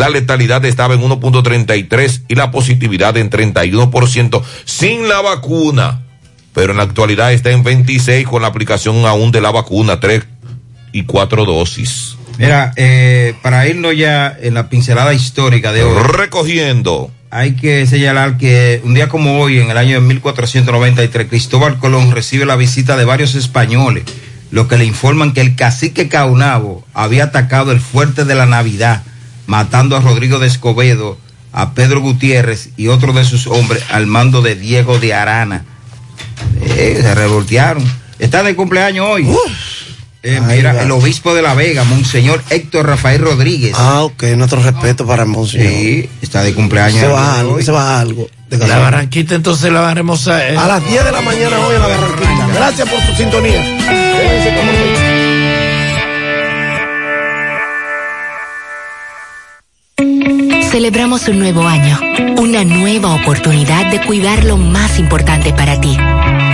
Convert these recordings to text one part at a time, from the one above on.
la letalidad estaba en 1.33 y la positividad en 31% sin la vacuna. Pero en la actualidad está en 26 con la aplicación aún de la vacuna, 3 y 4 dosis. Mira, eh, para irnos ya en la pincelada histórica de hoy. Recogiendo. Hay que señalar que un día como hoy, en el año de 1493, Cristóbal Colón recibe la visita de varios españoles, los que le informan que el cacique Caunabo había atacado el fuerte de la Navidad, matando a Rodrigo de Escobedo, a Pedro Gutiérrez y otro de sus hombres al mando de Diego de Arana. Eh, se revoltearon. Está de cumpleaños hoy. Eh, mira, el obispo de La Vega, Monseñor Héctor Rafael Rodríguez. Ah, ok, nuestro respeto para el Monseñor. Sí, está de cumpleaños. Se va algo, se va algo. De La Barranquita entonces la haremos a, a las 10 de la mañana hoy en la Barranquita. Gracias por su sintonía. Celebramos un nuevo año, una nueva oportunidad de cuidar lo más importante para ti.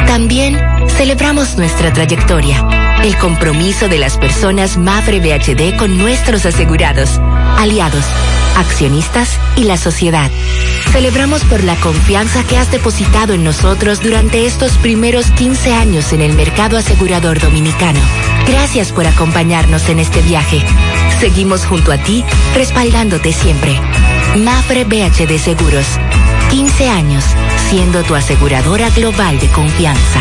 También celebramos nuestra trayectoria, el compromiso de las personas Mafre BHD con nuestros asegurados, aliados, accionistas y la sociedad. Celebramos por la confianza que has depositado en nosotros durante estos primeros 15 años en el mercado asegurador dominicano. Gracias por acompañarnos en este viaje. Seguimos junto a ti, respaldándote siempre. Mafre BHD Seguros. 15 años siendo tu aseguradora global de confianza.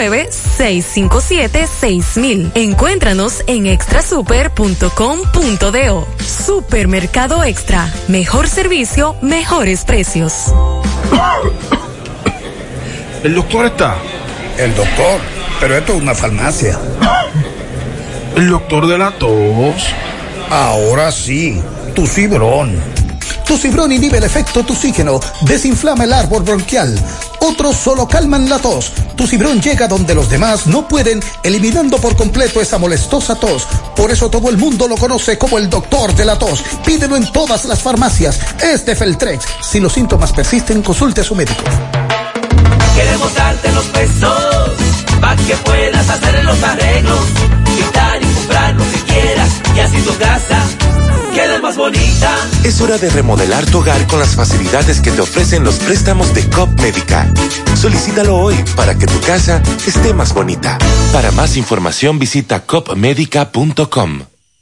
809-657-6000. Encuéntranos en extrasuper.com.do. Supermercado Extra. Mejor servicio, mejores precios. ¿El doctor está? El doctor, pero esto es una farmacia. ¿El doctor de la tos? Ahora sí, tu cibrón. Tu cibrón inhibe el efecto toxígeno, desinflama el árbol bronquial. Otros solo calman la tos. Tu cibrón llega donde los demás no pueden, eliminando por completo esa molestosa tos. Por eso todo el mundo lo conoce como el doctor de la tos. Pídelo en todas las farmacias. Es de Feltrex. Si los síntomas persisten, consulte a su médico. Queremos darte los pesos para que puedas hacer los arreglos, quitar y comprar lo que quieras y así tu casa más bonita. Es hora de remodelar tu hogar con las facilidades que te ofrecen los préstamos de COP Médica. Solicítalo hoy para que tu casa esté más bonita. Para más información visita copmedica.com.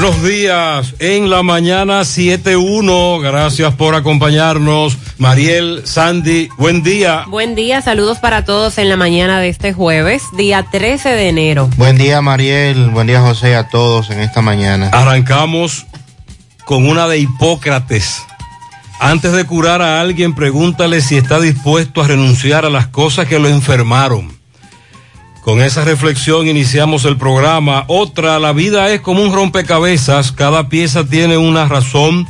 Buenos días, en la mañana 7.1, gracias por acompañarnos. Mariel, Sandy, buen día. Buen día, saludos para todos en la mañana de este jueves, día 13 de enero. Buen día Mariel, buen día José a todos en esta mañana. Arrancamos con una de Hipócrates. Antes de curar a alguien, pregúntale si está dispuesto a renunciar a las cosas que lo enfermaron. Con esa reflexión iniciamos el programa. Otra, la vida es como un rompecabezas. Cada pieza tiene una razón,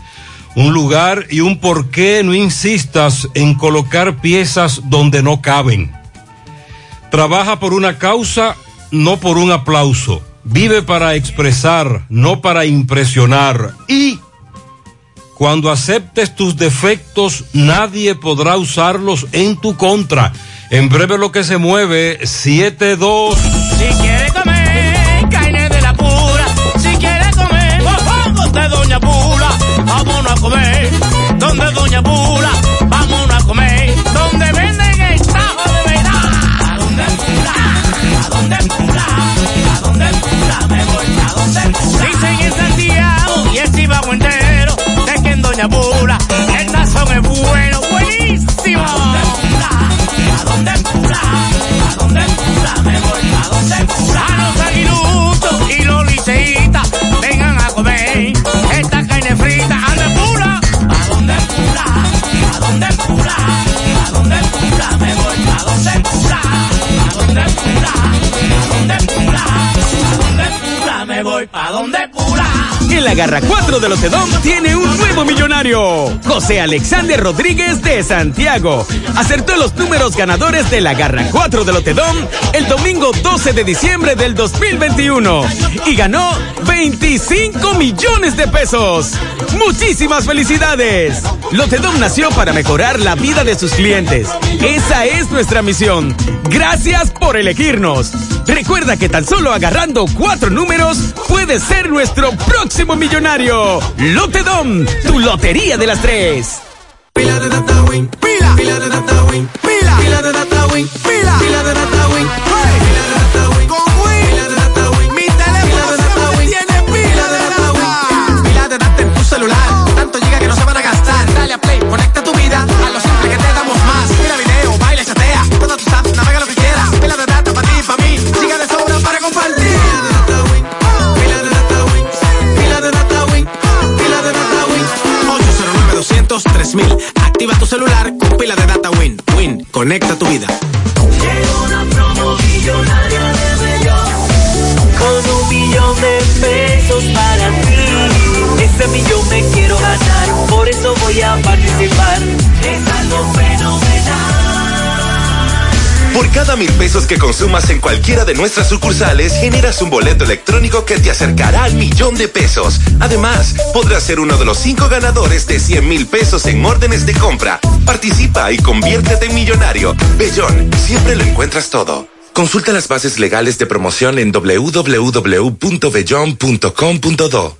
un lugar y un porqué. No insistas en colocar piezas donde no caben. Trabaja por una causa, no por un aplauso. Vive para expresar, no para impresionar. Y cuando aceptes tus defectos, nadie podrá usarlos en tu contra. En breve lo que se mueve, 7-2. Si quiere comer carne de la pura, si quiere comer mofongos de Doña Pula, vámonos a comer. Donde Doña Pula, vámonos a comer. Donde venden el tajo de verdad. ¿A dónde Pula? ¿A dónde Pula? ¿A dónde Pula? Me voy a dónde Pula. Dicen en el tazón es bueno, buenísimo. ¿A dónde Pula? ¿A dónde Pula? Me voy a dónde Pula. A los aguiluchos y los liceitas, vengan a comer la garra 4 de Lotedom tiene un nuevo millonario. José Alexander Rodríguez de Santiago. Acertó los números ganadores de la garra 4 de Lotedom el domingo 12 de diciembre del 2021. Y ganó 25 millones de pesos. Muchísimas felicidades. Lotedom nació para mejorar la vida de sus clientes. Esa es nuestra misión. Gracias por elegirnos. Recuerda que tan solo agarrando cuatro números puedes ser nuestro próximo millonario. Lotedom, tu lotería de las tres. Pila de data win, pila, pila de data win, pila, pila de data win, pila, pila de data conecta tu vida. Cada mil pesos que consumas en cualquiera de nuestras sucursales, generas un boleto electrónico que te acercará al millón de pesos. Además, podrás ser uno de los cinco ganadores de 100 mil pesos en órdenes de compra. Participa y conviértete en millonario. Bellón, siempre lo encuentras todo. Consulta las bases legales de promoción en www.bellon.com.do.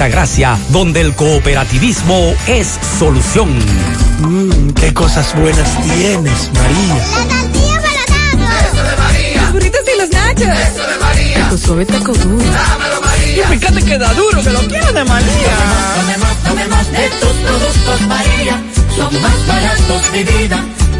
donde el cooperativismo es solución. Mmm, qué cosas buenas tienes, María. La tortilla para Eso de María Los burritos y los nachos. Eso de María Tu suave taco duro. Dámelo María Y fíjate que da duro, que lo quiero de María. Tomemos, tomemos de tus productos María Son más baratos de vida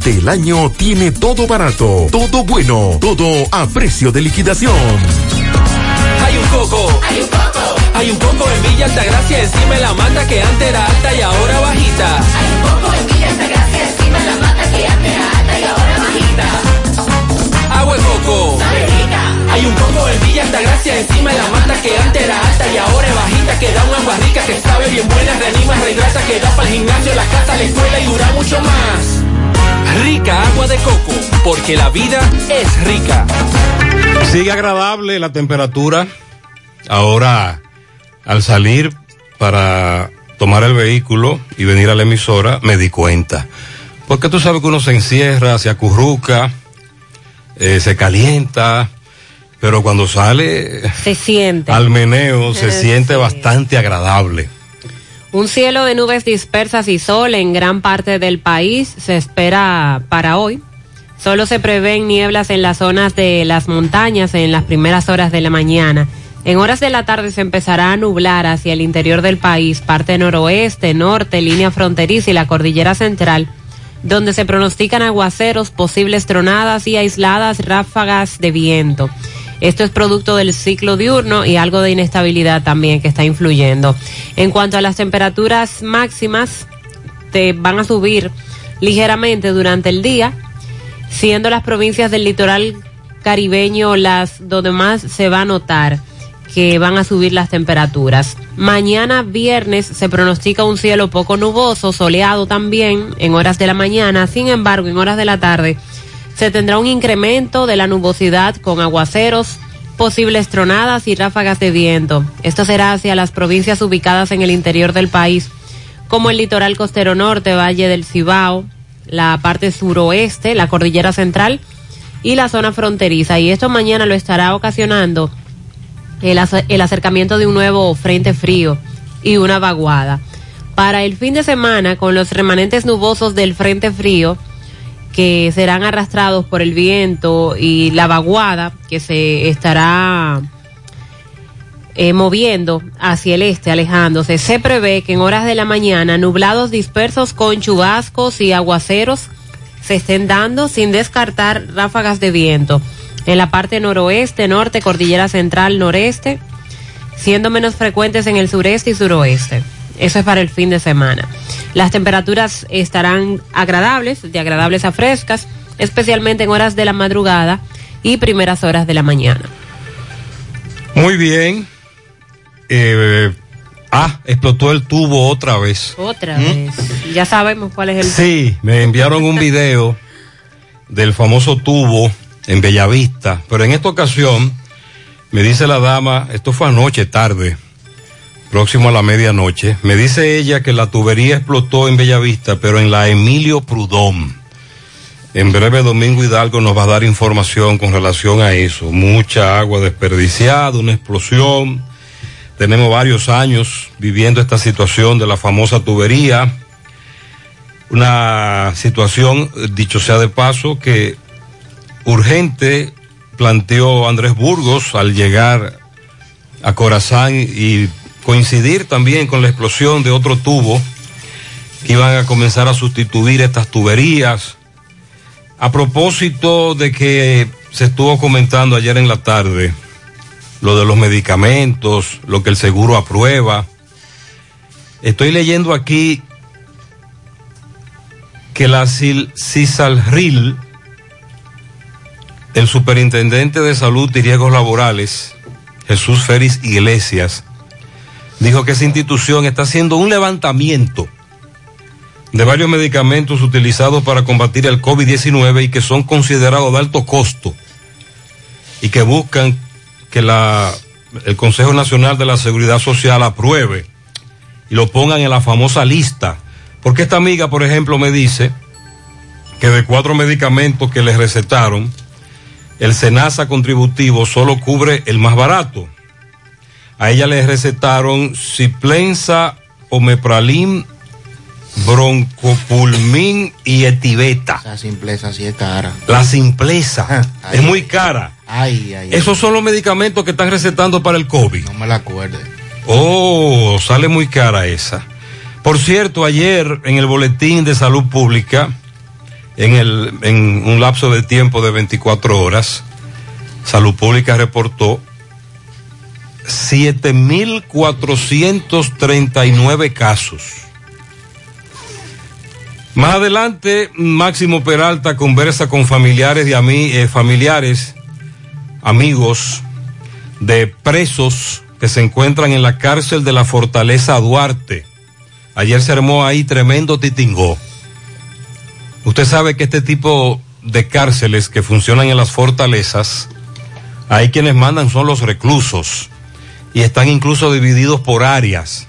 el año tiene todo barato, todo bueno, todo a precio de liquidación. Hay un coco. Hay un coco. Hay un coco en Villa Altagracia encima de la mata que antes era alta y ahora bajita. Hay un coco en Villa Altagracia encima de la mata que antes era alta y ahora bajita. Agua de coco. Hay un coco en Villa Altagracia encima de la mata que antes era alta y ahora es bajita que da una agua rica que sabe bien buena, reanima, rehidrata, que da para el gimnasio, la casa, la escuela y dura mucho más. Rica agua de coco, porque la vida es rica. Sigue agradable la temperatura. Ahora, al salir para tomar el vehículo y venir a la emisora, me di cuenta. Porque tú sabes que uno se encierra, se acurruca, eh, se calienta, pero cuando sale Se siente. al meneo se siente bastante agradable. Un cielo de nubes dispersas y sol en gran parte del país se espera para hoy. Solo se prevén nieblas en las zonas de las montañas en las primeras horas de la mañana. En horas de la tarde se empezará a nublar hacia el interior del país, parte noroeste, norte, línea fronteriza y la cordillera central, donde se pronostican aguaceros, posibles tronadas y aisladas ráfagas de viento. Esto es producto del ciclo diurno y algo de inestabilidad también que está influyendo. En cuanto a las temperaturas máximas, te van a subir ligeramente durante el día, siendo las provincias del litoral caribeño las donde más se va a notar que van a subir las temperaturas. Mañana viernes se pronostica un cielo poco nuboso, soleado también en horas de la mañana, sin embargo en horas de la tarde se tendrá un incremento de la nubosidad con aguaceros, posibles tronadas y ráfagas de viento. Esto será hacia las provincias ubicadas en el interior del país, como el litoral costero norte, Valle del Cibao, la parte suroeste, la cordillera central y la zona fronteriza. Y esto mañana lo estará ocasionando el, el acercamiento de un nuevo frente frío y una vaguada. Para el fin de semana, con los remanentes nubosos del frente frío, que serán arrastrados por el viento y la vaguada que se estará eh, moviendo hacia el este, alejándose. Se prevé que en horas de la mañana nublados dispersos con chubascos y aguaceros se estén dando sin descartar ráfagas de viento. En la parte noroeste, norte, cordillera central, noreste, siendo menos frecuentes en el sureste y suroeste. Eso es para el fin de semana. Las temperaturas estarán agradables, de agradables a frescas, especialmente en horas de la madrugada y primeras horas de la mañana. Muy bien. Eh, ah, explotó el tubo otra vez. Otra vez. Ya sabemos cuál es el. Sí, me enviaron un video del famoso tubo en Bellavista, pero en esta ocasión me dice la dama, esto fue anoche tarde, próximo a la medianoche, me dice ella que la tubería explotó en Bellavista, pero en la Emilio Prudón. En breve Domingo Hidalgo nos va a dar información con relación a eso. Mucha agua desperdiciada, una explosión. Tenemos varios años viviendo esta situación de la famosa tubería. Una situación, dicho sea de paso, que urgente planteó Andrés Burgos al llegar a Corazán y coincidir también con la explosión de otro tubo que iban a comenzar a sustituir estas tuberías. A propósito de que se estuvo comentando ayer en la tarde lo de los medicamentos, lo que el seguro aprueba. Estoy leyendo aquí que la Cisalril, el superintendente de salud y riesgos laborales, Jesús Félix Iglesias, dijo que esa institución está haciendo un levantamiento de varios medicamentos utilizados para combatir el COVID-19 y que son considerados de alto costo y que buscan que la, el Consejo Nacional de la Seguridad Social apruebe y lo pongan en la famosa lista. Porque esta amiga, por ejemplo, me dice que de cuatro medicamentos que les recetaron, el Senasa contributivo solo cubre el más barato. A ella le recetaron Ciplenza, Omepralim, Broncopulmin y Etiveta. Esa simpleza sí es cara. La simpleza es muy cara. Ay, ay. Esos son los medicamentos que están recetando para el COVID. No me la acuerdo. Oh, sale muy cara esa. Por cierto, ayer en el boletín de salud pública, en, el, en un lapso de tiempo de 24 horas, Salud Pública reportó 7.439 casos. Más adelante, Máximo Peralta conversa con familiares de ami- eh, familiares, amigos de presos que se encuentran en la cárcel de la Fortaleza Duarte. Ayer se armó ahí tremendo titingó. Usted sabe que este tipo de cárceles que funcionan en las fortalezas, hay quienes mandan son los reclusos y están incluso divididos por áreas.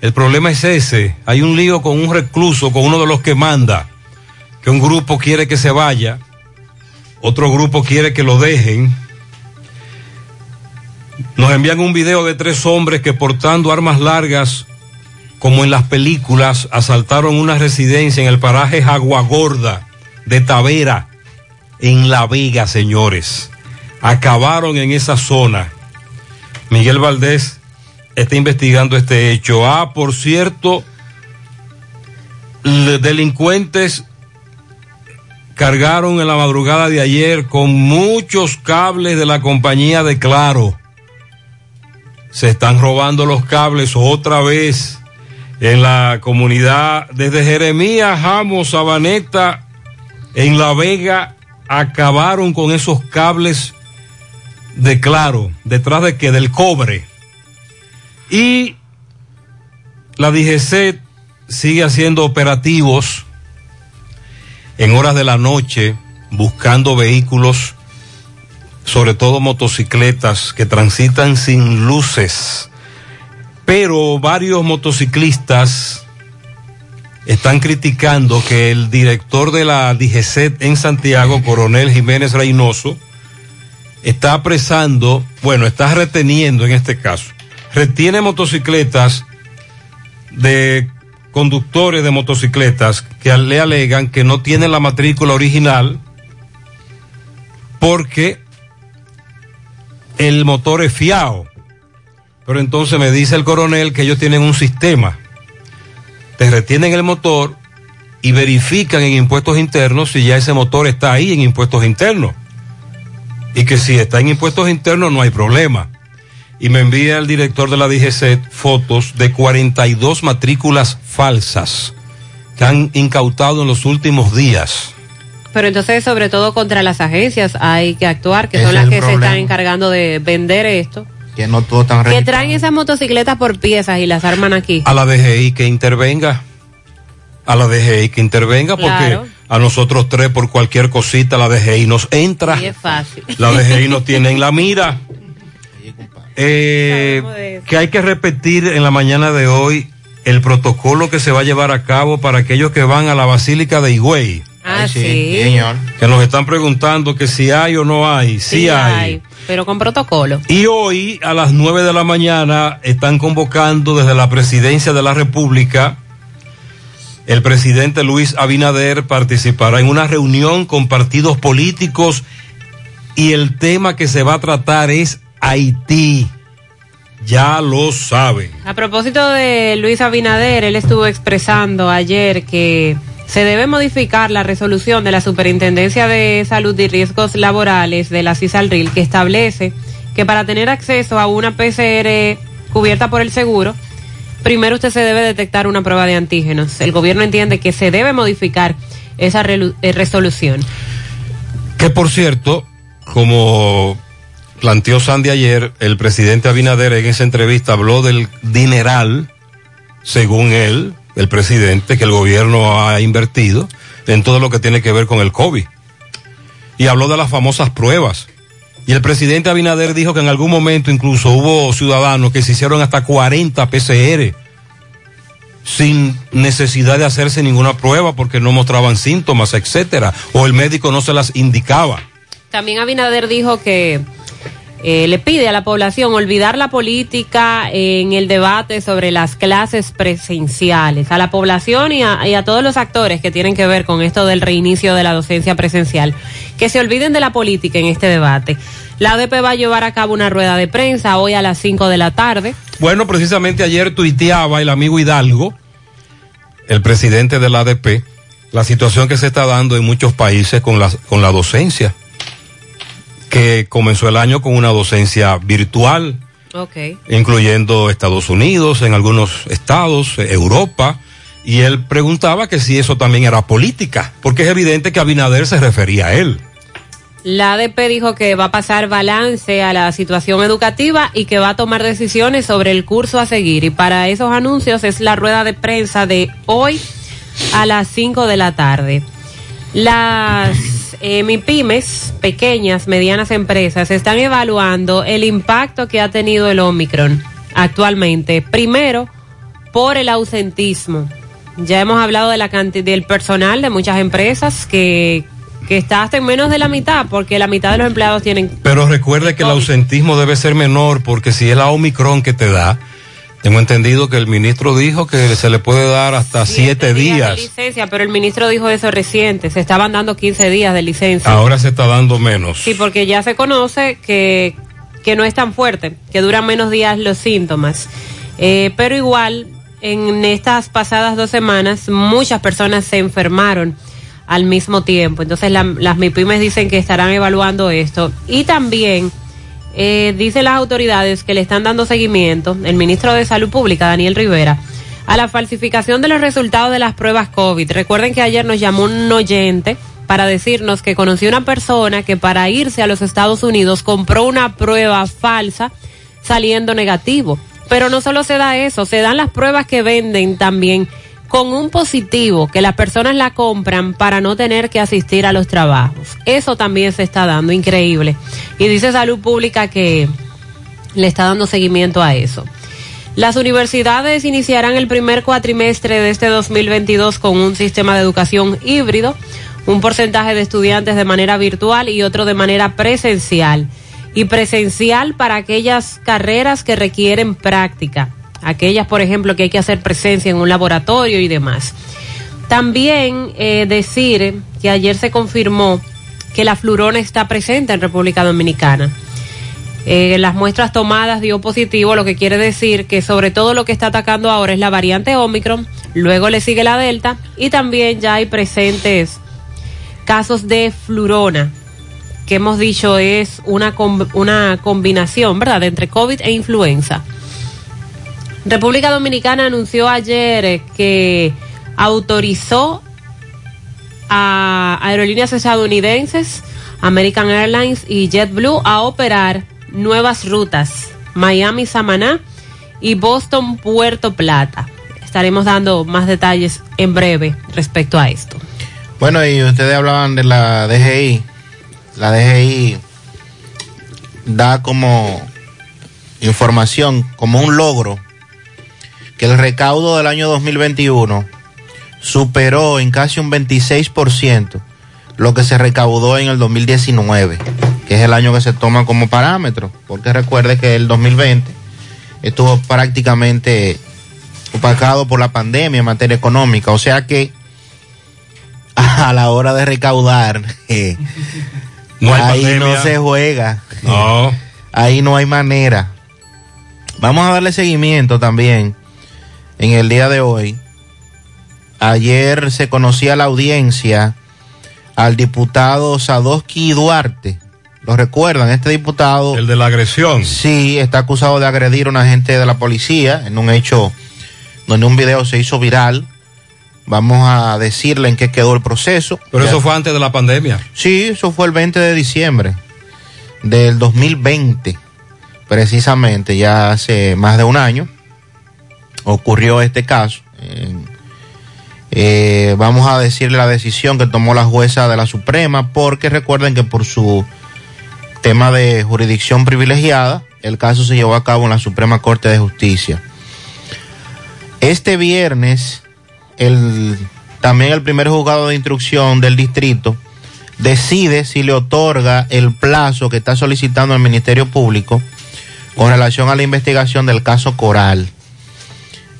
El problema es ese, hay un lío con un recluso, con uno de los que manda, que un grupo quiere que se vaya, otro grupo quiere que lo dejen. Nos envían un video de tres hombres que portando armas largas, como en las películas, asaltaron una residencia en el paraje Jaguagorda de Tavera, en La Vega, señores. Acabaron en esa zona. Miguel Valdés está investigando este hecho. Ah, por cierto, delincuentes cargaron en la madrugada de ayer con muchos cables de la compañía de Claro. Se están robando los cables otra vez en la comunidad desde Jeremías, Jamos, Sabaneta, en La Vega, acabaron con esos cables de Claro, detrás de que del cobre. Y la DGC sigue haciendo operativos en horas de la noche, buscando vehículos, sobre todo motocicletas, que transitan sin luces. Pero varios motociclistas están criticando que el director de la DGC en Santiago, coronel Jiménez Reynoso, está apresando, bueno, está reteniendo en este caso, retiene motocicletas de conductores de motocicletas que le alegan que no tienen la matrícula original porque el motor es fiado. Pero entonces me dice el coronel que ellos tienen un sistema. Te retienen el motor y verifican en impuestos internos si ya ese motor está ahí en impuestos internos. Y que si está en impuestos internos no hay problema. Y me envía el director de la DGC fotos de 42 matrículas falsas que han incautado en los últimos días. Pero entonces, sobre todo contra las agencias, hay que actuar, que Ese son las que se están encargando de vender esto. Que no todo tan Que traen esas motocicletas por piezas y las arman aquí. A la DGI que intervenga. A la DGI que intervenga porque Claro. A nosotros tres por cualquier cosita la DGI nos entra. Y es fácil. La DGI nos tiene en la mira. Eh, que hay que repetir en la mañana de hoy el protocolo que se va a llevar a cabo para aquellos que van a la Basílica de Higüey. Ah, sí. Que nos están preguntando que si hay o no hay. Sí, Sí hay. hay, pero con protocolo. Y hoy a las 9 de la mañana están convocando desde la presidencia de la República. El presidente Luis Abinader participará en una reunión con partidos políticos y el tema que se va a tratar es Haití. Ya lo saben. A propósito de Luis Abinader, él estuvo expresando ayer que se debe modificar la resolución de la Superintendencia de Salud y Riesgos Laborales de la CISALRIL que establece que para tener acceso a una PCR cubierta por el seguro, primero usted se debe detectar una prueba de antígenos. El gobierno entiende que se debe modificar esa eh, resolución. Que por cierto, como planteó Sandy ayer, el presidente Abinader en esa entrevista habló del dineral, según él, el presidente, que el gobierno ha invertido en todo lo que tiene que ver con el COVID. Y habló de las famosas pruebas. Y el presidente Abinader dijo que en algún momento incluso hubo ciudadanos que se hicieron hasta 40 PCR. sin necesidad de hacerse ninguna prueba porque no mostraban síntomas, etcétera, o el médico no se las indicaba. También Abinader dijo que eh, le pide a la población olvidar la política en el debate sobre las clases presenciales, a la población y a, y a todos los actores que tienen que ver con esto del reinicio de la docencia presencial, que se olviden de la política en este debate. La ADP va a llevar a cabo una rueda de prensa hoy a las 5 de la tarde. Bueno, precisamente ayer tuiteaba el amigo Hidalgo, el presidente de la ADP, la situación que se está dando en muchos países con la, con la docencia, que comenzó el año con una docencia virtual, incluyendo Estados Unidos, en algunos estados, eh, Europa, y él preguntaba que si eso también era política, porque es evidente que Abinader se refería a él. La ADP dijo que va a pasar balance a la situación educativa y que va a tomar decisiones sobre el curso a seguir. Y para esos anuncios es la rueda de prensa de hoy a las 5 de la tarde. Las eh, MIPIMES, pequeñas, medianas empresas, están evaluando el impacto que ha tenido el Omicron actualmente. Primero, por el ausentismo. Ya hemos hablado de la cantidad del personal de muchas empresas que, que está hasta en menos de la mitad, porque la mitad de los empleados tienen Pero recuerde que el ausentismo debe ser menor, porque si es la Omicron que te da, tengo entendido que el ministro dijo que se le puede dar hasta siete, de días. licencia, pero el ministro dijo eso reciente, se estaban dando 15 días de licencia. Ahora se está dando menos. Sí, porque ya se conoce que, que no es tan fuerte, que duran menos días los síntomas. Eh, pero igual, en estas pasadas dos semanas, muchas personas se enfermaron al mismo tiempo. Entonces, la- las MIPIMES dicen que estarán evaluando esto. Y también eh, dicen las autoridades que le están dando seguimiento, el ministro de Salud Pública, Daniel Rivera, a la falsificación de los resultados de las pruebas COVID. Recuerden que ayer nos llamó un oyente para decirnos que conoció una persona que para irse a los Estados Unidos compró una prueba falsa saliendo negativo. Pero no solo se da eso, se dan las pruebas que venden también con un positivo, que las personas la compran para no tener que asistir a los trabajos. Eso también se está dando, increíble. Y dice Salud Pública que le está dando seguimiento a eso. Las universidades iniciarán el primer cuatrimestre de este 2022 con un sistema de educación híbrido, un porcentaje de estudiantes de manera virtual y otro de manera presencial. Y presencial para aquellas carreras que requieren práctica, aquellas, por ejemplo, que hay que hacer presencia en un laboratorio y demás. También eh, decir que ayer se confirmó que la flurona está presente en República Dominicana. Eh, las muestras tomadas dio positivo, lo que quiere decir que sobre todo lo que está atacando ahora es la variante Omicron, luego le sigue la Delta y también ya hay presentes casos de flurona, que hemos dicho es una, com- una combinación, ¿verdad?, entre COVID e influenza. República Dominicana anunció ayer que autorizó a aerolíneas estadounidenses, American Airlines y JetBlue a operar nuevas rutas, Miami-Samaná y Boston-Puerto Plata. Estaremos dando más detalles en breve respecto a esto. Bueno, y ustedes hablaban de la DGI. La DGI da como información, como un logro, que el recaudo del año 2021 superó en casi un 26% lo que se recaudó en el 2019, que es el año que se toma como parámetro, porque recuerde que el 2020 estuvo prácticamente opacado por la pandemia en materia económica, o sea que a la hora de recaudar, eh, No ahí pandemia. no se juega. No. Ahí no hay manera. Vamos a darle seguimiento también en el día de hoy. Ayer se conocía la audiencia al diputado Sadowski Duarte. ¿Lo recuerdan? Este diputado. El de la agresión. Sí, está acusado de agredir a un agente de la policía en un hecho donde un video se hizo viral. Vamos a decirle en qué quedó el proceso. Pero Ya- eso fue antes de la pandemia. Sí, eso fue el 20 de diciembre del 2020, precisamente, ya hace más de un año ocurrió este caso. Eh, eh, vamos a decirle la decisión que tomó la jueza de la Suprema, porque recuerden que por su tema de jurisdicción privilegiada, el caso se llevó a cabo en la Suprema Corte de Justicia. Este viernes, el, también el primer juzgado de instrucción del distrito decide si le otorga el plazo que está solicitando el Ministerio Público con relación a la investigación del caso Coral.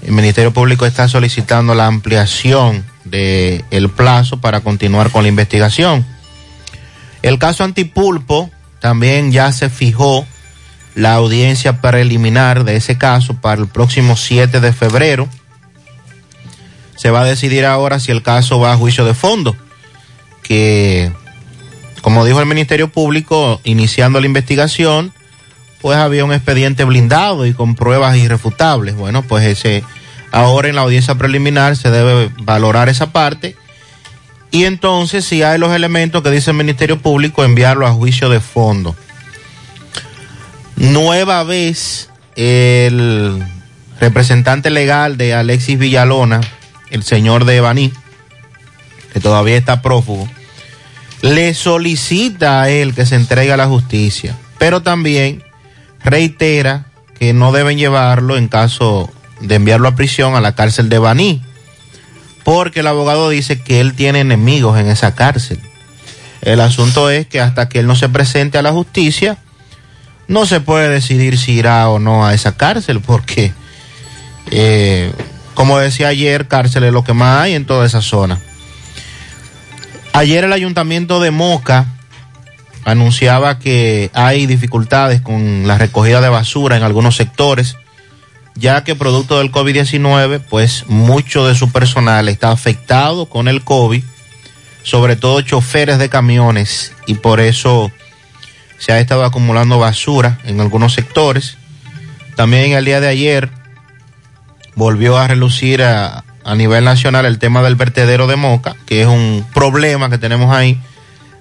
El Ministerio Público está solicitando la ampliación del el plazo para continuar con la investigación. El caso Antipulpo también ya se fijó la audiencia preliminar de ese caso para el próximo 7 de febrero. Se va a decidir ahora si el caso va a juicio de fondo, que como dijo el Ministerio Público, iniciando la investigación, pues había un expediente blindado y con pruebas irrefutables. Bueno, pues ese ahora en la audiencia preliminar se debe valorar esa parte y entonces si hay los elementos que dice el Ministerio Público enviarlo a juicio de fondo. Nueva vez el representante legal de Alexis Villalona, el señor de Baní, que todavía está prófugo, le solicita a él que se entregue a la justicia, pero también reitera que no deben llevarlo en caso de enviarlo a prisión a la cárcel de Baní, porque el abogado dice que él tiene enemigos en esa cárcel. El asunto es que hasta que él no se presente a la justicia, no se puede decidir si irá o no a esa cárcel, porque, eh, como decía ayer, cárcel es lo que más hay en toda esa zona. Ayer el ayuntamiento de Moca anunciaba que hay dificultades con la recogida de basura en algunos sectores, ya que producto del COVID-19, pues mucho de su personal está afectado con el COVID, sobre todo choferes de camiones, y por eso se ha estado acumulando basura en algunos sectores. También el día de ayer volvió a relucir a, a nivel nacional el tema del vertedero de Moca, que es un problema que tenemos ahí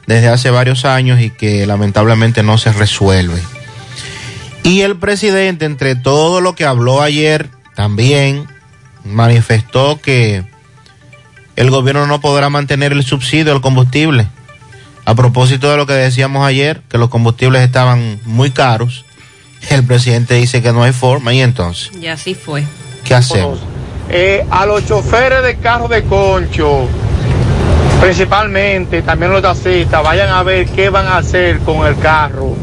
desde hace varios años y que lamentablemente no se resuelve. Y el presidente, entre todo lo que habló ayer, también manifestó que el gobierno no podrá mantener el subsidio al combustible. A propósito de lo que decíamos ayer, que los combustibles estaban muy caros, el presidente dice que no hay forma y entonces, Y así fue. ¿qué hacemos? Eh, a los choferes de carro de concho, principalmente, también los taxistas, vayan a ver qué van a hacer con el carro,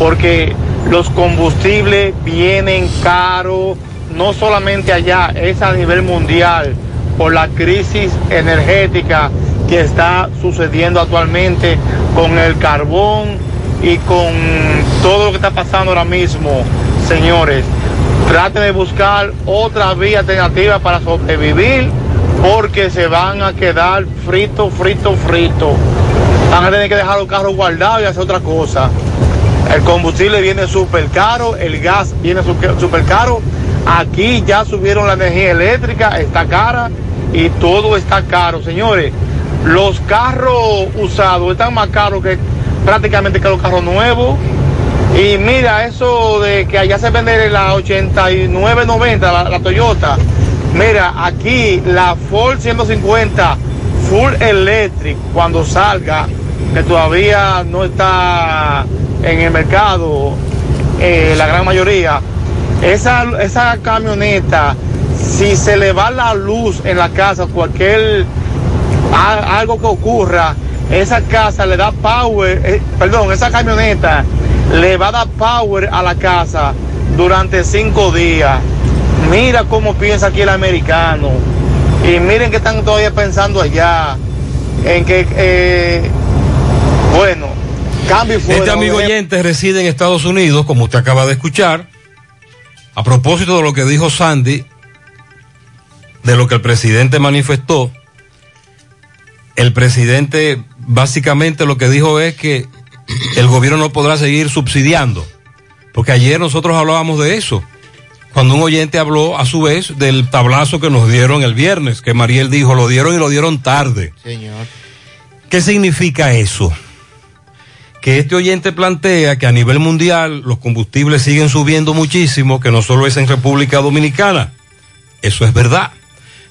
porque los combustibles vienen caros, no solamente allá, es a nivel mundial, por la crisis energética que está sucediendo actualmente con el carbón y con todo lo que está pasando ahora mismo, señores. Traten de buscar otra vía alternativa para sobrevivir porque se van a quedar frito, frito, frito. Van a tener que dejar los carros guardados y hacer otra cosa. El combustible viene súper caro, el gas viene súper caro. Aquí ya subieron la energía eléctrica, está cara y todo está caro, señores. Los carros usados están más caros que prácticamente que los carros nuevos. Y mira, eso de que allá se vende la 8990, la, la Toyota. Mira, aquí la Ford 150 Full Electric, cuando salga, que todavía no está en el mercado, eh, la gran mayoría, esa, esa camioneta, si se le va la luz en la casa, cualquier algo que ocurra, esa casa le da power, eh, perdón, esa camioneta le va a dar power a la casa durante cinco días. Mira cómo piensa aquí el americano. Y miren que están todavía pensando allá. En que, eh, bueno, cambio y fuera. Este amigo oyente reside en Estados Unidos, como usted acaba de escuchar. A propósito de lo que dijo Sandy, de lo que el presidente manifestó, el presidente básicamente lo que dijo es que el gobierno no podrá seguir subsidiando, porque ayer nosotros hablábamos de eso, cuando un oyente habló a su vez del tablazo que nos dieron el viernes, que Mariel dijo, lo dieron y lo dieron tarde. Señor. ¿Qué significa eso? Que este oyente plantea que a nivel mundial los combustibles siguen subiendo muchísimo, que no solo es en República Dominicana. Eso es verdad.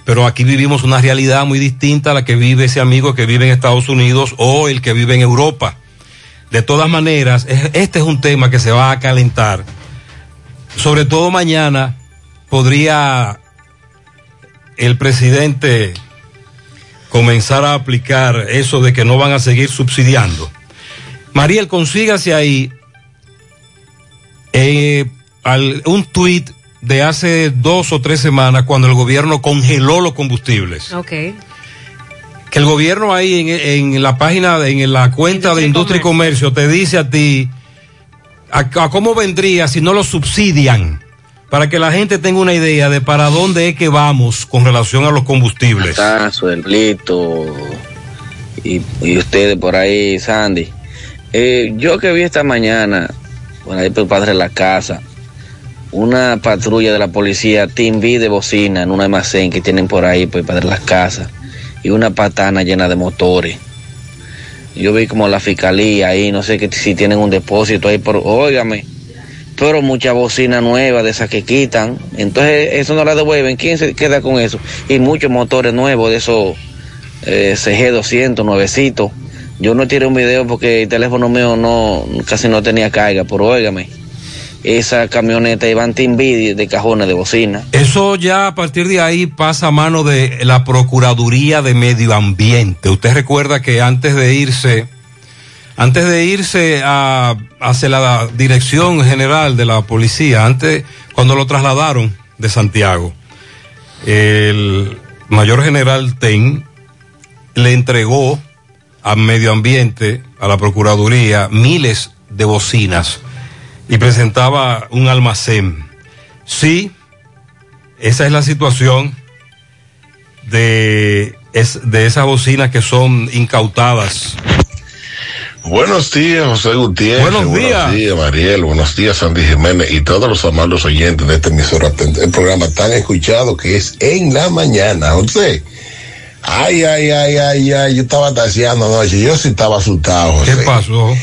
Pero aquí vivimos una realidad muy distinta a la que vive ese amigo que vive en Estados Unidos o el que vive en Europa. De todas maneras, es- este es un tema que se va a calentar. Sobre todo mañana podría el presidente comenzara a aplicar eso de que no van a seguir subsidiando. Mariel, consígase ahí eh, al- un tuit de hace dos o tres semanas cuando el gobierno congeló los combustibles. Ok. Que el gobierno ahí en, en la página, de- en la cuenta de Industria y Comercio te dice a ti a, a cómo vendría si no lo subsidian. Para que la gente tenga una idea de para dónde es que vamos con relación a los combustibles. Tazo, el Blito y, y ustedes por ahí, Sandy. Eh, yo que vi esta mañana, por ahí por padre de la casa, una patrulla de la policía B de bocina en un almacén que tienen por ahí por el padre de las casas y una patana llena de motores. Yo vi como la fiscalía ahí, no sé que si tienen un depósito ahí, pero óigame, pero mucha bocina nueva de esas que quitan, entonces eso no la devuelven, ¿quién se queda con eso? Y muchos motores nuevos de esos eh, CG200 nuevecitos. Yo no tiré un video porque el teléfono mío no casi no tenía carga, pero óigame, esa camioneta iban de, de cajones de bocina. Eso ya a partir de ahí pasa a mano de la Procuraduría de Medio Ambiente. Usted recuerda que antes de irse, antes de irse a, hacia la Dirección General de la Policía, antes, cuando lo trasladaron de Santiago, el mayor general Ten le entregó a Medio Ambiente, a la Procuraduría, miles de bocinas y presentaba un almacén. Sí, esa es la situación de, es, de esas bocinas que son incautadas. Buenos días, José Gutiérrez. Buenos días. Buenos días, Mariel. Buenos días, Sandy Jiménez y todos los amables oyentes de este emisora, el programa tan escuchado que es En la Mañana. José, ay, ay, ay, ay, ay, yo estaba taseando anoche. Yo sí estaba asustado, José. ¿Qué pasó?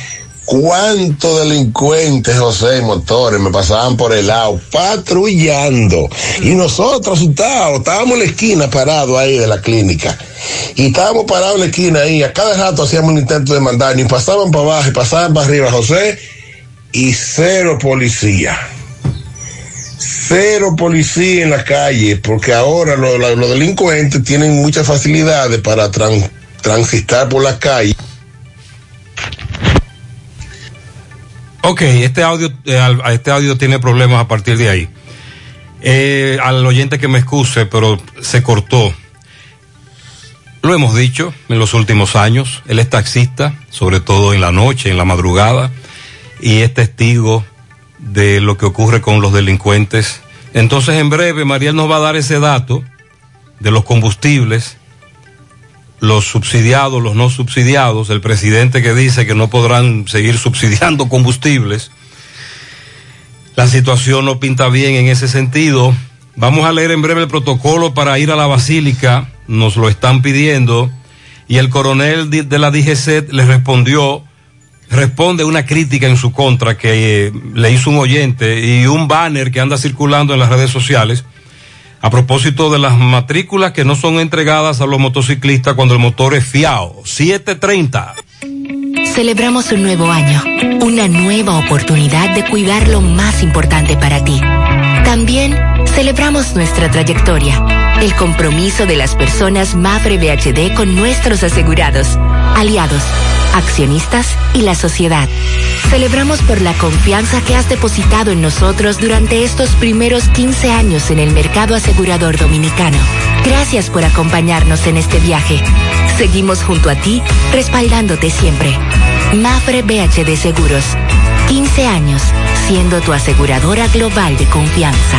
¿Cuántos delincuentes, José, motores me pasaban por el lado patrullando? Y nosotros asustados, estábamos en la esquina parados ahí de la clínica. Y estábamos parados en la esquina ahí, a cada rato hacíamos un intento de mandar, y pasaban para abajo y pasaban para arriba, José, y cero policía. Cero policía en la calle, porque ahora lo- lo- los delincuentes tienen muchas facilidades para tran- transitar por la calle. Ok, este audio, eh, este audio tiene problemas a partir de ahí. Eh, al oyente que me excuse, pero se cortó. Lo hemos dicho en los últimos años. Él es taxista, sobre todo en la noche, en la madrugada, y es testigo de lo que ocurre con los delincuentes. Entonces, en breve, Mariel nos va a dar ese dato de los combustibles, los subsidiados, los no subsidiados, el presidente que dice que no podrán seguir subsidiando combustibles. La situación no pinta bien en ese sentido. Vamos a leer en breve el protocolo para ir a la basílica, nos lo están pidiendo, y el coronel de la DGC le respondió, responde una crítica en su contra que eh, le hizo un oyente y un banner que anda circulando en las redes sociales a propósito de las matrículas que no son entregadas a los motociclistas cuando el motor es fiado. 730. Celebramos un nuevo año, una nueva oportunidad de cuidar lo más importante para ti. También celebramos nuestra trayectoria, el compromiso de las personas Mafre BHD con nuestros asegurados, aliados, accionistas y la sociedad. Celebramos por la confianza que has depositado en nosotros durante estos primeros 15 años en el mercado asegurador dominicano. Gracias por acompañarnos en este viaje. Seguimos junto a ti, respaldándote siempre. Mafre BHD Seguros. 15 años siendo tu aseguradora global de confianza.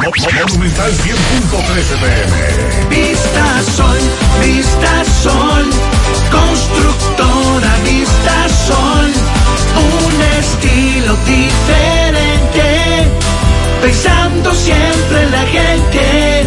Monumental 100.13 pm. Vista Sol, Vista Sol, constructora Vista Sol, un estilo diferente, pensando siempre en la gente,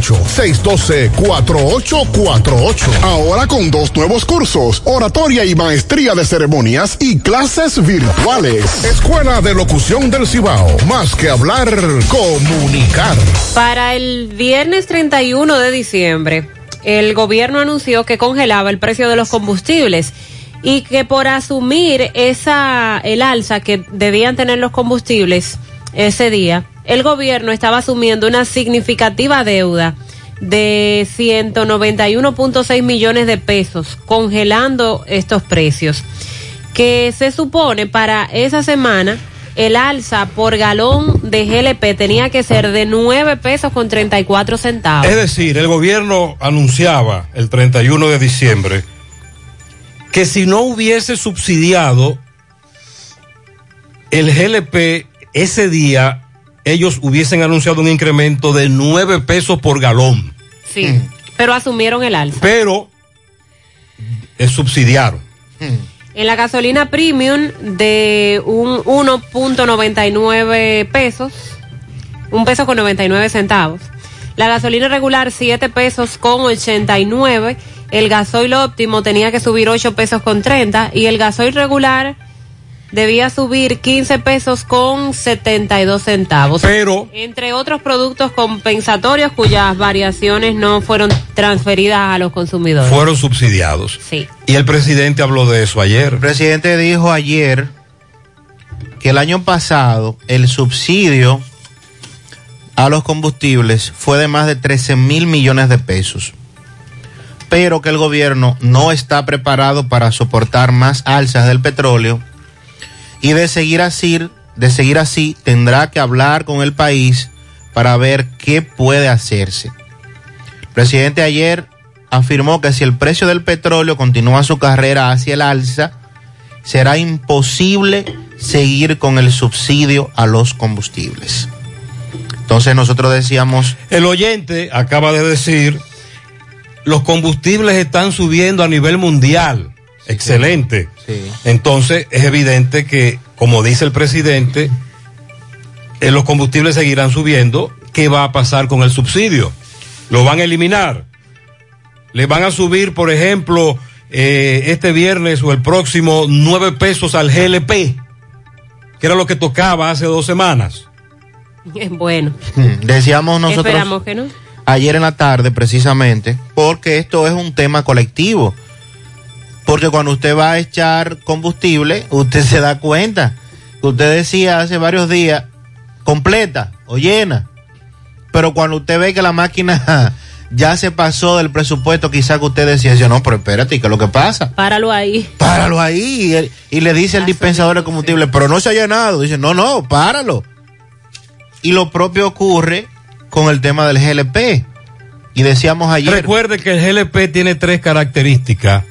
612-4848. Ahora con dos nuevos cursos, oratoria y maestría de ceremonias y clases virtuales. Escuela de Locución del Cibao. Más que hablar, comunicar. Para el viernes 31 de diciembre, el gobierno anunció que congelaba el precio de los combustibles y que por asumir esa el alza que debían tener los combustibles ese día, el gobierno estaba asumiendo una significativa deuda de 191.6 millones de pesos, congelando estos precios, que se supone para esa semana el alza por galón de GLP tenía que ser de 9 pesos con 34 centavos. Es decir, el gobierno anunciaba el 31 de diciembre que si no hubiese subsidiado el GLP ese día, ellos hubiesen anunciado un incremento de 9 pesos por galón. Sí, pero asumieron el alza. Pero eh, subsidiaron. En la gasolina premium de un 1.99 pesos, un peso con 99 centavos. La gasolina regular 7 pesos con 89. El gasoil óptimo tenía que subir 8 pesos con 30 y el gasoil regular debía subir 15 pesos con 72 centavos. Pero entre otros productos compensatorios cuyas variaciones no fueron transferidas a los consumidores. Fueron subsidiados. Sí. Y el presidente habló de eso ayer. El presidente dijo ayer que el año pasado el subsidio a los combustibles fue de más de 13 mil millones de pesos, pero que el gobierno no está preparado para soportar más alzas del petróleo y de seguir así, de seguir así tendrá que hablar con el país para ver qué puede hacerse. El presidente ayer afirmó que si el precio del petróleo continúa su carrera hacia el alza, será imposible seguir con el subsidio a los combustibles. Entonces nosotros decíamos... El oyente acaba de decir, los combustibles están subiendo a nivel mundial. Excelente. Entonces es evidente que, como dice el presidente, eh, los combustibles seguirán subiendo. ¿Qué va a pasar con el subsidio? ¿Lo van a eliminar? ¿Le van a subir, por ejemplo, eh, este viernes o el próximo nueve pesos al GLP? Que era lo que tocaba hace dos semanas. Bueno, Decíamos nosotros esperamos que no. ayer en la tarde precisamente, porque esto es un tema colectivo. Porque cuando usted va a echar combustible, usted se da cuenta que usted decía hace varios días completa o llena. Pero cuando usted ve que la máquina ya se pasó del presupuesto, quizás que usted decía, dice, no, pero espérate, ¿qué es lo que pasa? Páralo ahí. Páralo ahí. Y, y le dice el dispensador de combustible, pero no se ha llenado. Dice, no, no, páralo. Y lo propio ocurre con el tema del GLP. Y decíamos ayer. Recuerde que el GLP tiene tres características.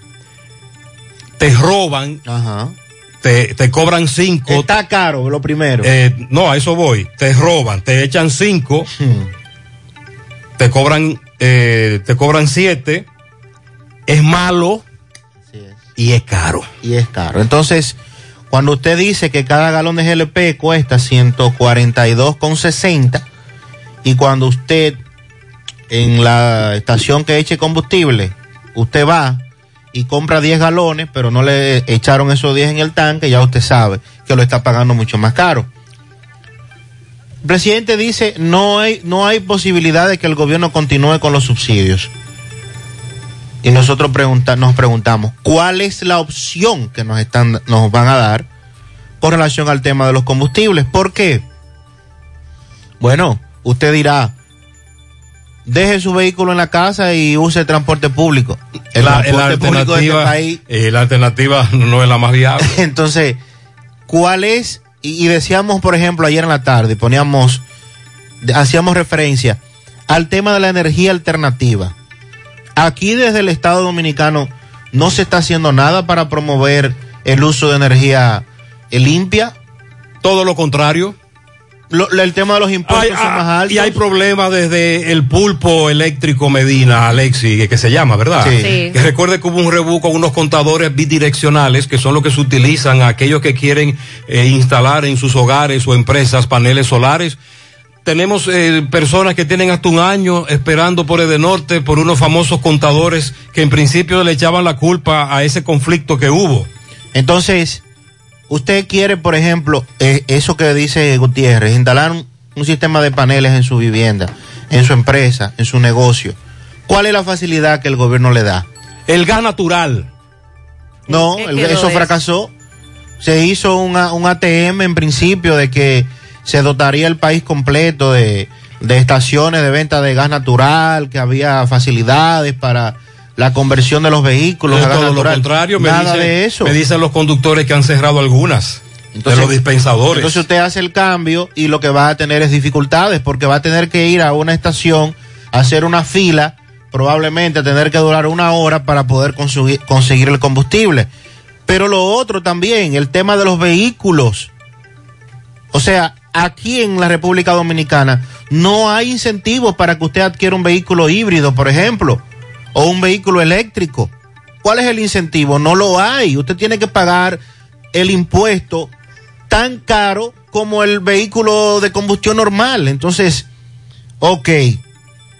Te roban, te, te cobran cinco. Está caro, lo primero. Eh, no, a eso voy. Te roban, te echan cinco, Hmm. te cobran, eh, te cobran siete. Es malo y es caro. Y es caro. Entonces, cuando usted dice que cada galón de GLP cuesta 142,60 y cuando usted en la estación que eche combustible, usted va y compra 10 galones, pero no le echaron esos 10 en el tanque, ya usted sabe que lo está pagando mucho más caro. El presidente dice, no hay, no hay posibilidad de que el gobierno continúe con los subsidios. Y nosotros pregunta- nos preguntamos, ¿cuál es la opción que nos, están, nos van a dar con relación al tema de los combustibles? ¿Por qué? Bueno, usted dirá, deje su vehículo en la casa y use el transporte público. El La, la transporte público de este país eh, la alternativa no es la más viable. entonces, ¿cuál es? Y, y decíamos, por ejemplo, ayer en la tarde, poníamos, hacíamos referencia al tema de la energía alternativa. Aquí desde el Estado Dominicano no se está haciendo nada para promover el uso de energía eh, limpia. Todo lo contrario. Lo- lo- el tema de los impuestos Hay- son más ah, altos. y hay problemas desde el pulpo eléctrico Medina, Alexi, que, que se llama, ¿verdad? Sí. Sí. Que recuerde que hubo un rebú con unos contadores bidireccionales, que son los que se utilizan a aquellos que quieren eh, instalar en sus hogares o empresas paneles solares. Tenemos eh, personas que tienen hasta un año esperando por el norte por unos famosos contadores que en principio le echaban la culpa a ese conflicto que hubo. Entonces, usted quiere, por ejemplo, eh, eso que dice Gutiérrez, instalar un, un sistema de paneles en su vivienda, en su empresa, en su negocio. ¿Cuál es la facilidad que el gobierno le da? El gas natural. No, ¿Qué el- eso fracasó. Se hizo una- un ATM en principio de que se dotaría el país completo de, de estaciones de venta de gas natural, que había facilidades para la conversión de los vehículos Es todo lo contrario, me, Nada dicen, de eso. me dicen los conductores que han cerrado algunas de los dispensadores. Entonces usted hace el cambio y lo que va a tener es dificultades porque va a tener que ir a una estación, hacer una fila, probablemente tener que durar una hora para poder conseguir, conseguir el combustible. Pero lo otro también, el tema de los vehículos. O sea, aquí en la República Dominicana no hay incentivos para que usted adquiera un vehículo híbrido, por ejemplo, o un vehículo eléctrico. ¿Cuál es el incentivo? No lo hay. Usted tiene que pagar el impuesto tan caro como el vehículo de combustión normal. Entonces, ok,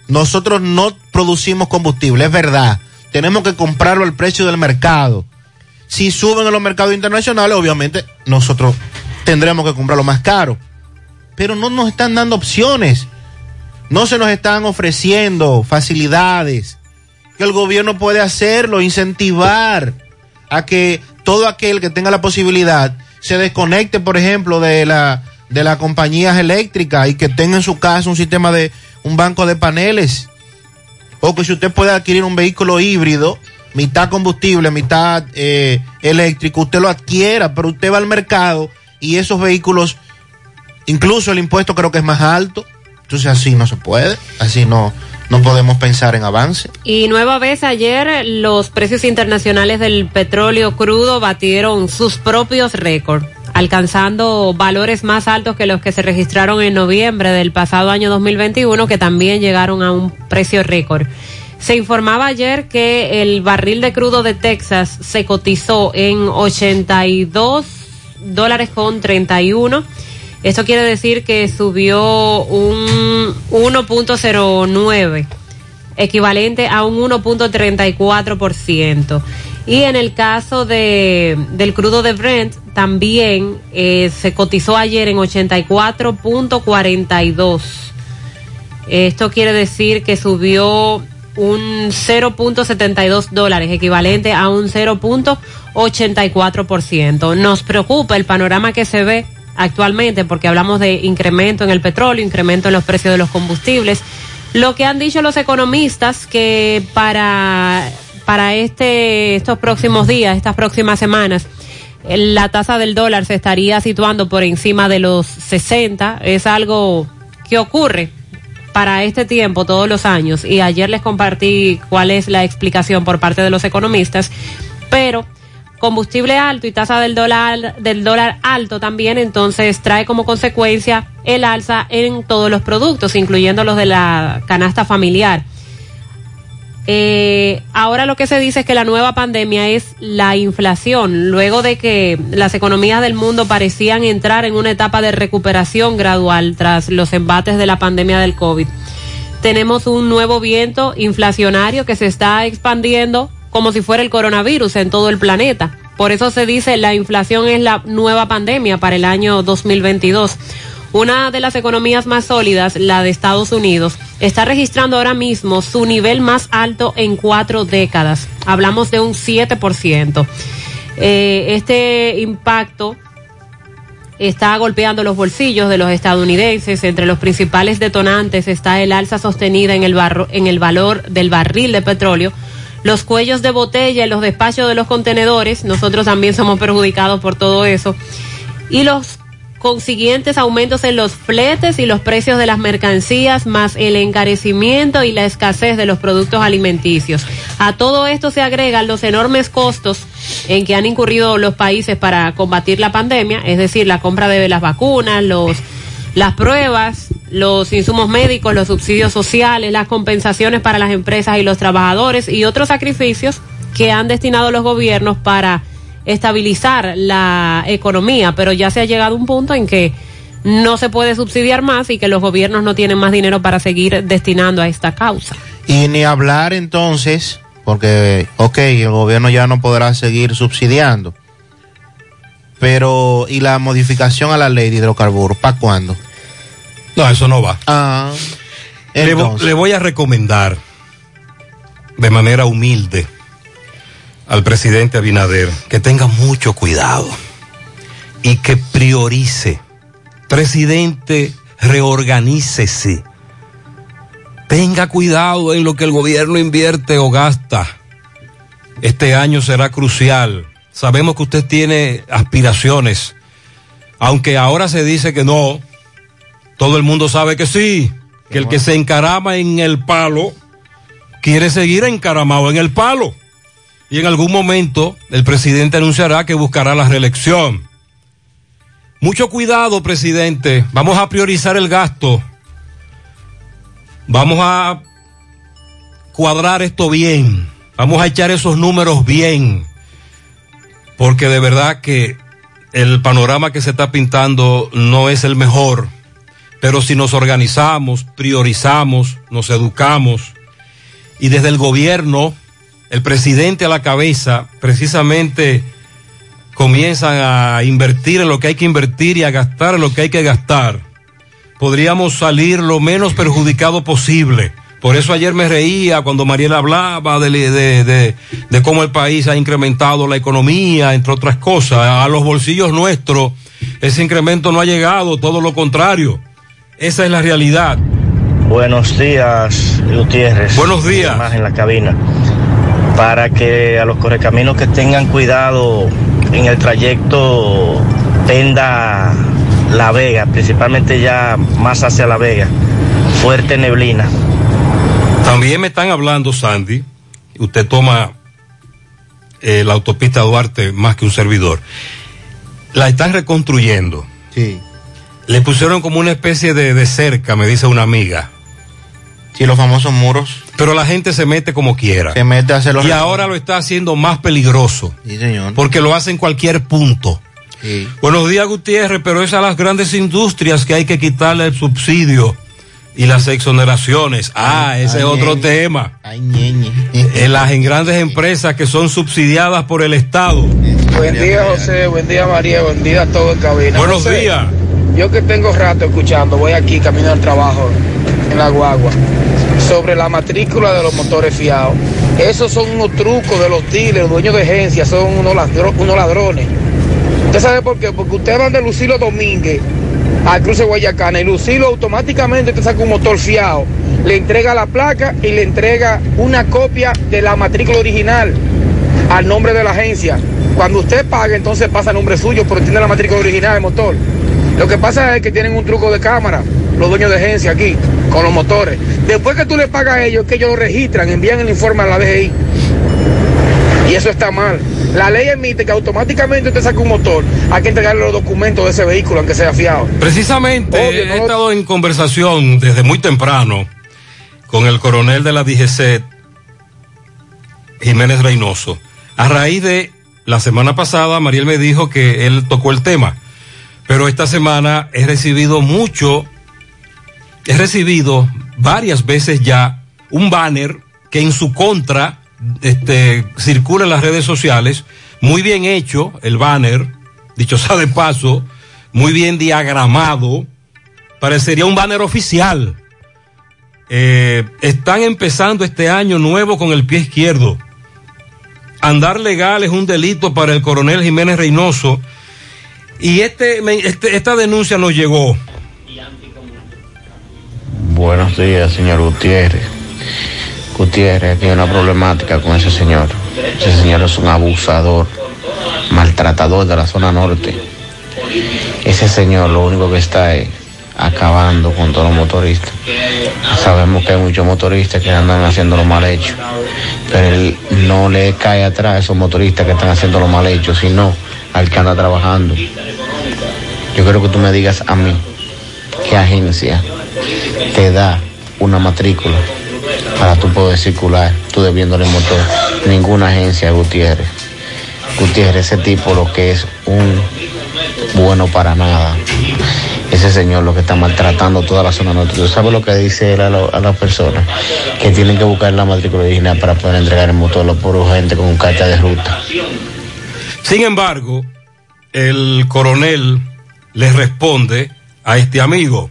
nosotros no producimos combustible, es verdad. Tenemos que comprarlo al precio del mercado. Si suben en los mercados internacionales, obviamente nosotros tendremos que comprarlo más caro. Pero no nos están dando opciones. No se nos están ofreciendo facilidades que el gobierno puede hacerlo, incentivar a que todo aquel que tenga la posibilidad se desconecte, por ejemplo, de la de las compañías eléctricas y que tenga en su casa un sistema de un banco de paneles. O que si usted puede adquirir un vehículo híbrido, mitad combustible, mitad eh, eléctrico, usted lo adquiera, pero usted va al mercado y esos vehículos, incluso el impuesto creo que es más alto, entonces así no se puede, así no, no podemos pensar en avance. Y nueva vez ayer los precios internacionales del petróleo crudo batieron sus propios récords, alcanzando valores más altos que los que se registraron en noviembre del pasado año 2021, que también llegaron a un precio récord. Se informaba ayer que el barril de crudo de Texas se cotizó en 82 dólares con 31. Esto quiere decir que subió un 1.09 equivalente a un 1.34%. Y en el caso de, del crudo de Brent, también eh, se cotizó ayer en 84.42. Esto quiere decir que subió un 0.72 dólares, equivalente a un 0.84%. Nos preocupa el panorama que se ve actualmente porque hablamos de incremento en el petróleo, incremento en los precios de los combustibles. Lo que han dicho los economistas que para, para este, estos próximos días, estas próximas semanas, la tasa del dólar se estaría situando por encima de los 60. Es algo que ocurre para este tiempo todos los años y ayer les compartí cuál es la explicación por parte de los economistas, pero combustible alto y tasa del dólar del dólar alto también entonces trae como consecuencia el alza en todos los productos, incluyendo los de la canasta familiar. Eh, ahora lo que se dice es que la nueva pandemia es la inflación, luego de que las economías del mundo parecían entrar en una etapa de recuperación gradual tras los embates de la pandemia del COVID. Tenemos un nuevo viento inflacionario que se está expandiendo como si fuera el coronavirus en todo el planeta. Por eso se dice la inflación es la nueva pandemia para el año 2022. Una de las economías más sólidas, la de Estados Unidos, está registrando ahora mismo su nivel más alto en cuatro décadas. Hablamos de un 7%. Eh, este impacto está golpeando los bolsillos de los estadounidenses. Entre los principales detonantes está el alza sostenida en el, barro, en el valor del barril de petróleo, los cuellos de botella en los despachos de los contenedores. Nosotros también somos perjudicados por todo eso. Y los consiguientes aumentos en los fletes y los precios de las mercancías, más el encarecimiento y la escasez de los productos alimenticios. A todo esto se agregan los enormes costos en que han incurrido los países para combatir la pandemia, es decir, la compra de las vacunas, los las pruebas, los insumos médicos, los subsidios sociales, las compensaciones para las empresas y los trabajadores y otros sacrificios que han destinado los gobiernos para estabilizar la economía, pero ya se ha llegado a un punto en que no se puede subsidiar más y que los gobiernos no tienen más dinero para seguir destinando a esta causa. Y ni hablar entonces, porque, ok, el gobierno ya no podrá seguir subsidiando, pero, ¿y la modificación a la ley de hidrocarburos? ¿Para cuándo? No, eso no va. Ah, le, le voy a recomendar de manera humilde al presidente Abinader que tenga mucho cuidado y que priorice. Presidente, reorganícese. Tenga cuidado en lo que el gobierno invierte o gasta. Este año será crucial. Sabemos que usted tiene aspiraciones, aunque ahora se dice que no. Todo el mundo sabe que sí, que el que se encarama en el palo quiere seguir encaramado en el palo. Y en algún momento el presidente anunciará que buscará la reelección. Mucho cuidado, presidente. Vamos a priorizar el gasto. Vamos a cuadrar esto bien. Vamos a echar esos números bien. Porque de verdad que el panorama que se está pintando no es el mejor. Pero si nos organizamos, priorizamos, nos educamos y desde el gobierno, el presidente a la cabeza, precisamente comienzan a invertir en lo que hay que invertir y a gastar en lo que hay que gastar, podríamos salir lo menos perjudicado posible. Por eso ayer me reía cuando Mariela hablaba de, de, de, de cómo el país ha incrementado la economía, entre otras cosas. A los bolsillos nuestros ese incremento no ha llegado, todo lo contrario. Esa es la realidad. Buenos días, Gutiérrez. Buenos días. Más en la cabina. Para que a los correcaminos que tengan cuidado en el trayecto Penda La Vega, principalmente ya más hacia La Vega, fuerte neblina. También me están hablando, Sandy, usted toma eh, la autopista Duarte más que un servidor. La están reconstruyendo. Sí. Le pusieron como una especie de, de cerca, me dice una amiga. Sí, los famosos muros. Pero la gente se mete como quiera. Se mete a hacer los Y ahora lo está haciendo más peligroso. Sí, señor. Porque lo hace en cualquier punto. Sí. Buenos días, Gutiérrez, pero es a las grandes industrias que hay que quitarle el subsidio y las exoneraciones. Ah, ese es otro tema. Ay. En las en grandes empresas que son subsidiadas por el Estado. Buen día, José. Buen día, María. Buen día a todo en cabina. Buenos José, días. Yo que tengo rato escuchando, voy aquí camino al trabajo en la guagua. sobre la matrícula de los motores fiados. Esos son unos trucos de los dealers, dueños de agencias, son unos, ladro- unos ladrones. ¿Usted sabe por qué? Porque usted va de Lucilo Domínguez al cruce Guayacana y Lucilo automáticamente te saca un motor fiado, le entrega la placa y le entrega una copia de la matrícula original al nombre de la agencia. Cuando usted paga, entonces pasa a nombre suyo, pero tiene la matrícula original del motor. Lo que pasa es que tienen un truco de cámara, los dueños de agencia aquí, con los motores. Después que tú le pagas a ellos, que ellos lo registran, envían el informe a la DGI. Y eso está mal. La ley emite que automáticamente usted saca un motor, hay que entregarle los documentos de ese vehículo, aunque sea fiado. Precisamente Obvio, he no- estado en conversación desde muy temprano con el coronel de la DGC, Jiménez Reynoso. A raíz de la semana pasada, Mariel me dijo que él tocó el tema, pero esta semana he recibido mucho, he recibido varias veces ya un banner que en su contra este, circula en las redes sociales, muy bien hecho el banner, dicho sea de paso, muy bien diagramado, parecería un banner oficial. Eh, están empezando este año nuevo con el pie izquierdo. Andar legal es un delito para el coronel Jiménez Reynoso. Y este, este- esta denuncia nos llegó. Buenos días, señor Gutiérrez. Gutiérrez tiene una problemática con ese señor. Ese señor es un abusador, maltratador de la zona norte. Ese señor lo único que está es acabando con todos los motoristas. Sabemos que hay muchos motoristas que andan haciendo lo mal hecho, pero él no le cae atrás a esos motoristas que están haciendo lo mal hecho, sino al que anda trabajando. Yo quiero que tú me digas a mí qué agencia te da una matrícula para tú poder circular, tú debiéndole motor. Ninguna agencia, Gutiérrez. Gutiérrez, ese tipo lo que es un bueno para nada. Ese señor lo que está maltratando toda la zona norte. ¿Tú sabes lo que dice él a, lo- a las personas? Que tienen que buscar la matrícula original para poder entregar el motor, los por gente con carta de ruta. Sin embargo, el coronel le responde a este amigo.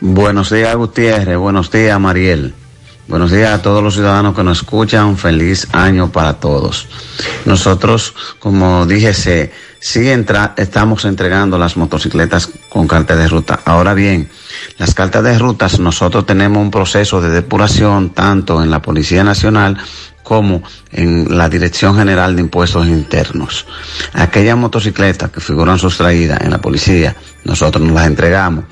Buenos días, Gutiérrez. Buenos días, Mariel. Buenos días a todos los ciudadanos que nos escuchan. Feliz año para todos. Nosotros, como dije, se, sí entra, estamos entregando las motocicletas con carta de ruta. Ahora bien, las cartas de rutas, nosotros tenemos un proceso de depuración tanto en la Policía Nacional como en la Dirección General de Impuestos Internos. Aquellas motocicletas que figuran sustraídas en la policía, nosotros nos las entregamos.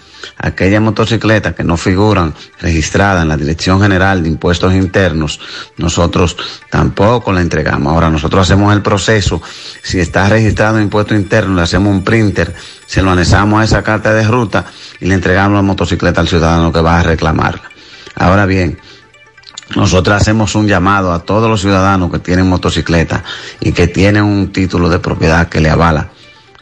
Aquellas motocicletas que no figuran registradas en la Dirección General de Impuestos Internos, nosotros tampoco la entregamos. Ahora nosotros hacemos el proceso, si está registrado en Impuestos Internos, le hacemos un printer, se lo anexamos a esa carta de ruta y le entregamos la motocicleta al ciudadano que va a reclamarla. Ahora bien, nosotros hacemos un llamado a todos los ciudadanos que tienen motocicleta y que tienen un título de propiedad que le avala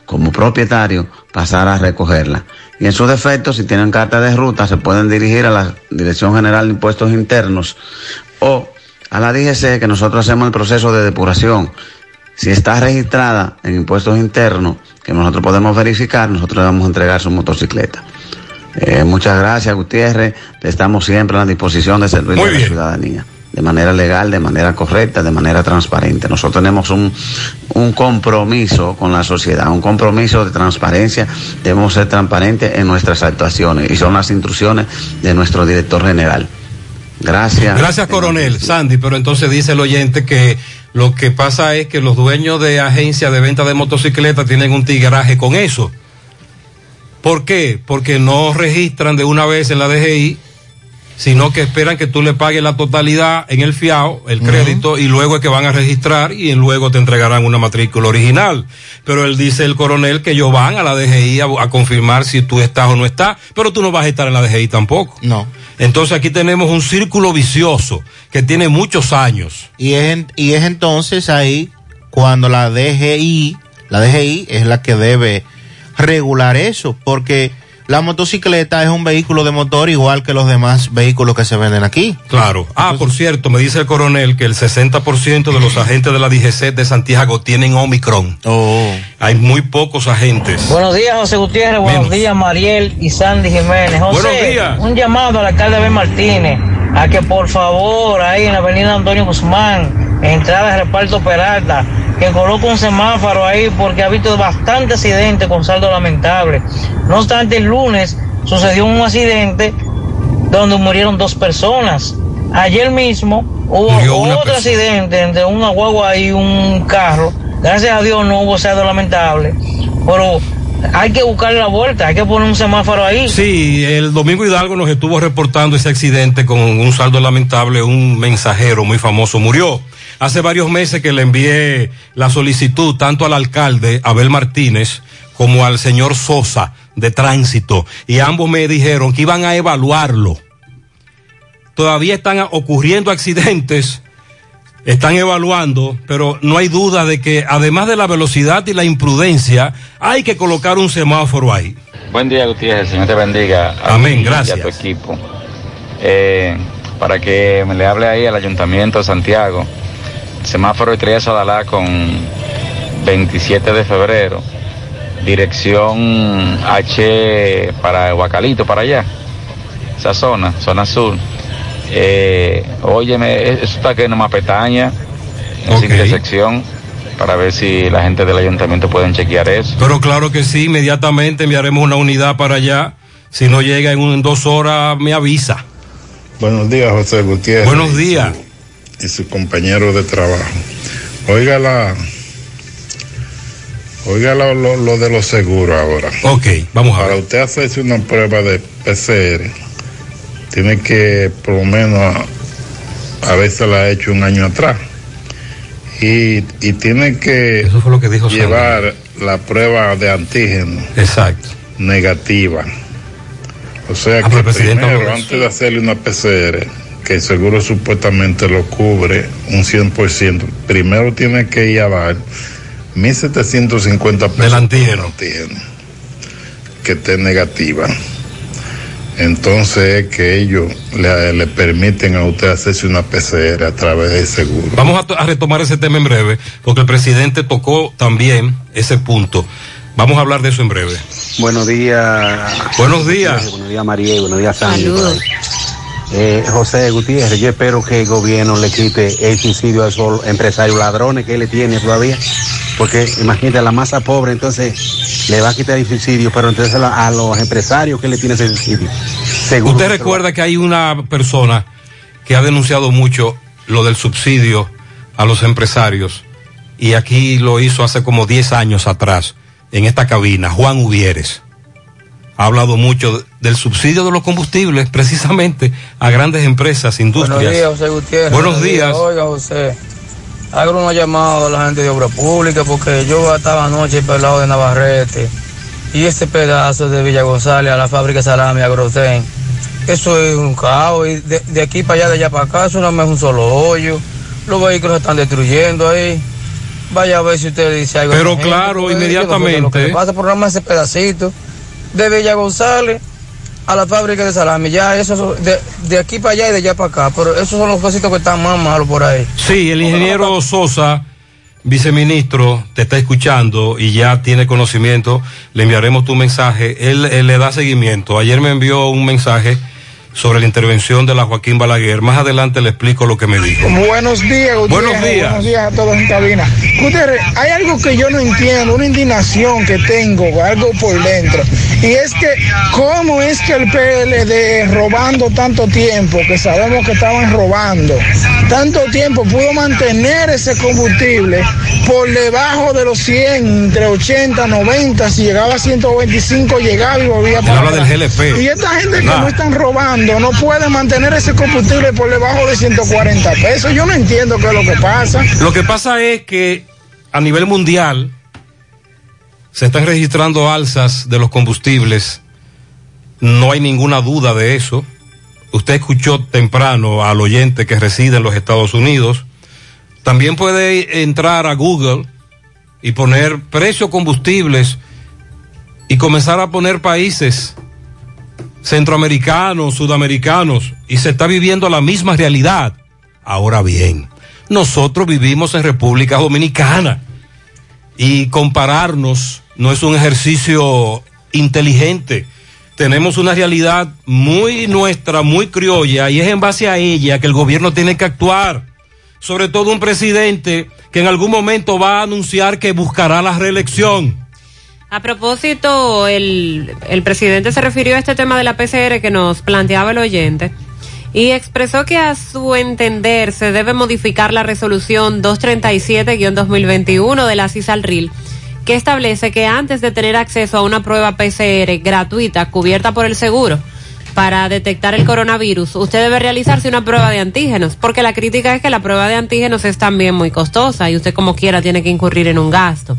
como propietario pasar a recogerla. Y en su defecto, si tienen carta de ruta, se pueden dirigir a la Dirección General de Impuestos Internos o a la DGC, que nosotros hacemos el proceso de depuración. Si está registrada en impuestos internos, que nosotros podemos verificar, nosotros le vamos a entregar su motocicleta. Eh, muchas gracias, Gutiérrez. Estamos siempre a la disposición de servir a la ciudadanía. De manera legal, de manera correcta, de manera transparente. Nosotros tenemos un, un compromiso con la sociedad, un compromiso de transparencia. Debemos ser transparentes en nuestras actuaciones y son las instrucciones de nuestro director general. Gracias. Gracias, coronel Sandy. Pero entonces dice el oyente que lo que pasa es que los dueños de agencias de venta de motocicletas tienen un tigraje con eso. ¿Por qué? Porque no registran de una vez en la DGI, sino que esperan que tú le pagues la totalidad en el fiado, el crédito, y luego es que van a registrar y luego te entregarán una matrícula original. Pero él dice, el coronel, que ellos van a la DGI a, a confirmar si tú estás o no estás, pero tú no vas a estar en la DGI tampoco. No. Entonces aquí tenemos un círculo vicioso que tiene muchos años. Y es, en- y es entonces ahí cuando la DGI, la DGI es la que debe regular eso, porque la motocicleta es un vehículo de motor igual que los demás vehículos que se venden aquí. Claro. Ah, por cierto, me dice el coronel que el 60% de los agentes de la DGC de Santiago tienen Omicron. Oh. Hay muy pocos agentes. Buenos días, José Gutiérrez. Buenos días, Mariel y Sandy Jiménez. José, Buenos días. un llamado al alcalde Ben Martínez. a que por favor ahí en la avenida Antonio Guzmán, entrada de reparto Peralta, que coloque un semáforo ahí porque ha habido bastante accidentes con saldo lamentable. No obstante, el lunes sucedió un accidente donde murieron dos personas. Ayer mismo hubo Murió otro accidente entre una guagua y un carro. Gracias a Dios no hubo saldo lamentable, pero hay que buscar la vuelta, hay que poner un semáforo ahí. Sí, el domingo Hidalgo nos estuvo reportando ese accidente con un saldo lamentable, un mensajero muy famoso murió. Hace varios meses que le envié la solicitud tanto al alcalde Abel Martínez como al señor Sosa de tránsito y ambos me dijeron que iban a evaluarlo. Todavía están ocurriendo accidentes, están evaluando, pero no hay duda de que además de la velocidad y la imprudencia, hay que colocar un semáforo ahí. Buen día, Gutiérrez. Señor te bendiga. Amén, gracias. Y a tu equipo. Eh, para que me le hable ahí al Ayuntamiento de Santiago. Semáforo Estrella Sadalá con 27 de febrero. Dirección H para Huacalito, para allá. Esa zona, zona sur. Eh, óyeme, eso está que nomás petaña. Esa intersección. Para ver si la gente del ayuntamiento pueden chequear eso. Pero claro que sí, inmediatamente enviaremos una unidad para allá. Si no llega en, un- en dos horas, me avisa. Buenos días, José Gutiérrez. Buenos días. Y su compañero de trabajo. Oiga la. Oiga lo, lo- lo de los seguros ahora. Ok, vamos a Para ver. usted hacerse una prueba de PCR, tiene que por lo menos veces la ha hecho un año atrás. Y, y tiene que llevar la prueba de antígeno. Exacto. Negativa. O sea Ah, que primero, antes de hacerle una PCR, que el seguro supuestamente lo cubre un 100%, primero tiene que llevar 1.750 pesos. Del antígeno. Que esté negativa. Entonces es que ellos le, le permiten a usted hacerse una PCR a través del seguro. Vamos a, a retomar ese tema en breve, porque el presidente tocó también ese punto. Vamos a hablar de eso en breve. Buenos días. Buenos días. Buenos días, María. Buenos días, Sandy. Eh, José Gutiérrez, yo espero que el gobierno le quite el subsidio a esos empresarios ladrones que él tiene todavía. Porque imagínate, la masa pobre, entonces le va a quitar el subsidio, pero entonces a, los empresarios que le tiene ese subsidio. Seguro Usted recuerda que hay una persona que ha denunciado mucho lo del subsidio a los empresarios y aquí lo hizo hace como 10 años atrás en esta cabina, Juan Uvieres. Ha hablado mucho del subsidio de los combustibles precisamente a grandes empresas, industrias. Buenos días, José Gutiérrez. Buenos días. Oiga, José, hago una llamada a la gente de obra pública porque yo estaba anoche por el lado de Navarrete y ese pedazo de Villa González a la fábrica salami Agrotén, eso es un caos. Y de, de aquí para allá, de allá para acá, eso no es un solo hoyo. Los vehículos se están destruyendo ahí. Vaya a ver si usted dice algo. Pero gente, claro, inmediatamente. Lo que pasa por nada más ese pedacito de Villa González a la fábrica de salami. Ya eso de, de aquí para allá y de allá para acá. Pero esos son los cositos que están más malos por ahí. Sí, el ingeniero Sosa, viceministro, te está escuchando y ya tiene conocimiento. Le enviaremos tu mensaje. Él, él le da seguimiento. Ayer me envió un mensaje sobre la intervención de la Joaquín Balaguer. Más adelante le explico lo que me dijo. Buenos días, Gutiérrez. Buenos días. Buenos días a todos en cabina. Gutiérrez, hay algo que yo no entiendo, una indignación que tengo, algo por dentro. Y es que, ¿cómo es que el PLD, robando tanto tiempo, que sabemos que estaban robando, tanto tiempo pudo mantener ese combustible por debajo de los 100, entre 80, 90, si llegaba a 125, llegaba y volvía para habla del. GLP. Y esta gente que no están robando no puede mantener ese combustible por debajo de 140 pesos. Yo no entiendo qué es lo que pasa. Lo que pasa es que a nivel mundial se están registrando alzas de los combustibles. No hay ninguna duda de eso. Usted escuchó temprano al oyente que reside en los Estados Unidos. También puede entrar a Google y poner precio combustibles y comenzar a poner países centroamericanos, sudamericanos, y se está viviendo la misma realidad. Ahora bien, nosotros vivimos en República Dominicana y compararnos no es un ejercicio inteligente. tenemos una realidad muy nuestra, muy criolla, y es en base a ella que el gobierno tiene que actuar. Sobre todo un presidente que en algún momento va a anunciar que buscará la reelección. A propósito, el, el presidente se refirió a este tema de la PCR que nos planteaba el oyente y expresó que a su entender se debe modificar la resolución 237-2021 de la CISALRIL que establece que antes de tener acceso a una prueba PCR gratuita cubierta por el seguro para detectar el coronavirus, usted debe realizarse una prueba de antígenos, porque la crítica es que la prueba de antígenos es también muy costosa y usted como quiera tiene que incurrir en un gasto.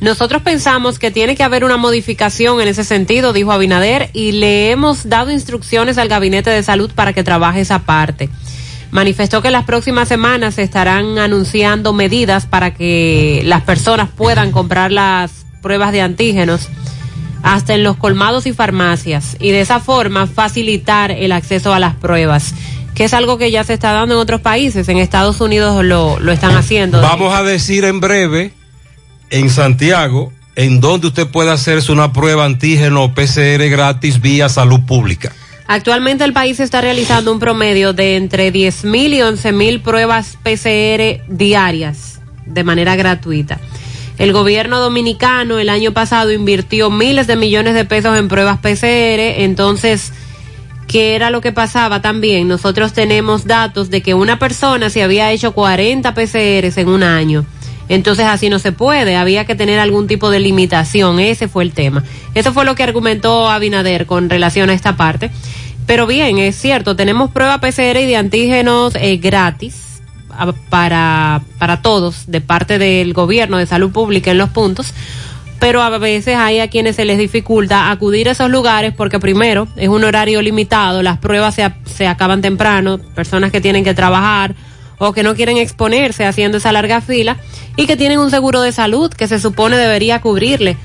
Nosotros pensamos que tiene que haber una modificación en ese sentido, dijo Abinader, y le hemos dado instrucciones al Gabinete de Salud para que trabaje esa parte manifestó que las próximas semanas se estarán anunciando medidas para que las personas puedan comprar las pruebas de antígenos hasta en los colmados y farmacias y de esa forma facilitar el acceso a las pruebas, que es algo que ya se está dando en otros países, en Estados Unidos lo, lo están haciendo. Vamos a decir en breve, en Santiago, en donde usted puede hacerse una prueba antígeno PCR gratis vía salud pública. Actualmente el país está realizando un promedio de entre 10.000 y 11.000 pruebas PCR diarias de manera gratuita. El gobierno dominicano el año pasado invirtió miles de millones de pesos en pruebas PCR, entonces, ¿qué era lo que pasaba también? Nosotros tenemos datos de que una persona se había hecho 40 PCRs en un año. Entonces así no se puede, había que tener algún tipo de limitación, ese fue el tema. Eso fue lo que argumentó Abinader con relación a esta parte. Pero bien, es cierto, tenemos prueba PCR y de antígenos eh, gratis para, para todos de parte del gobierno de salud pública en los puntos, pero a veces hay a quienes se les dificulta acudir a esos lugares porque primero es un horario limitado, las pruebas se, se acaban temprano, personas que tienen que trabajar o que no quieren exponerse haciendo esa larga fila y que tienen un seguro de salud que se supone debería cubrirle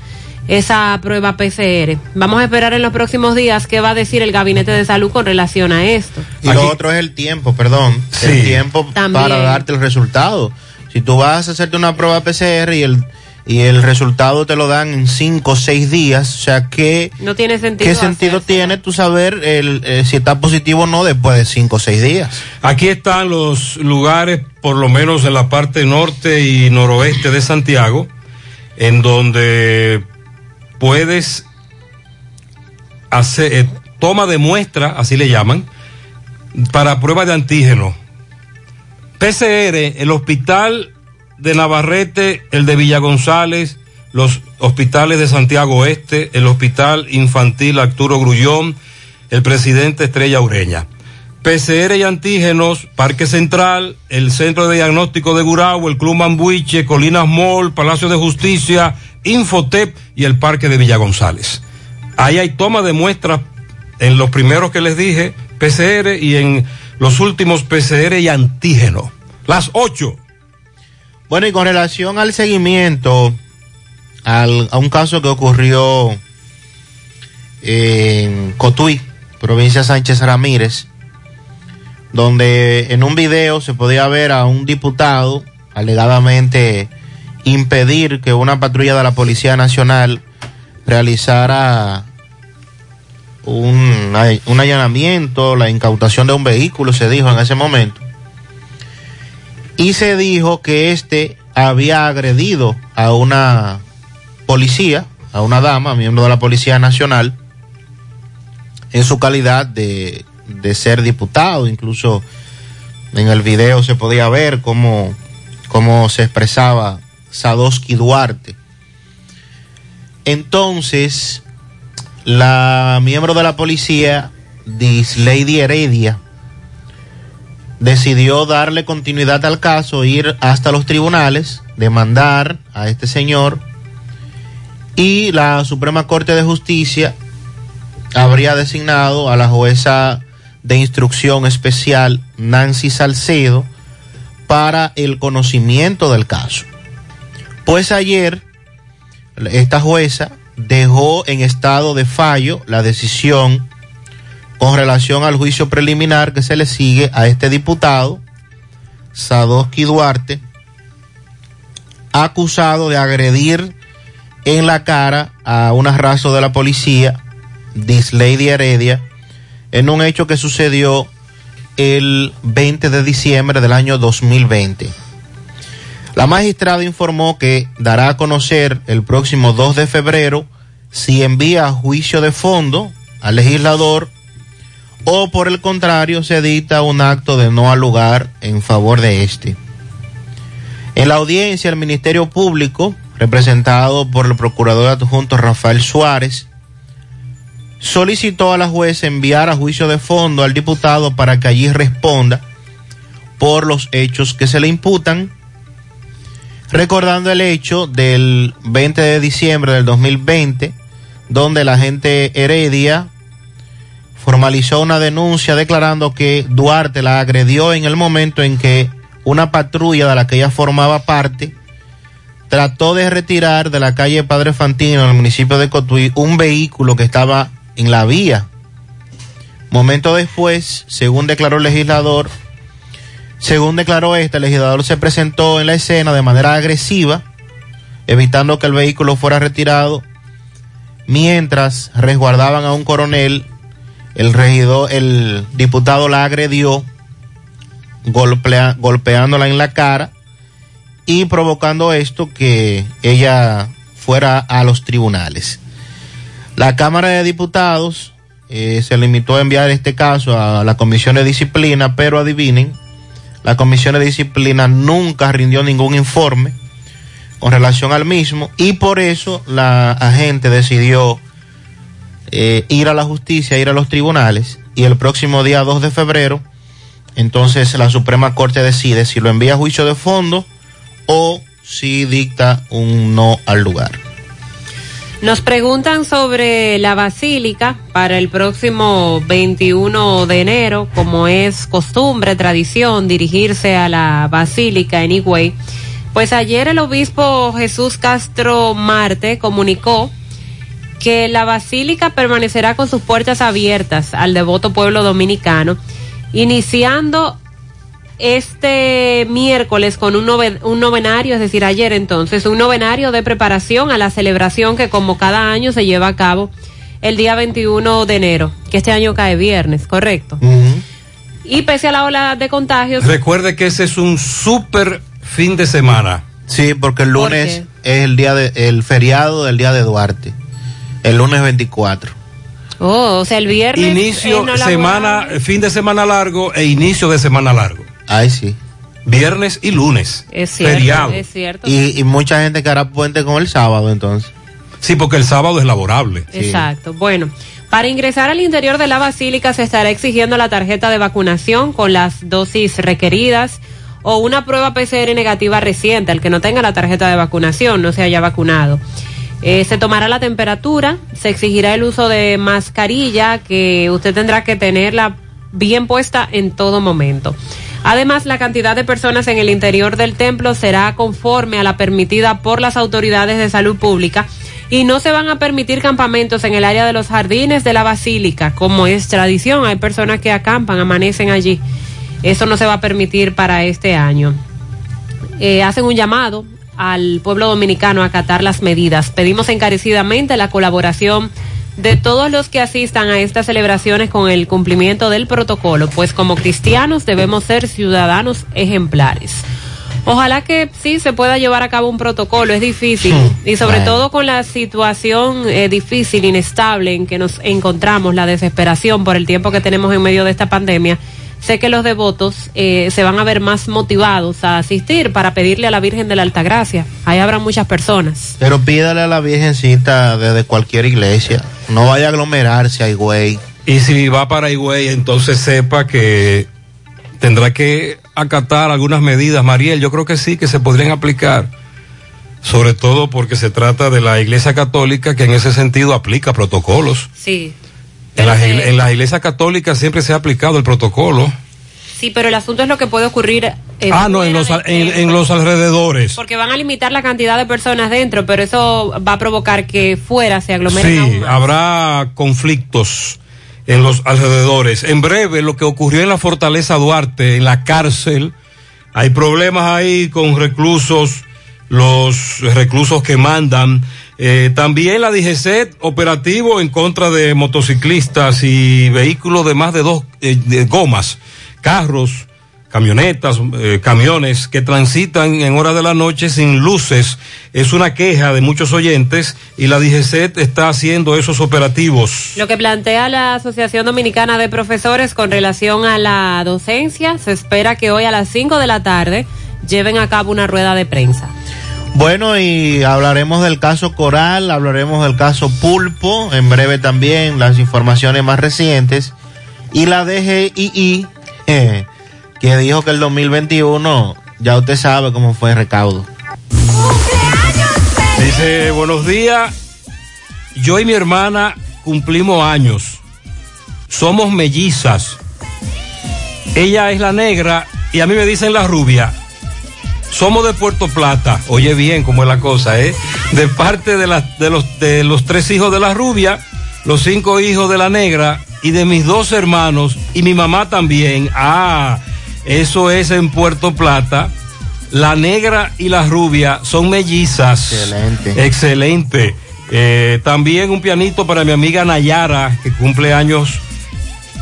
esa prueba PCR. Vamos a esperar en los próximos días qué va a decir el Gabinete de Salud con relación a esto. Y lo otro es el tiempo, perdón, el tiempo para darte el resultado. Si tú vas a hacerte una prueba PCR y el y el resultado te lo dan en cinco o seis días, o sea que no tiene sentido. ¿Qué sentido tiene tú saber el, eh, si está positivo o no después de cinco o seis días? Aquí están los lugares, por lo menos en la parte norte y noroeste de Santiago, en donde puedes hacer eh, toma de muestra, así le llaman, para prueba de antígeno. PCR, el hospital de Navarrete, el de Villa González, los hospitales de Santiago Oeste, el Hospital Infantil Arturo Grullón, el presidente Estrella Ureña. PCR y antígenos, Parque Central, el Centro de Diagnóstico de Gurabo, el Club Mambuiche, Colinas Mall, Palacio de Justicia, Infotep y el Parque de Villa González. Ahí hay toma de muestras en los primeros que les dije, PCR y en los últimos PCR y antígeno. Las ocho. Bueno, y con relación al seguimiento al, a un caso que ocurrió en Cotuí, provincia Sánchez Ramírez, donde en un video se podía ver a un diputado alegadamente impedir que una patrulla de la Policía Nacional realizara un, un allanamiento, la incautación de un vehículo, se dijo en ese momento y se dijo que este había agredido a una policía, a una dama, miembro de la Policía Nacional, en su calidad de, de ser diputado. Incluso en el video se podía ver cómo, cómo se expresaba Sadowski Duarte. Entonces, la miembro de la policía, Lady Heredia, decidió darle continuidad al caso, ir hasta los tribunales, demandar a este señor y la Suprema Corte de Justicia habría designado a la jueza de instrucción especial Nancy Salcedo para el conocimiento del caso. Pues ayer esta jueza dejó en estado de fallo la decisión con relación al juicio preliminar que se le sigue a este diputado, Sadowski Duarte, acusado de agredir en la cara a un arraso de la policía Dislady Heredia en un hecho que sucedió el 20 de diciembre del año 2020. La magistrada informó que dará a conocer el próximo 2 de febrero si envía juicio de fondo al legislador o por el contrario se dicta un acto de no al lugar en favor de este. En la audiencia, el Ministerio Público, representado por el procurador adjunto Rafael Suárez, solicitó a la jueza enviar a juicio de fondo al diputado para que allí responda por los hechos que se le imputan, recordando el hecho del 20 de diciembre del 2020, donde la gente Heredia formalizó una denuncia declarando que Duarte la agredió en el momento en que una patrulla de la que ella formaba parte trató de retirar de la calle Padre Fantino en el municipio de Cotuí un vehículo que estaba en la vía. Momento después, según declaró el legislador, según declaró este, el legislador se presentó en la escena de manera agresiva, evitando que el vehículo fuera retirado, mientras resguardaban a un coronel, el regidor, el diputado la agredió, golpeándola en la cara y provocando esto que ella fuera a los tribunales. La Cámara de Diputados eh, se limitó a enviar este caso a la Comisión de Disciplina, pero adivinen, la Comisión de Disciplina nunca rindió ningún informe con relación al mismo y por eso la agente decidió eh, ir a la justicia, ir a los tribunales y el próximo día 2 de febrero, entonces la Suprema Corte decide si lo envía a juicio de fondo o si dicta un no al lugar. Nos preguntan sobre la basílica para el próximo 21 de enero, como es costumbre, tradición, dirigirse a la basílica en Higüey. Pues ayer el obispo Jesús Castro Marte comunicó que la basílica permanecerá con sus puertas abiertas al devoto pueblo dominicano, iniciando este miércoles con un, un, novenario, es decir, ayer entonces, un novenario de preparación a la celebración que como cada año se lleva a cabo el día 21 de enero, que este año cae viernes, ¿correcto? Uh -huh. Y pese a la ola de contagios... Recuerde que ese es un súper fin de semana. Sí, porque el lunes ¿Por es el día de, el feriado del día de Duarte, el lunes 24. Oh, o sea, el viernes... Inicio, semana, fin de semana largo e inicio de semana largo. Ay, sí. Viernes y lunes. Es cierto. Feriado. Es cierto. Y, y, mucha gente que hará puente con el sábado, entonces. Sí, porque el sábado es laborable. Exacto. Bueno, para ingresar al interior de la basílica se estará exigiendo la tarjeta de vacunación con las dosis requeridas o una prueba PCR negativa reciente, al que no tenga la tarjeta de vacunación, no se haya vacunado. Eh, se tomará la temperatura, se exigirá el uso de mascarilla, que usted tendrá que tenerla bien puesta en todo momento. Además, la cantidad de personas en el interior del templo será conforme a la permitida por las autoridades de salud pública y no se van a permitir campamentos en el área de los jardines de la basílica, como es tradición. Hay personas que acampan, amanecen allí. Eso no se va a permitir para este año. Eh, hacen un llamado al pueblo dominicano a acatar las medidas. Pedimos encarecidamente la colaboración de todos los que asistan a estas celebraciones con el cumplimiento del protocolo, pues como cristianos debemos ser ciudadanos ejemplares. Ojalá que sí se pueda llevar a cabo un protocolo, es difícil y sobre Bueno. todo con la situación eh, difícil, inestable en que nos encontramos, la desesperación por el tiempo que tenemos en medio de esta pandemia. Sé que los devotos eh, se van a ver más motivados a asistir para pedirle a la Virgen de la Altagracia. Ahí habrá muchas personas. Pero pídale a la Virgencita desde cualquier iglesia. No vaya a aglomerarse ahí, güey. Y si va para Higüey, entonces sepa que tendrá que acatar algunas medidas. Mariel, yo creo que sí, que se podrían aplicar. Sobre todo porque se trata de la Iglesia Católica que en ese sentido aplica protocolos. Sí. En las, en las iglesias católicas siempre se ha aplicado el protocolo. Sí, pero el asunto es lo que puede ocurrir. eh, ah, no, en los, en, en los alrededores. Porque van a limitar la cantidad de personas dentro, pero eso va a provocar que fuera se aglomeren Sí, habrá conflictos en los alrededores. En breve, lo que ocurrió en la Fortaleza Duarte, en la cárcel, hay problemas ahí con reclusos, los reclusos que mandan Eh, también la DGCET operativo en contra de motociclistas y vehículos de más de dos eh, de gomas, carros, camionetas, eh, camiones que transitan en horas de la noche sin luces. Es una queja de muchos oyentes y la DGCET está haciendo esos operativos. Lo que plantea la Asociación Dominicana de Profesores con relación a la docencia, se espera que hoy a las 5 de la tarde lleven a cabo una rueda de prensa. Bueno, y hablaremos del caso Coral, hablaremos del caso Pulpo, en breve también las informaciones más recientes. Y la DGII, eh, que dijo que el 2021, ya usted sabe cómo fue el recaudo. Dice, buenos días, yo y mi hermana cumplimos años, somos mellizas. Ella es la negra y a mí me dicen la rubia. Somos de Puerto Plata, oye bien cómo es la cosa, ¿eh? De parte de, la- de, los, de los tres hijos de la rubia, los cinco hijos de la negra y de mis dos hermanos y mi mamá también. Ah, eso es en Puerto Plata. La negra y la rubia son mellizas. Excelente. Excelente. Eh, también un pianito para mi amiga Nayara, que cumple años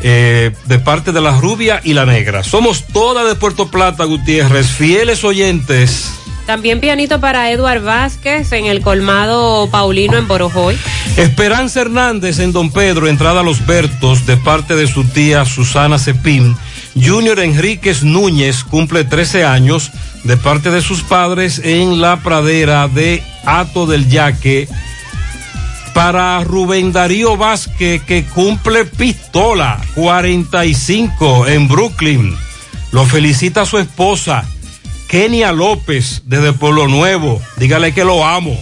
eh, de parte de la rubia y la negra. Somos todas de Puerto Plata, Gutiérrez, fieles oyentes. También pianito para Eduard Vázquez en el colmado Paulino en Borojoy. Esperanza Hernández en Don Pedro, entrada a Los Bertos, de parte de su tía Susana Cepín. Junior Enríquez Núñez cumple 13 años, de parte de sus padres en la pradera de Ato del Yaque. Para Rubén Darío Vázquez, que cumple pistola 45 en Brooklyn. Lo felicita su esposa, Kenia López, desde Pueblo Nuevo. Dígale que lo amo.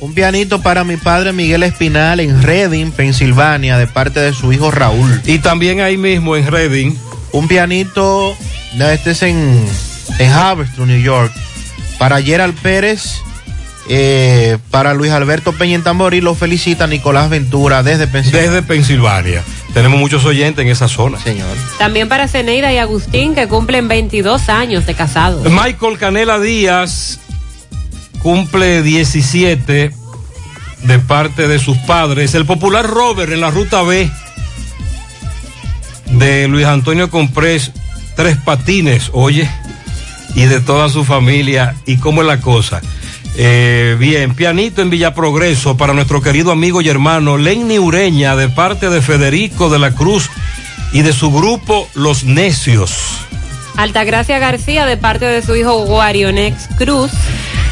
Un pianito para mi padre Miguel Espinal en Reading, Pensilvania, de parte de su hijo Raúl. Y también ahí mismo en Reading. Un pianito, no, este es en, en New York, para Gerald Pérez, eh, para Luis Alberto Peña Tamboril, lo felicita Nicolás Ventura desde Pensilvania. Desde Pensilvania. Tenemos muchos oyentes en esa zona. Señor. También para Ceneida y Agustín que cumplen 22 años de casados. Michael Canela Díaz cumple 17 de parte de sus padres. El popular Robert en la ruta B de Luis Antonio Comprés, tres patines, oye, y de toda su familia. ¿Y cómo es la cosa? Eh, bien, pianito en Villa Progreso para nuestro querido amigo y hermano Lenny Ureña de parte de Federico de la Cruz y de su grupo Los Necios. Altagracia García de parte de su hijo Guarionex Cruz.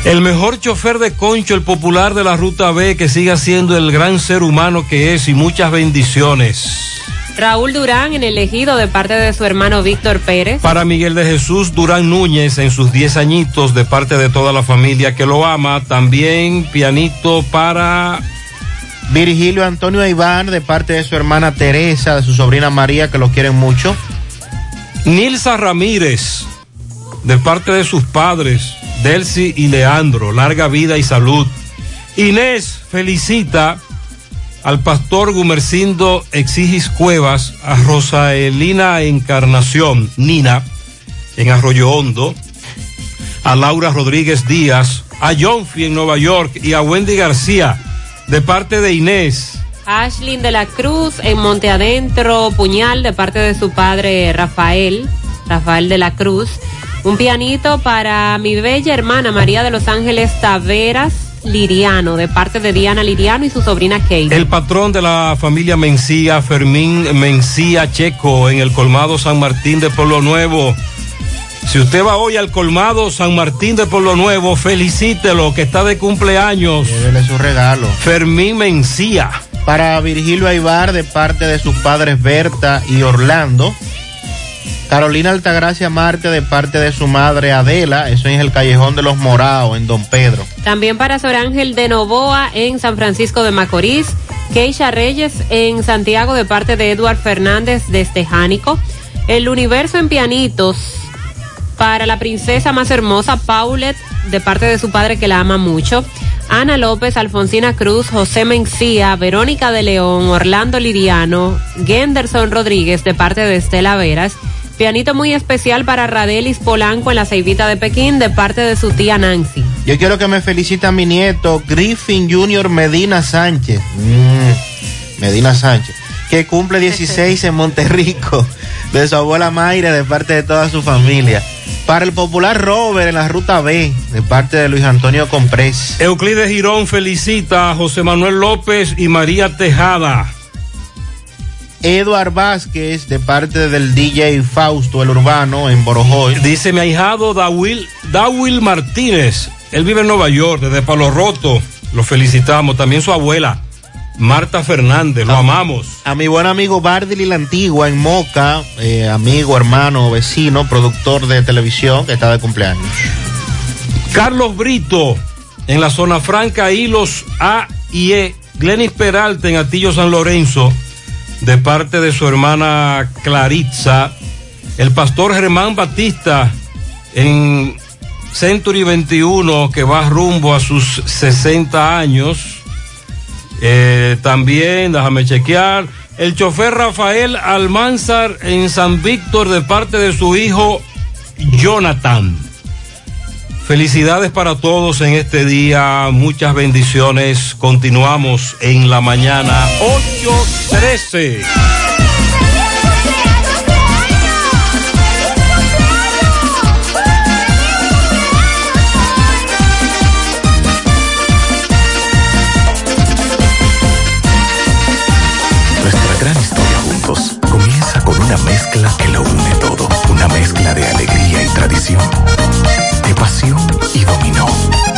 El mejor chofer de concho, el popular de la Ruta B, que siga siendo el gran ser humano que es y muchas bendiciones. Raúl Durán en el ejido de parte de su hermano Víctor Pérez. Para Miguel de Jesús Durán Núñez en sus 10 añitos de parte de toda la familia que lo ama. También pianito para Virgilio Antonio Iván de parte de su hermana Teresa, de su sobrina María, que lo quieren mucho. Nilsa Ramírez de parte de sus padres, Delcy y Leandro. Larga vida y salud. Inés felicita al pastor Gumercindo Exigis Cuevas, a Rosaelina Encarnación, Nina, en Arroyo Hondo, a Laura Rodríguez Díaz, a Jonfi en Nueva York y a Wendy García, de parte de Inés. Ashlyn de la Cruz en Monte Adentro, Puñal de parte de su padre Rafael, Rafael de la Cruz. Un pianito para mi bella hermana María de los Ángeles Taveras Liriano, de parte de Diana Liriano y su sobrina Kate. El patrón de la familia Mencía, Fermín Mencía Checo, en el colmado San Martín de Pueblo Nuevo. Si usted va hoy al colmado San Martín de Pueblo Nuevo, felicítelo que está de cumpleaños. Débele su regalo. Fermín Mencía. Para Virgilio Aibar de parte de sus padres Berta y Orlando. Carolina Altagracia Marte de parte de su madre Adela, eso es el Callejón de los Moraos en Don Pedro. También para Sor Ángel de Novoa en San Francisco de Macorís. Keisha Reyes en Santiago de parte de Eduard Fernández desde Jánico. El universo en pianitos para la princesa más hermosa Paulette de parte de su padre que la ama mucho. Ana López, Alfonsina Cruz, José Mencía, Verónica de León, Orlando Liriano, Genderson Rodríguez de parte de Estela Veras, Pianito muy especial para Radelis Polanco en la Ceibita de Pekín de parte de su tía Nancy. Yo quiero que me felicite a mi nieto Griffin Junior Medina Sánchez. Mm, Medina Sánchez. Que cumple 16 en Monterrico. De su abuela Mayra, de parte de toda su familia. Para el popular Robert en la ruta B, de parte de Luis Antonio Comprés. Euclides Girón felicita a José Manuel López y María Tejada. Eduard Vázquez, de parte del DJ Fausto, el urbano, en Borojoy. Dice mi ahijado Dawil, Dawil Martínez. Él vive en Nueva York, desde Palo Roto. Lo felicitamos. También su abuela, Marta Fernández. Lo amamos. A mi buen amigo Bardili la Antigua en Moca, eh, amigo, hermano, vecino, productor de televisión que está de cumpleaños. Carlos Brito, en la zona franca, Hilos A y E. Glenis Peralta, en Atillo San Lorenzo, de parte de su hermana Claritza. El pastor Germán Batista, en Century 21, que va rumbo a sus 60 años. Eh, también, déjame chequear, el chofer Rafael Almanzar en San Víctor de parte de su hijo Jonathan. Felicidades para todos en este día, muchas bendiciones. Continuamos en la mañana 8.13. Nuestra gran historia juntos comienza con una mezcla que lo une todo. Una mezcla de alegría y tradición, pasión y dominó,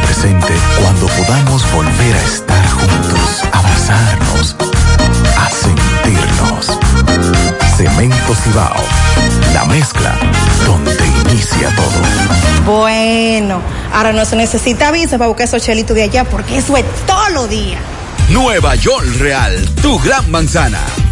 presente cuando podamos volver a estar juntos, abrazarnos, a sentirnos. Cemento Cibao, la mezcla donde inicia todo. Bueno, ahora no se necesita visa para buscar esos chelitos de allá porque eso es todo lo día. Nueva York Real, tu gran manzana.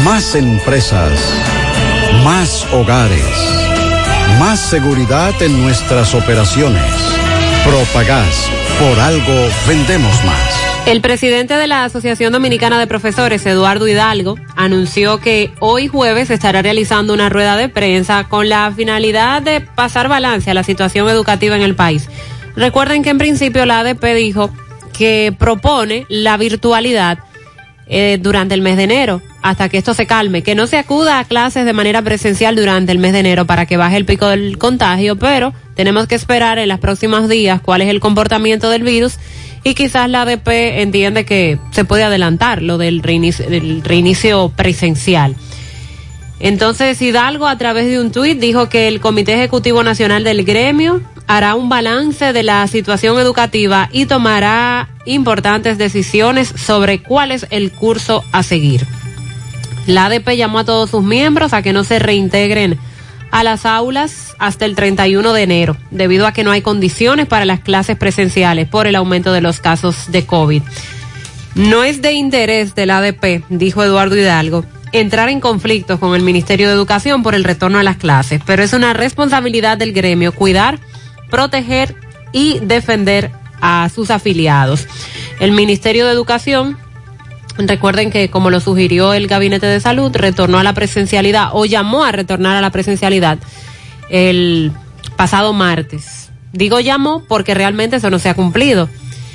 Más empresas. Más hogares. Más seguridad en nuestras operaciones. Propagás. Por algo vendemos más. El presidente de la Asociación Dominicana de Profesores, Eduardo Hidalgo, anunció que hoy jueves estará realizando una rueda de prensa con la finalidad de pasar balance a la situación educativa en el país. Recuerden que en principio la ADP dijo que propone la virtualidad eh, durante el mes de enero, hasta que esto se calme, que no se acuda a clases de manera presencial durante el mes de enero para que baje el pico del contagio, pero tenemos que esperar en los próximos días cuál es el comportamiento del virus y quizás la ADP entiende que se puede adelantar lo del reinicio, del reinicio presencial. Entonces Hidalgo a través de un tuit dijo que el Comité Ejecutivo Nacional del Gremio hará un balance de la situación educativa y tomará importantes decisiones sobre cuál es el curso a seguir. La ADP llamó a todos sus miembros a que no se reintegren a las aulas hasta el 31 de enero, debido a que no hay condiciones para las clases presenciales por el aumento de los casos de COVID. No es de interés de la ADP, dijo Eduardo Hidalgo, entrar en conflictos con el Ministerio de Educación por el retorno a las clases, pero es una responsabilidad del gremio cuidar, proteger y defender a sus afiliados. El Ministerio de Educación Recuerden que, como lo sugirió el Gabinete de Salud, retornó a la presencialidad o llamó a retornar a la presencialidad el pasado martes. Digo llamó porque realmente eso no se ha cumplido.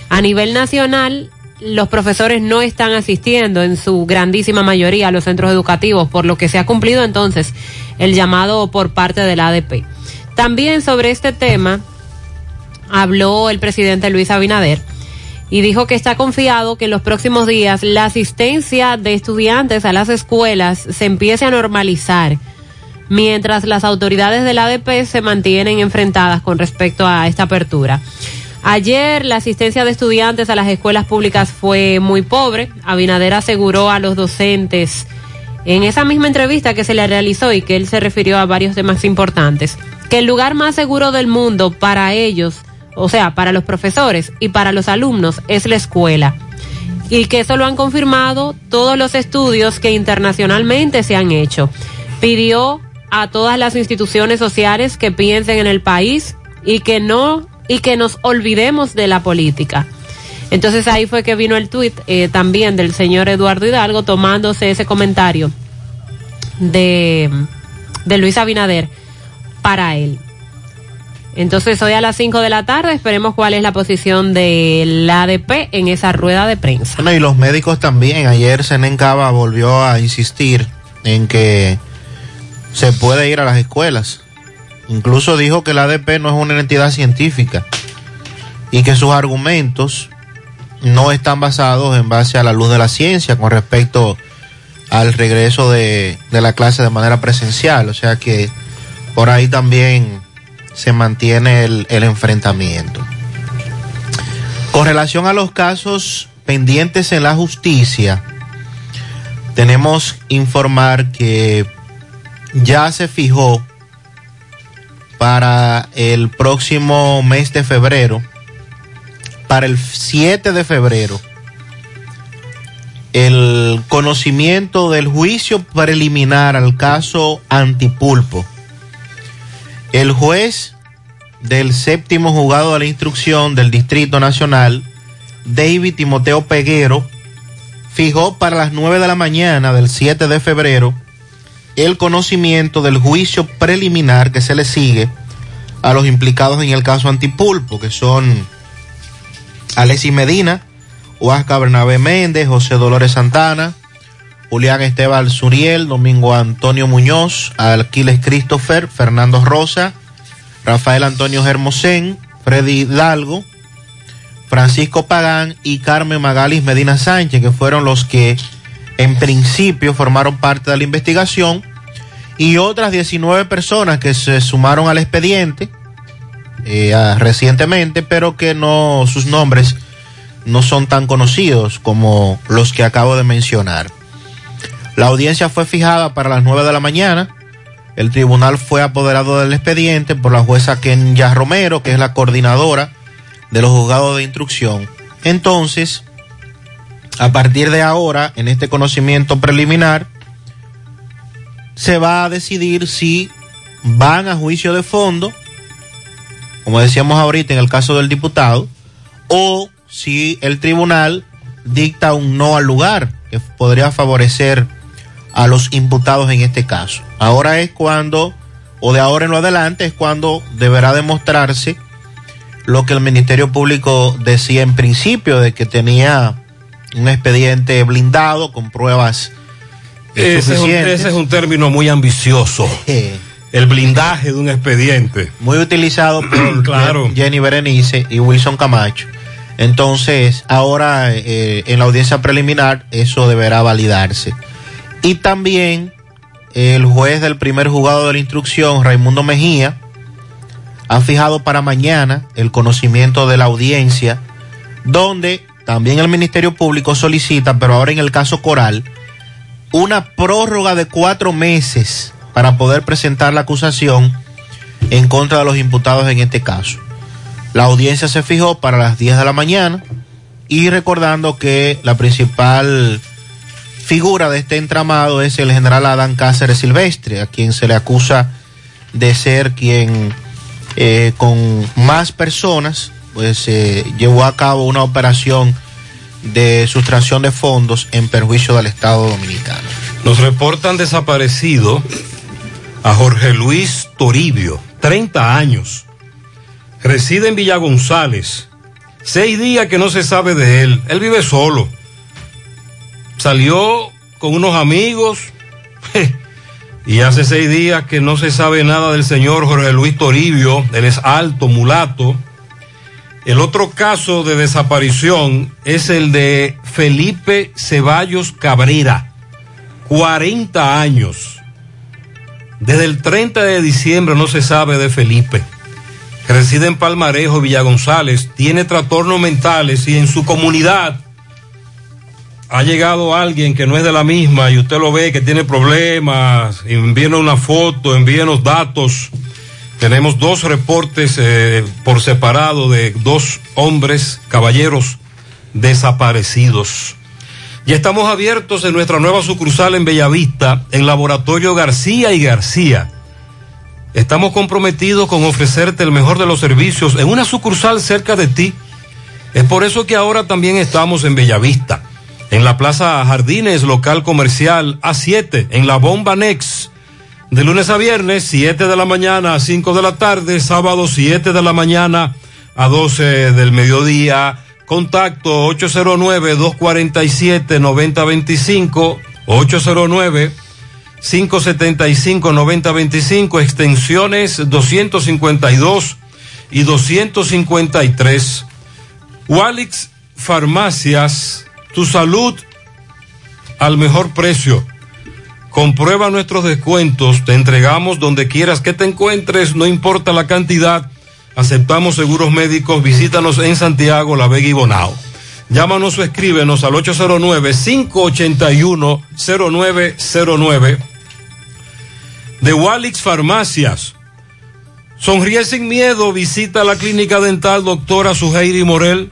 A nivel nacional, los profesores no están asistiendo en su grandísima mayoría a los centros educativos, por lo que se ha cumplido entonces el llamado por parte de la ADP. También sobre este tema habló el presidente Luis Abinader y dijo que está confiado que en los próximos días la asistencia de estudiantes a las escuelas se empiece a normalizar, mientras las autoridades del ADP se mantienen enfrentadas con respecto a esta apertura. Ayer la asistencia de estudiantes a las escuelas públicas fue muy pobre. Abinader aseguró a los docentes en esa misma entrevista que se le realizó y que él se refirió a varios temas importantes, que el lugar más seguro del mundo para ellos o sea, para los profesores y para los alumnos, es la escuela. Y que eso lo han confirmado todos los estudios que internacionalmente se han hecho. Pidió a todas las instituciones sociales que piensen en el país y que no y que nos olvidemos de la política. Entonces ahí fue que vino el tuit eh, también del señor Eduardo Hidalgo tomándose ese comentario de, de Luis Abinader para él. Entonces hoy a las 5 de la tarde esperemos cuál es la posición del ADP en esa rueda de prensa. Bueno, y los médicos también. Ayer Senencaba volvió a insistir en que se puede ir a las escuelas. Incluso dijo que el ADP no es una entidad científica y que sus argumentos no están basados en base a la luz de la ciencia con respecto al regreso de, de la clase de manera presencial. O sea que por ahí también se mantiene el, enfrentamiento. Con relación a los casos pendientes en la justicia, tenemos informar que ya se fijó para el próximo mes de febrero, para el 7 de febrero, el conocimiento del juicio preliminar al caso Antipulpo el juez del séptimo juzgado de la instrucción del Distrito Nacional, David Timoteo Peguero, fijó para las 9 de la mañana del 7 de febrero el conocimiento del juicio preliminar que se le sigue a los implicados en el caso Antipulpo, que son Alexis Medina, Huasca Bernabé Méndez, José Dolores Santana, Julián Esteban Suriel, Domingo Antonio Muñoz, Alquiles Christopher, Fernando Rosa, Rafael Antonio Hermosén, Freddy Hidalgo, Francisco Pagán y Carmen Magalis Medina Sánchez, que fueron los que en principio formaron parte de la investigación, y otras 19 personas que se sumaron al expediente eh, recientemente, pero que no, sus nombres no son tan conocidos como los que acabo de mencionar. La audiencia fue fijada para las 9 de la mañana. El tribunal fue apoderado del expediente por la jueza Kenya Romero, que es la coordinadora de los juzgados de instrucción. Entonces, a partir de ahora, en este conocimiento preliminar, se va a decidir si van a juicio de fondo, como decíamos ahorita en el caso del diputado, o si el tribunal dicta un no al lugar, que podría favorecer a los imputados en este caso. Ahora es cuando, o de ahora en lo adelante, es cuando deberá demostrarse lo que el Ministerio Público decía en principio, de que tenía un expediente blindado con pruebas ese es, un, ese es, un, término muy ambicioso. el blindaje de un expediente. Muy utilizado por claro. Jenny Berenice y Wilson Camacho. Entonces, ahora eh, en la audiencia preliminar eso deberá validarse. Y también el juez del primer juzgado de la instrucción, Raimundo Mejía, ha fijado para mañana el conocimiento de la audiencia, donde también el Ministerio Público solicita, pero ahora en el caso Coral, una prórroga de cuatro meses para poder presentar la acusación en contra de los imputados en este caso. La audiencia se fijó para las 10 de la mañana y recordando que la principal figura de este entramado es el general Adán Cáceres Silvestre, a quien se le acusa de ser quien eh, con más personas pues eh, llevó a cabo una operación de sustracción de fondos en perjuicio del Estado Dominicano. Nos reportan desaparecido a Jorge Luis Toribio, 30 años. Reside en Villa González. Seis días que no se sabe de él. Él vive solo. Salió con unos amigos. y hace seis días que no se sabe nada del señor Jorge Luis Toribio. Él es alto, mulato el otro caso de desaparición es el de Felipe Ceballos Cabrera, 40 años. Desde el 30 de diciembre no se sabe de Felipe. Reside en Palmarejo, Villa González, tiene trastornos mentales y en su comunidad ha llegado alguien que no es de la misma y usted lo ve que tiene problemas, envíenos una foto, envíenos datos tenemos dos reportes eh, por separado de dos hombres, caballeros desaparecidos. Ya estamos abiertos en nuestra nueva sucursal en Bellavista, en Laboratorio García y García. Estamos comprometidos con ofrecerte el mejor de los servicios en una sucursal cerca de ti. Es por eso que ahora también estamos en Bellavista, en la Plaza Jardines, local comercial A7, en la Bomba Next de lunes a viernes, 7 de la mañana a 5 de la tarde, sábado 7 de la mañana a 12 del mediodía. Contacto 809-247-9025, 809-575-9025, extensiones 252 y 253. Walix Farmacias, tu salud al mejor precio. Comprueba nuestros descuentos, te entregamos donde quieras que te encuentres, no importa la cantidad. Aceptamos seguros médicos, visítanos en Santiago, La Vega y Bonao. Llámanos o escríbenos al 809-581-0909 de Walix Farmacias. Sonríe sin miedo, visita la clínica dental doctora Suheiri Morel.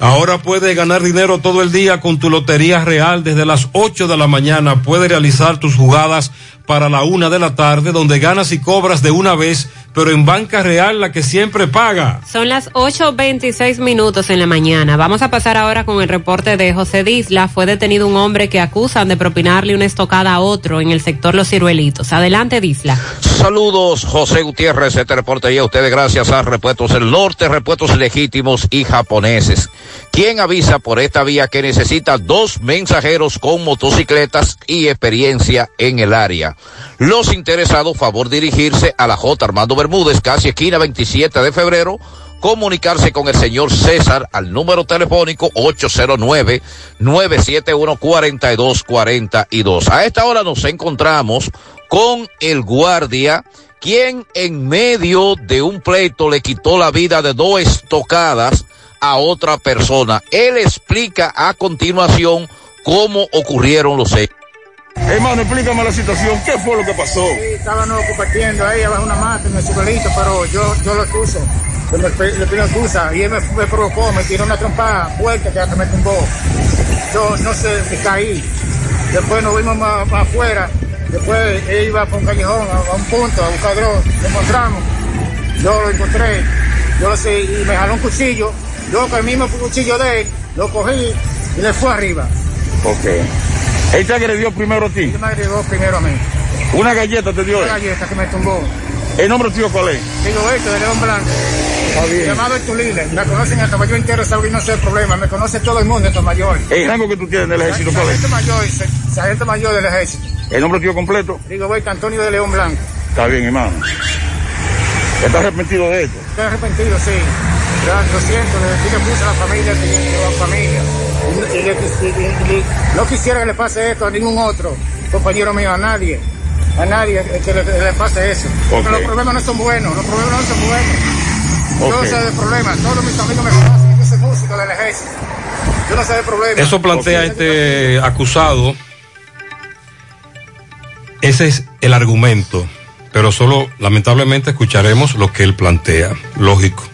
Ahora puedes ganar dinero todo el día con tu Lotería Real desde las 8 de la mañana. Puedes realizar tus jugadas para la una de la tarde, donde ganas y cobras de una vez, pero en Banca Real la que siempre paga. Son las 8.26 minutos en la mañana. Vamos a pasar ahora con el reporte de José Disla. Fue detenido un hombre que acusan de propinarle una estocada a otro en el sector Los Ciruelitos. Adelante, Disla. Saludos, José Gutiérrez. Este reporte ya a ustedes gracias a Repuestos del Norte, Repuestos Legítimos y Japoneses. Quien avisa por esta vía que necesita dos mensajeros con motocicletas y experiencia en el área. Los interesados, favor dirigirse a la J. Armando Bermúdez, casi esquina 27 de febrero, comunicarse con el señor César al número telefónico 809-971-4242. A esta hora nos encontramos con el guardia, quien en medio de un pleito le quitó la vida de dos estocadas a otra persona. Él explica a continuación cómo ocurrieron los hechos. Hermano, explícame la situación. ¿Qué fue lo que pasó? Sí, estaban compartiendo ahí abajo una mata en el ciruelito, pero yo, yo lo excuso. Yo me, le pido excusa y él me, me, provocó, me tiró una trompa fuerte que hasta me tumbó. Yo no sé, me caí. Después nos vimos más, más afuera. Después él iba por un callejón, a, a un punto, a buscar droga. Lo encontramos. Yo lo encontré. Yo lo sé, y me jaló un cuchillo. Yo con el mismo cuchillo de él, lo cogí y le fue arriba. Ok. Él te agredió primero a ti. Él me agredió primero a mí. Una galleta te dio. Una galleta que me tumbó. ¿El nombre tuyo cuál es? Digo esto, de León Blanco. Está bien. Llamado el Tulile. Me conocen hasta mayor entero, saben no sé el problema. Me conoce todo el mundo, esto mayor. ¿El rango que tú tienes del ejército cuál es? Sargento mayor, sargento mayor del ejército. ¿El nombre tuyo completo? Digo, voy Antonio de León Blanco. Está bien, hermano. ¿Estás arrepentido de esto? Estoy arrepentido, sí. Lo siento, le pido a la familia, a la familia. Y, y, no quisiera que le pase esto a ningún otro compañero mío, a nadie. A nadie que le, le pase eso. Okay. Porque los problemas no son buenos, los problemas no son buenos. Okay. Yo no sé de problemas, todos mis amigos me conocen, yo soy músico del ejército. Yo no sé de problemas. Eso plantea okay. este acusado. Ese es el argumento, pero solo lamentablemente escucharemos lo que él plantea, lógico.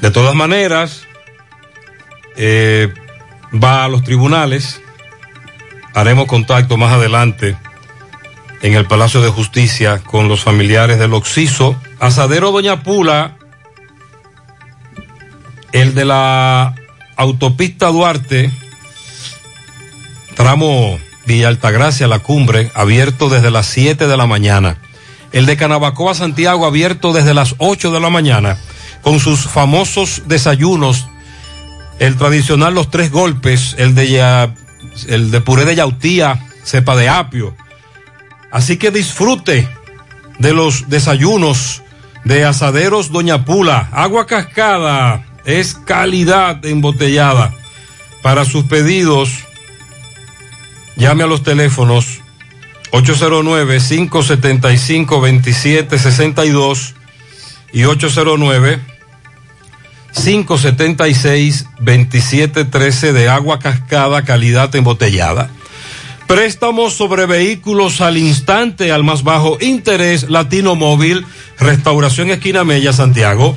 De todas maneras, eh, va a los tribunales, haremos contacto más adelante en el Palacio de Justicia con los familiares del Oxiso. Asadero Doña Pula, el de la autopista Duarte, tramo Villa Altagracia, la cumbre, abierto desde las 7 de la mañana. El de Canabacoa, Santiago, abierto desde las 8 de la mañana, con sus famosos desayunos, el tradicional los tres golpes, el de, el de puré de yautía, cepa de apio. Así que disfrute de los desayunos de Asaderos Doña Pula. Agua cascada es calidad embotellada. Para sus pedidos, llame a los teléfonos 809-575-2762 y 809-576-2713 de agua cascada calidad embotellada. Préstamos sobre vehículos al instante, al más bajo interés, Latino Móvil, Restauración Esquina Mella, Santiago.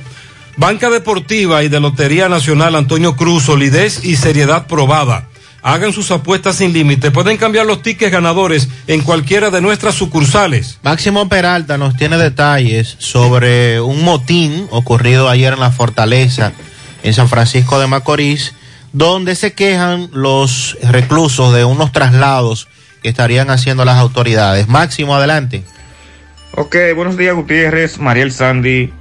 Banca Deportiva y de Lotería Nacional Antonio Cruz, solidez y seriedad probada. Hagan sus apuestas sin límite. Pueden cambiar los tickets ganadores en cualquiera de nuestras sucursales. Máximo Peralta nos tiene detalles sobre un motín ocurrido ayer en la Fortaleza, en San Francisco de Macorís, donde se quejan los reclusos de unos traslados que estarían haciendo las autoridades. Máximo, adelante. Ok, buenos días Gutiérrez, Mariel Sandy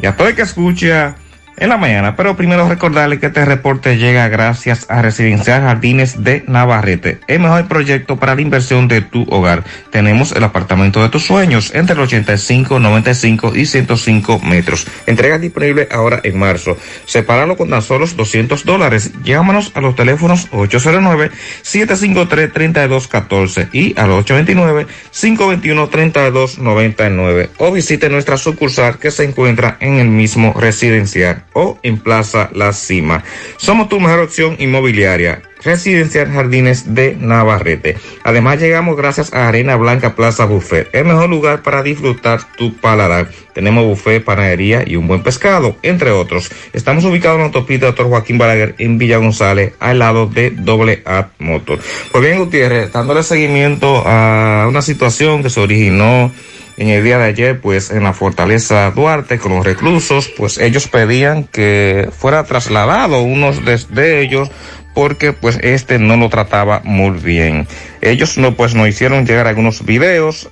y a todo el que escucha en la mañana, pero primero recordarle que este reporte llega gracias a Residencial Jardines de Navarrete, el mejor proyecto para la inversión de tu hogar. Tenemos el apartamento de tus sueños entre los 85, 95 y 105 metros. Entrega disponible ahora en marzo. Separalo con tan solo 200 dólares. Llámanos a los teléfonos 809-753-3214 y al 829-521-3299 o visite nuestra sucursal que se encuentra en el mismo residencial o en Plaza La Cima. Somos tu mejor opción inmobiliaria. Residencial Jardines de Navarrete. Además llegamos gracias a Arena Blanca Plaza Buffet, el mejor lugar para disfrutar tu paladar. Tenemos buffet, panadería y un buen pescado, entre otros. Estamos ubicados en la autopista Dr. Joaquín Balaguer en Villa González, al lado de Doble A Motor. Pues bien, Gutiérrez, dándole seguimiento a una situación que se originó en el día de ayer, pues en la fortaleza Duarte con los reclusos, pues ellos pedían que fuera trasladado unos de, ellos porque pues este no lo trataba muy bien. Ellos no pues nos hicieron llegar algunos videos.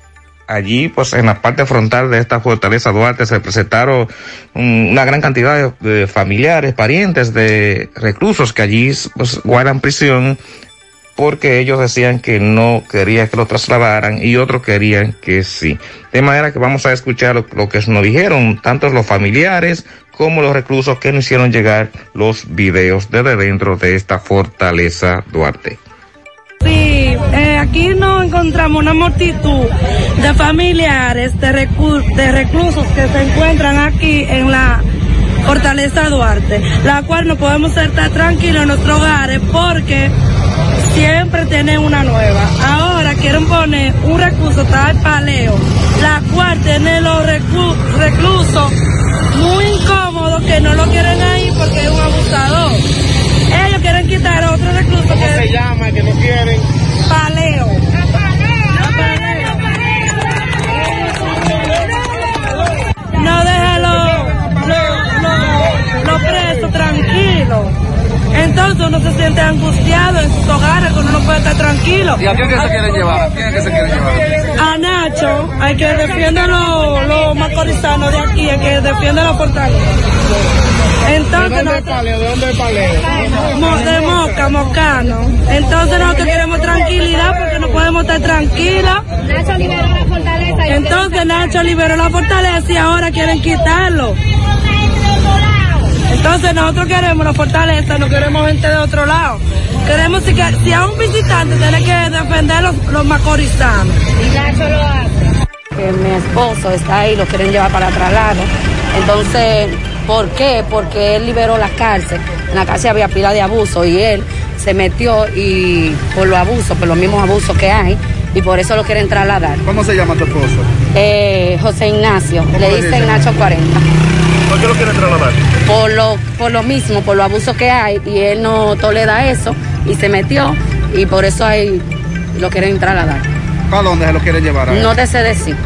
Allí, pues en la parte frontal de esta fortaleza Duarte se presentaron un- una gran cantidad de familiares, parientes de reclusos que allí pues guardan prisión porque ellos decían que no querían que lo trasladaran y otros querían que sí. De manera que vamos a escuchar lo, que nos dijeron tanto los familiares como los reclusos que nos hicieron llegar los videos desde dentro de esta fortaleza Duarte. Sí, eh, aquí nos encontramos una multitud de familiares, de, de reclusos que se encuentran aquí en la Fortaleza Duarte, la cual no podemos estar tranquilos en nuestros hogares porque siempre tienen una nueva. Ahora quieren poner un recurso tal paleo, la cual tiene los reclusos muy incómodos que no lo quieren ahí porque es un abusador. Ellos quieren quitar otro recluso que se llama que no quieren? Paleo. No deja los los- los presos tranquilos. Entonces uno se siente angustiado en sus hogares, que uno no puede estar tranquilo. ¿Y a quién que se quieren llevar? ¿A quién que se quieren llevar? A Nacho, hay que defiende los los macorizanos de aquí, hay que defiende la fortaleza. Entonces, ¿De dónde es Paleo? ¿De dónde es Paleo? De Moca, Mocano. Entonces nosotros queremos tranquilidad porque no podemos estar tranquilos. Nacho liberó la fortaleza. Entonces Nacho liberó la fortaleza y ahora quieren quitarlo. Entonces nosotros queremos la fortaleza, no queremos gente de otro lado. Queremos si, que- si a un visitante tiene que defender los, los macorizanos. Y Nacho lo hace. que mi esposo está ahí, lo quieren llevar para traslado. Entonces, ¿por qué? Porque él liberó la cárcel. En la cárcel había pila de abuso y él se metió y por los abusos, por los mismos abusos que hay, y por eso lo quieren trasladar. ¿Cómo se llama tu esposo? Eh, José Ignacio, ¿Cómo le dicen? Nacho 40. ¿Por qué lo quieren trasladar? Por lo, por lo mismo, por los abusos que hay, y él no tolera eso, y se metió, y por eso ahí lo quieren trasladar. ¿Para dónde se lo quieren llevar? a él? No te sé decir,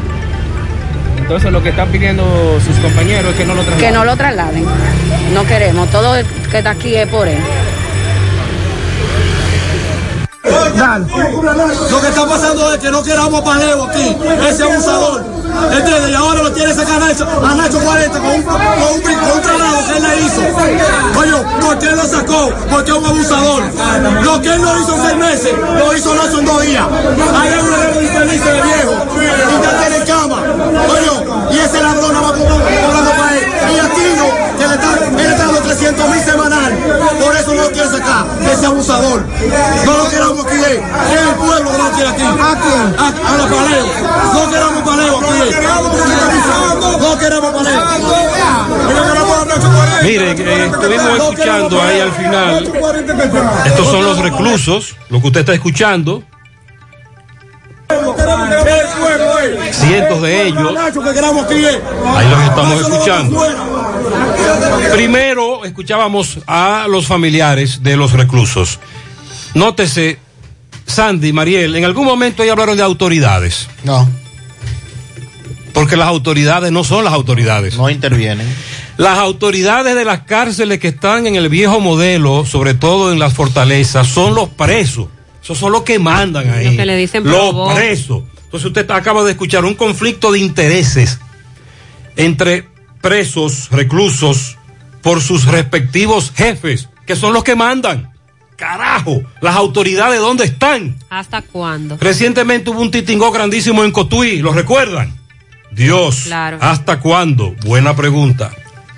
Entonces lo que están pidiendo sus compañeros es que no lo trasladen. que no lo trasladen. No queremos, todo que está aquí es por él. Lo que está pasando es que no queramos Paleo aquí, ese abusador. ¿Entiendes? Y ahora lo quiere sacar a Nacho, a Nacho 40 con un, con trabajo que él le hizo. Oye, ¿por qué lo sacó? Porque es un abusador. Lo que él no hizo en seis meses, lo hizo Nacho en dos días. Hay un ladrón infeliz de viejo. Y ya tiene cama. Oye, y ese ladrón va cobrando para él. Y Aquino, que le está, él está dando 300 mil semanal. Por eso no lo quiere sacar, ese abusador. No lo queramos aquí, eh. es el pueblo que no lo quiere aquí. ¿A? A, a la paleo. No queramos paleo aquí. eh. No paleo. A Nacho Cuarenta. Miren, eh, estuvimos escuchando ahí al final. Estos son los reclusos, lo que usted está escuchando. Cientos de ellos. Que eh. Ahí los estamos escuchando. Primero escuchábamos a los familiares de los reclusos. Nótese, Sandy, Mariel, en algún momento ellos hablaron de autoridades. No. Porque las autoridades no son las autoridades. No intervienen. Las autoridades de las cárceles que están en el viejo modelo, sobre todo en las fortalezas, son los presos. Esos son los que mandan ahí. Los que le dicen Los presos. Entonces usted acaba de escuchar un conflicto de intereses entre presos, reclusos, por sus respectivos jefes, que son los que mandan. Carajo, las autoridades, ¿dónde están? ¿Hasta cuándo? Recientemente hubo un titingó grandísimo en Cotuí, ¿lo recuerdan? Dios, Claro. ¿hasta cuándo? Buena pregunta.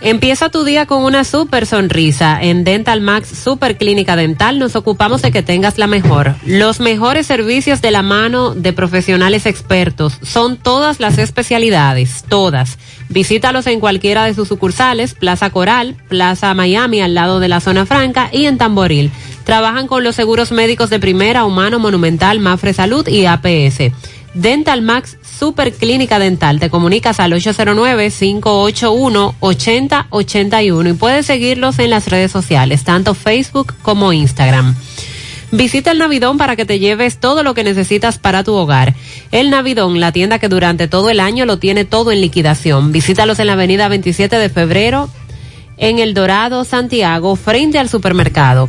Empieza tu día con una super sonrisa. En Dental Max Super Clínica Dental nos ocupamos de que tengas la mejor. Los mejores servicios de la mano de profesionales expertos. Son todas las especialidades, todas. Visítalos en cualquiera de sus sucursales, Plaza Coral, Plaza Miami al lado de la zona franca y en Tamboril. Trabajan con los seguros médicos de primera, Humano, Monumental, Mafre Salud y APS. Dental Max Super Clínica Dental. Te comunicas al 809-581-8081 y puedes seguirlos en las redes sociales, tanto Facebook como Instagram. Visita el Navidón para que te lleves todo lo que necesitas para tu hogar. El Navidón, la tienda que durante todo el año lo tiene todo en liquidación. Visítalos en la avenida 27 de febrero, en El Dorado, Santiago, frente al supermercado.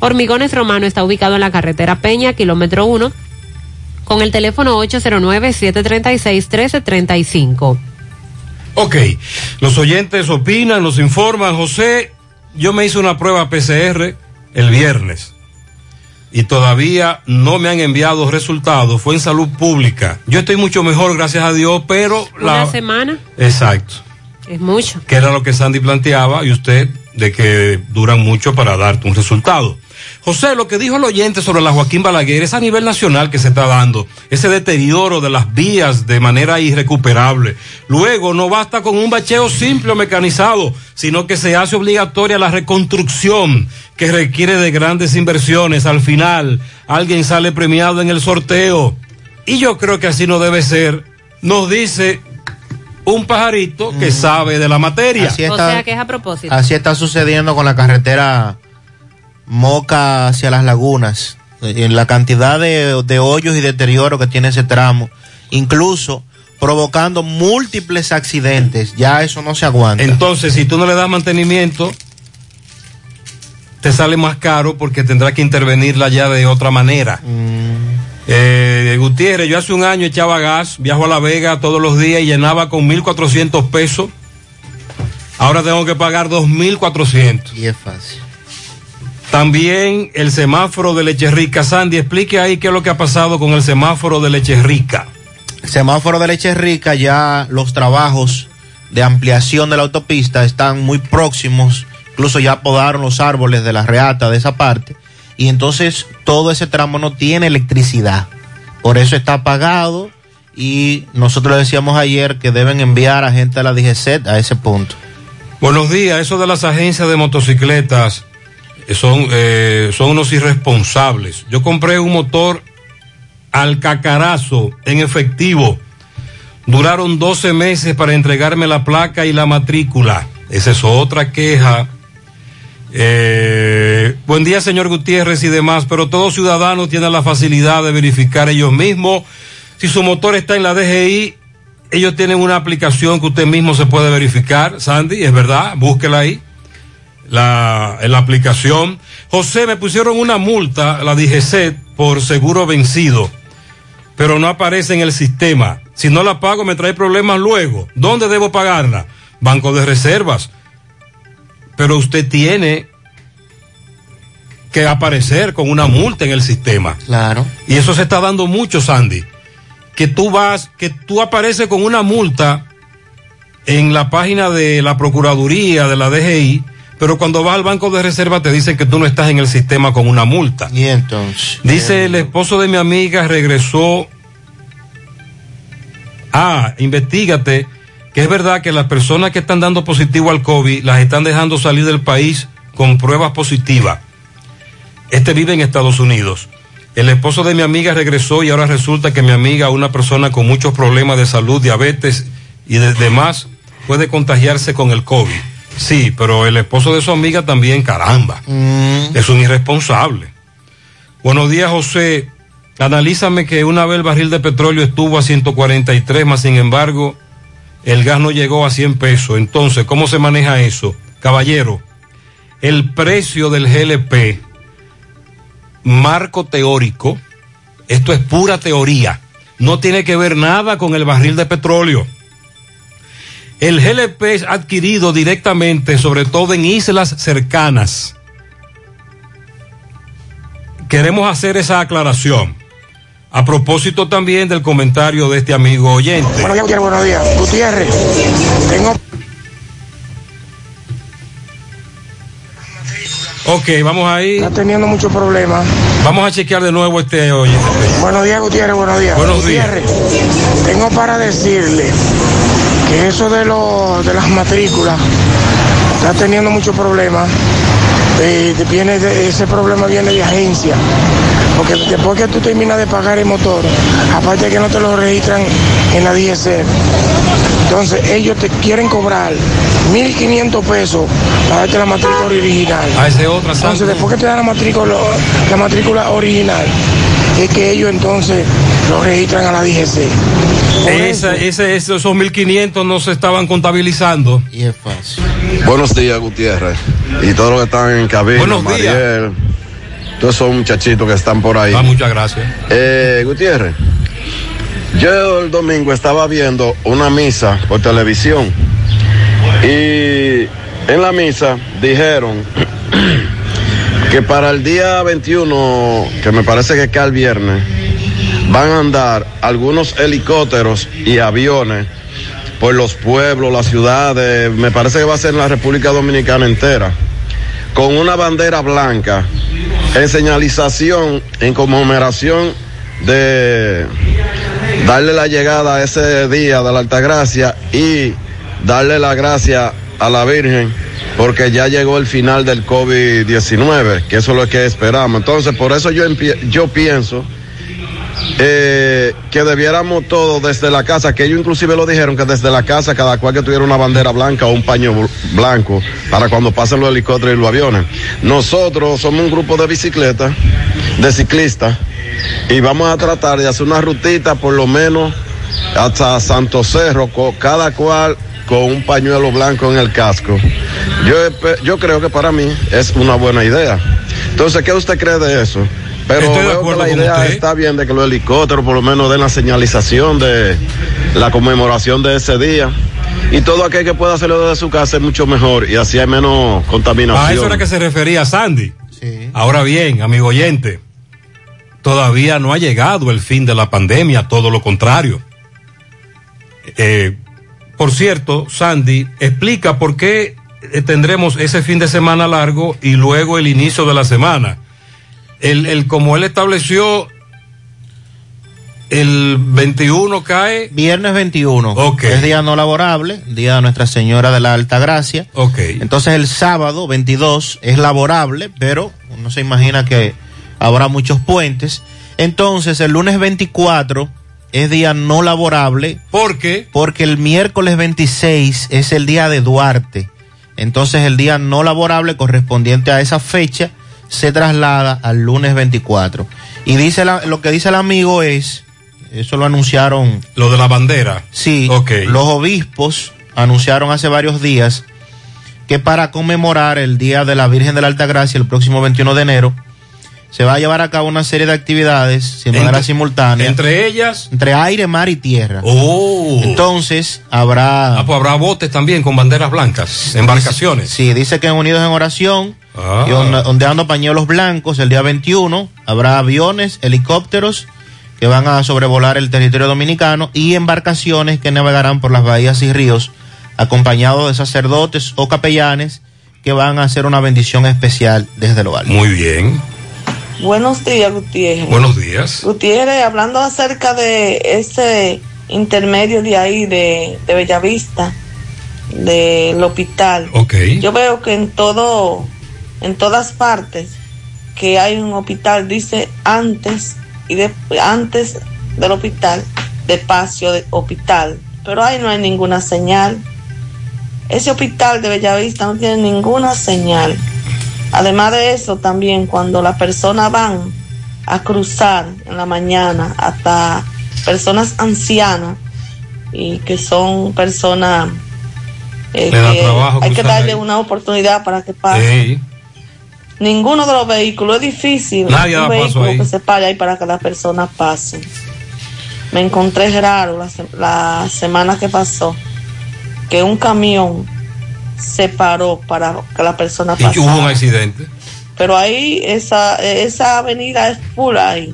Hormigones Romano está ubicado en la carretera Peña, kilómetro 1, con el teléfono 809-736-1335. Ok, los oyentes opinan, nos informan. José, yo me hice una prueba PCR el viernes y todavía no me han enviado resultados. Fue en salud pública. Yo estoy mucho mejor, gracias a Dios, pero... Una semana Exacto. es mucho. Que era lo que Sandy planteaba y usted de que duran mucho para darte un resultado. José, lo que dijo el oyente sobre la Joaquín Balaguer es a nivel nacional que se está dando, ese deterioro de las vías de manera irrecuperable. Luego, no basta con un bacheo simple o mecanizado, sino que se hace obligatoria la reconstrucción que requiere de grandes inversiones. Al final, alguien sale premiado en el sorteo. Y yo creo que así no debe ser. Nos dice un pajarito que sabe de la materia. Así O sea que es a propósito. así está sucediendo con la carretera Moca hacia las lagunas. En la cantidad de, de hoyos y deterioro que tiene ese tramo, incluso provocando múltiples accidentes. Ya eso no se aguanta. Entonces, si tú no le das mantenimiento, te sale más caro porque tendrá que intervenirla ya de otra manera. Eh, Gutiérrez, yo hace un año echaba gas, viajo a La Vega todos los días y llenaba con 1.400 pesos. Ahora tengo que pagar 2.400. Y es fácil. También el semáforo de Leche Rica. Sandy, explique ahí qué es lo que ha pasado con el semáforo de Leche Rica. Semáforo de Leche Rica, ya los trabajos de ampliación de la autopista están muy próximos. Incluso ya podaron los árboles de la reata de esa parte. Y entonces todo ese tramo no tiene electricidad. Por eso está apagado. Y nosotros decíamos ayer que deben enviar a gente de la DGCET a ese punto. Buenos días, eso de las agencias de motocicletas son, eh, son unos irresponsables. Yo compré un motor al cacarazo en efectivo. Duraron 12 meses para entregarme la placa y la matrícula. Esa es otra queja. Eh, buen día, señor Gutiérrez y demás, pero todo ciudadano tiene la facilidad de verificar ellos mismos. Si su motor está en la DGI, ellos tienen una aplicación que usted mismo se puede verificar, Sandy, es verdad, búsquela ahí. La, en la aplicación. José, me pusieron una multa, la DGC, por seguro vencido, pero no aparece en el sistema. Si no la pago, me trae problemas luego. ¿Dónde debo pagarla? Banco de Reservas. Pero usted tiene que aparecer con una multa en el sistema. Claro. Y eso se está dando mucho, Sandy. Que tú vas, que tú apareces con una multa en la página de la Procuraduría de la DGI, pero cuando vas al Banco de Reserva te dicen que tú no estás en el sistema con una multa. Y entonces. Dice el esposo de mi amiga regresó. Ah, investigate que es verdad que las personas que están dando positivo al COVID las están dejando salir del país con pruebas positivas. Este vive en Estados Unidos. El esposo de mi amiga regresó y ahora resulta que mi amiga, una persona con muchos problemas de salud, diabetes y de- demás, puede contagiarse con el COVID. Sí, pero el esposo de su amiga también, caramba, es un irresponsable. Buenos días, José. Analízame que una vez el barril de petróleo estuvo a 143, más sin embargo, el gas no llegó a 100 pesos. Entonces, ¿cómo se maneja eso? Caballero, el precio del GLP, marco teórico, esto es pura teoría, no tiene que ver nada con el barril de petróleo. El GLP es adquirido directamente, sobre todo en islas cercanas. Queremos hacer esa aclaración. A propósito también del comentario de este amigo oyente. Buenos días, Gutiérrez, buenos días. Gutiérrez, tengo Ok, vamos ahí. Está teniendo muchos problemas. Vamos a chequear de nuevo este oyente. Buenos días, Gutiérrez, buenos días. Buenos días. Gutiérrez, tengo para decirle eso de, lo, de las matrículas está teniendo muchos problemas. Eh, de- viene de- ese problema viene de agencia. Porque después que tú terminas de pagar el motor, aparte que no te lo registran en la DGC, entonces ellos te quieren cobrar 1.500 pesos para darte la matrícula original. Ah, es otra, Entonces después que te dan la matrícula, la matrícula original, es que ellos entonces lo registran a la DGC. Por Esa- ese, esos 1.500 no se estaban contabilizando. Y es fácil. Buenos días, Gutiérrez. Y todos los que están en cabina, Buenos días. Mariel, todos esos muchachitos que están por ahí. Ah, muchas gracias. Eh, Gutiérrez, yo el domingo estaba viendo una misa por televisión y en la misa dijeron que para el día 21, que me parece que cae el viernes, van a andar algunos helicópteros y aviones por los pueblos, las ciudades, me parece que va a ser en la República Dominicana entera, con una bandera blanca en señalización, en conmemoración de darle la llegada a ese día de la Altagracia y darle la gracia a la Virgen porque ya llegó el final del COVID-19, que eso es lo que esperamos. Entonces, por eso yo, yo pienso eh, que debiéramos todos desde la casa, que ellos inclusive lo dijeron, que desde la casa cada cual que tuviera una bandera blanca o un paño bl- blanco para cuando pasen los helicópteros y los aviones. Nosotros somos un grupo de bicicletas, de ciclistas, y vamos a tratar de hacer una rutita por lo menos hasta Santo Cerro, cada cual con un pañuelo blanco en el casco. Yo, yo creo que para mí es una buena idea. Entonces, ¿qué usted cree de eso? Pero Estoy de veo que acuerdo la con idea usted. está bien de que los helicópteros por lo menos den la señalización de la conmemoración de ese día. Y todo aquel que pueda hacerlo desde su casa es mucho mejor y así hay menos contaminación. A eso era que se refería Sandy. Ahora bien, amigo oyente, todavía no ha llegado el fin de la pandemia, todo lo contrario. Eh, por cierto, Sandy, explica por qué tendremos ese fin de semana largo y luego el inicio de la semana. El, el como él estableció, el 21 cae. Viernes 21. Ok. Es día no laborable, día de Nuestra Señora de la Alta Gracia. Ok. Entonces el sábado 22 es laborable, pero uno se imagina que habrá muchos puentes. Entonces el lunes 24 es día no laborable. ¿Por qué? Porque el miércoles 26 es el día de Duarte. Entonces el día no laborable correspondiente a esa fecha se traslada al lunes 24. Y dice la- lo que dice el amigo es, eso lo anunciaron. Lo de la bandera. Sí, Ok. los obispos anunciaron hace varios días que para conmemorar el Día de la Virgen de la Alta Gracia el próximo 21 de enero, se va a llevar a cabo una serie de actividades de manera Entre- simultánea. Entre ellas. Entre aire, mar y tierra. Oh. Entonces, habrá... Ah, pues habrá botes también con banderas blancas, embarcaciones. Sí, dice que en Unidos en Oración, Ah. y onde- ondeando pañuelos blancos el día 21, habrá aviones, helicópteros que van a sobrevolar el territorio dominicano y embarcaciones que navegarán por las bahías y ríos acompañados de sacerdotes o capellanes que van a hacer una bendición especial desde lo alto. Muy bien. Buenos días, Gutiérrez. Buenos días. Gutiérrez, hablando acerca de ese intermedio de ahí, de, de Bellavista, del hospital. Ok. Yo veo que en todo, en todas partes que hay un hospital, dice antes y de, antes del hospital, de espacio de hospital. Pero ahí no hay ninguna señal. Ese hospital de Bellavista no tiene ninguna señal. Además de eso, también cuando las personas van a cruzar en la mañana, hasta personas ancianas, y que son personas eh, que hay que darle ahí. una oportunidad para que pase. Sí. Ninguno de los vehículos es difícil. Nadie un vehículo ahí. que se pare ahí para que las personas pasen. Me encontré raro la, la semana que pasó que un camión se paró para que la persona Y hubo un pasara. accidente. Pero ahí esa, esa avenida es full ahí.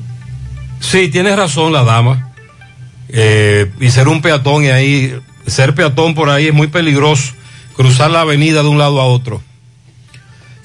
Sí, tienes razón la dama. Eh, y ser un peatón y ahí, ser peatón por ahí es muy peligroso. Cruzar la avenida de un lado a otro.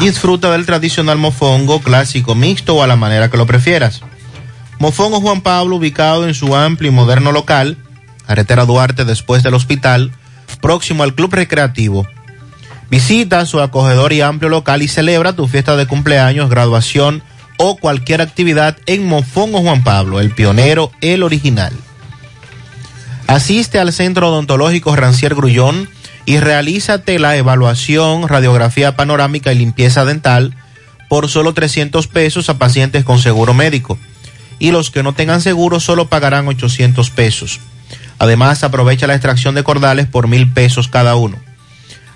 Disfruta del tradicional mofongo clásico mixto o a la manera que lo prefieras. Mofongo Juan Pablo, ubicado en su amplio y moderno local, carretera Duarte después del hospital, próximo al Club Recreativo. Visita su acogedor y amplio local y celebra tu fiesta de cumpleaños, graduación o cualquier actividad en Mofongo Juan Pablo, el pionero, el original. Asiste al Centro Odontológico Rancier Grullón y realízate la evaluación, radiografía panorámica y limpieza dental por solo 300 pesos a pacientes con seguro médico. Y los que no tengan seguro solo pagarán 800 pesos. Además, aprovecha la extracción de cordales por mil pesos cada uno.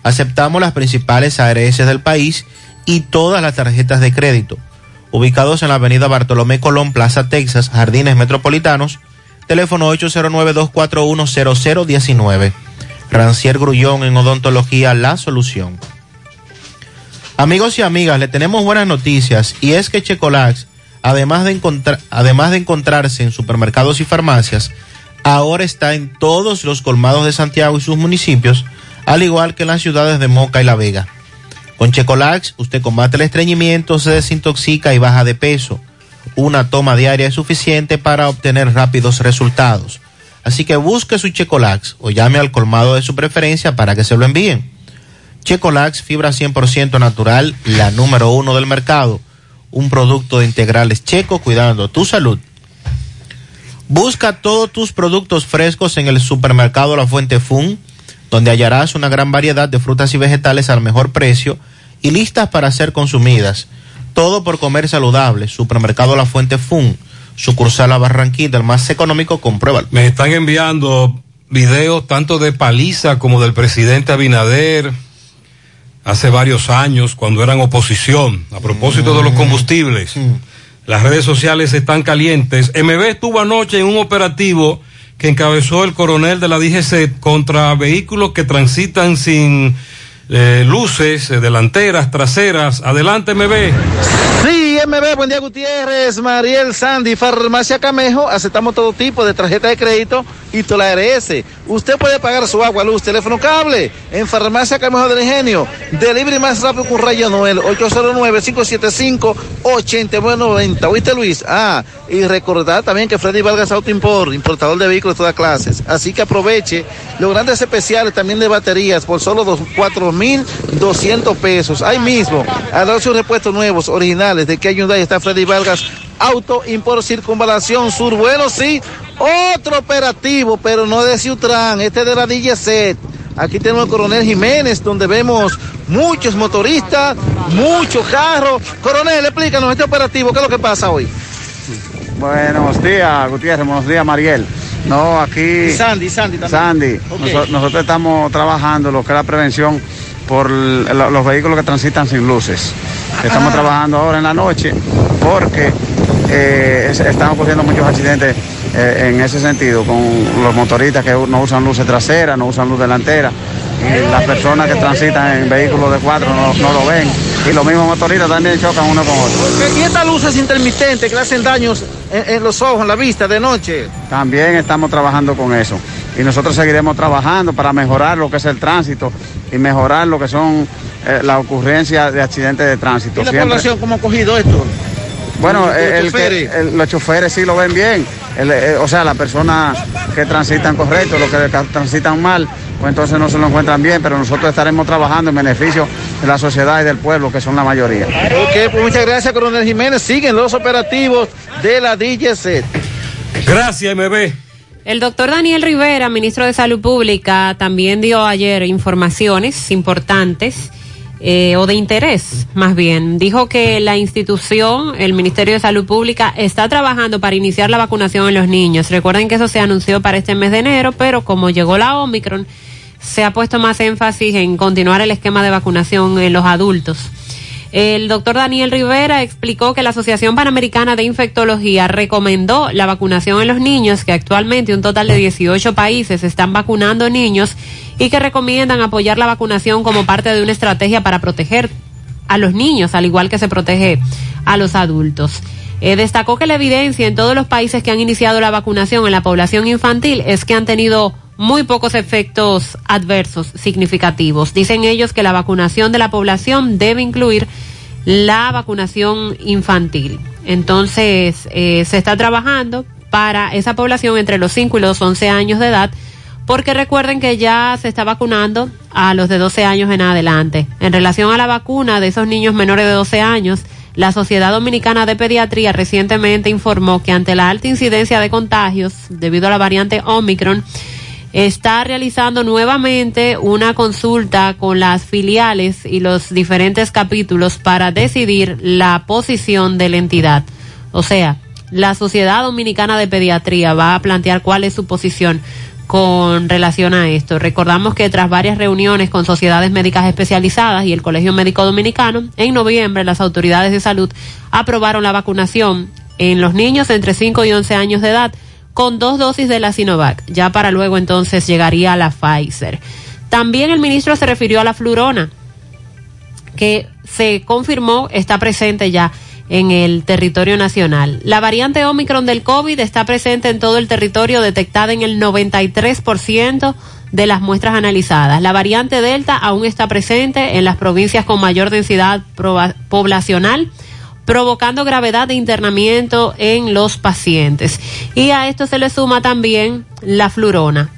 Aceptamos las principales ARS del país y todas las tarjetas de crédito. Ubicados en la avenida Bartolomé Colón, Plaza Texas, Jardines Metropolitanos, teléfono 809-241-0019. Rancier Grullón en Odontología La Solución. Amigos y amigas, le tenemos buenas noticias y es que Checolax, además de, además de encontrarse en supermercados y farmacias, ahora está en todos los colmados de Santiago y sus municipios, al igual que en las ciudades de Moca y La Vega. Con Checolax, usted combate el estreñimiento, se desintoxica y baja de peso. Una toma diaria es suficiente para obtener rápidos resultados. Así que busque su Checolax o llame al colmado de su preferencia para que se lo envíen. Checolax, fibra 100% natural, la número uno del mercado. Un producto de integrales checo cuidando tu salud. Busca todos tus productos frescos en el supermercado La Fuente Fun, donde hallarás una gran variedad de frutas y vegetales al mejor precio y listas para ser consumidas. Todo por comer saludable. Supermercado La Fuente Fun, sucursal a Barranquilla, el más económico, compruébalo. Me están enviando videos tanto de Paliza como del presidente Abinader hace varios años cuando eran oposición a propósito de los combustibles. Las redes sociales están calientes. MB estuvo anoche en un operativo que encabezó el coronel de la DGC contra vehículos que transitan sin eh, luces eh, delanteras, traseras. Adelante, MB. Sí, Buen día Gutiérrez, Mariel Sandy, Farmacia Camejo, aceptamos todo tipo de tarjeta de crédito y toda la ARS. Usted puede pagar su agua, luz, teléfono, cable en Farmacia Camejo del Ingenio. Delivery más rápido con Raya Noel, 809-575-8990. ¿Oíste Luis? Ah, y recordar también que Freddy Vargas Auto Import, importador de vehículos de todas clases. Así que aproveche los grandes especiales también de baterías por solo dos- 4,200 pesos. Ahí mismo, a dar sus repuestos nuevos, originales, de que Hyundai está Freddy Vargas Auto Import Circunvalación Sur. Bueno, sí, otro operativo, pero no de Ciutran, este de la DGC. Aquí tenemos el Coronel Jiménez, donde vemos muchos motoristas, muchos carros. Coronel, explícanos este operativo, ¿qué es lo que pasa hoy? Buenos días, Gutiérrez. Buenos días, Mariel. No, aquí. Sandy, Sandy también. Sandy. Nosotros estamos trabajando lo que es la prevención por los vehículos que transitan sin luces. Estamos trabajando ahora en la noche porque eh, es- están ocurriendo muchos accidentes eh, en ese sentido con los motoristas que no usan luces traseras, no usan luz delantera. Y las personas que transitan en vehículos de cuatro no, no lo ven. Y los mismos motoristas también chocan uno con otro. Y estas luces intermitentes que le hacen daños en, en los ojos, en la vista, de noche. También estamos trabajando con eso. Y nosotros seguiremos trabajando para mejorar lo que es el tránsito y mejorar lo que son eh, la ocurrencia de accidentes de tránsito. ¿Y la Siempre- población cómo ha cogido esto? Bueno, ¿Los el, que- choferes? el- los choferes sí lo ven bien. El, eh, o sea, las personas que transitan correcto, los que transitan mal, pues entonces no se lo encuentran bien, pero nosotros estaremos trabajando en beneficio de la sociedad y del pueblo, que son la mayoría. Ok, pues muchas gracias, coronel Jiménez. Siguen los operativos de la DGC. Gracias, MB. El doctor Daniel Rivera, ministro de Salud Pública, también dio ayer informaciones importantes eh, o de interés, más bien. Dijo que la institución, el Ministerio de Salud Pública, está trabajando para iniciar la vacunación en los niños. Recuerden que eso se anunció para este mes de enero, pero como llegó la Omicron, se ha puesto más énfasis en continuar el esquema de vacunación en los adultos. El doctor Daniel Rivera explicó que la Asociación Panamericana de Infectología recomendó la vacunación en los niños, que actualmente un total de 18 países están vacunando niños y que recomiendan apoyar la vacunación como parte de una estrategia para proteger a los niños, al igual que se protege a los adultos. Eh, destacó que la evidencia en todos los países que han iniciado la vacunación en la población infantil es que han tenido muy pocos efectos adversos significativos. Dicen ellos que la vacunación de la población debe incluir la vacunación infantil. Entonces, eh, se está trabajando para esa población entre los 5 y los 11 años de edad, porque recuerden que ya se está vacunando a los de 12 años en adelante. En relación a la vacuna de esos niños menores de 12 años, la Sociedad Dominicana de Pediatría recientemente informó que ante la alta incidencia de contagios debido a la variante Omicron, está realizando nuevamente una consulta con las filiales y los diferentes capítulos para decidir la posición de la entidad. O sea, la Sociedad Dominicana de Pediatría va a plantear cuál es su posición con relación a esto. Recordamos que tras varias reuniones con sociedades médicas especializadas y el Colegio Médico Dominicano, en noviembre las autoridades de salud aprobaron la vacunación en los niños entre 5 y 11 años de edad con dos dosis de la Sinovac. Ya para luego entonces llegaría la Pfizer. También el ministro se refirió a la flurona, que se confirmó está presente ya en el territorio nacional. La variante Omicron del COVID está presente en todo el territorio, detectada en el 93% de las muestras analizadas. La variante Delta aún está presente en las provincias con mayor densidad poblacional provocando gravedad de internamiento en los pacientes. Y a esto se le suma también la flurona.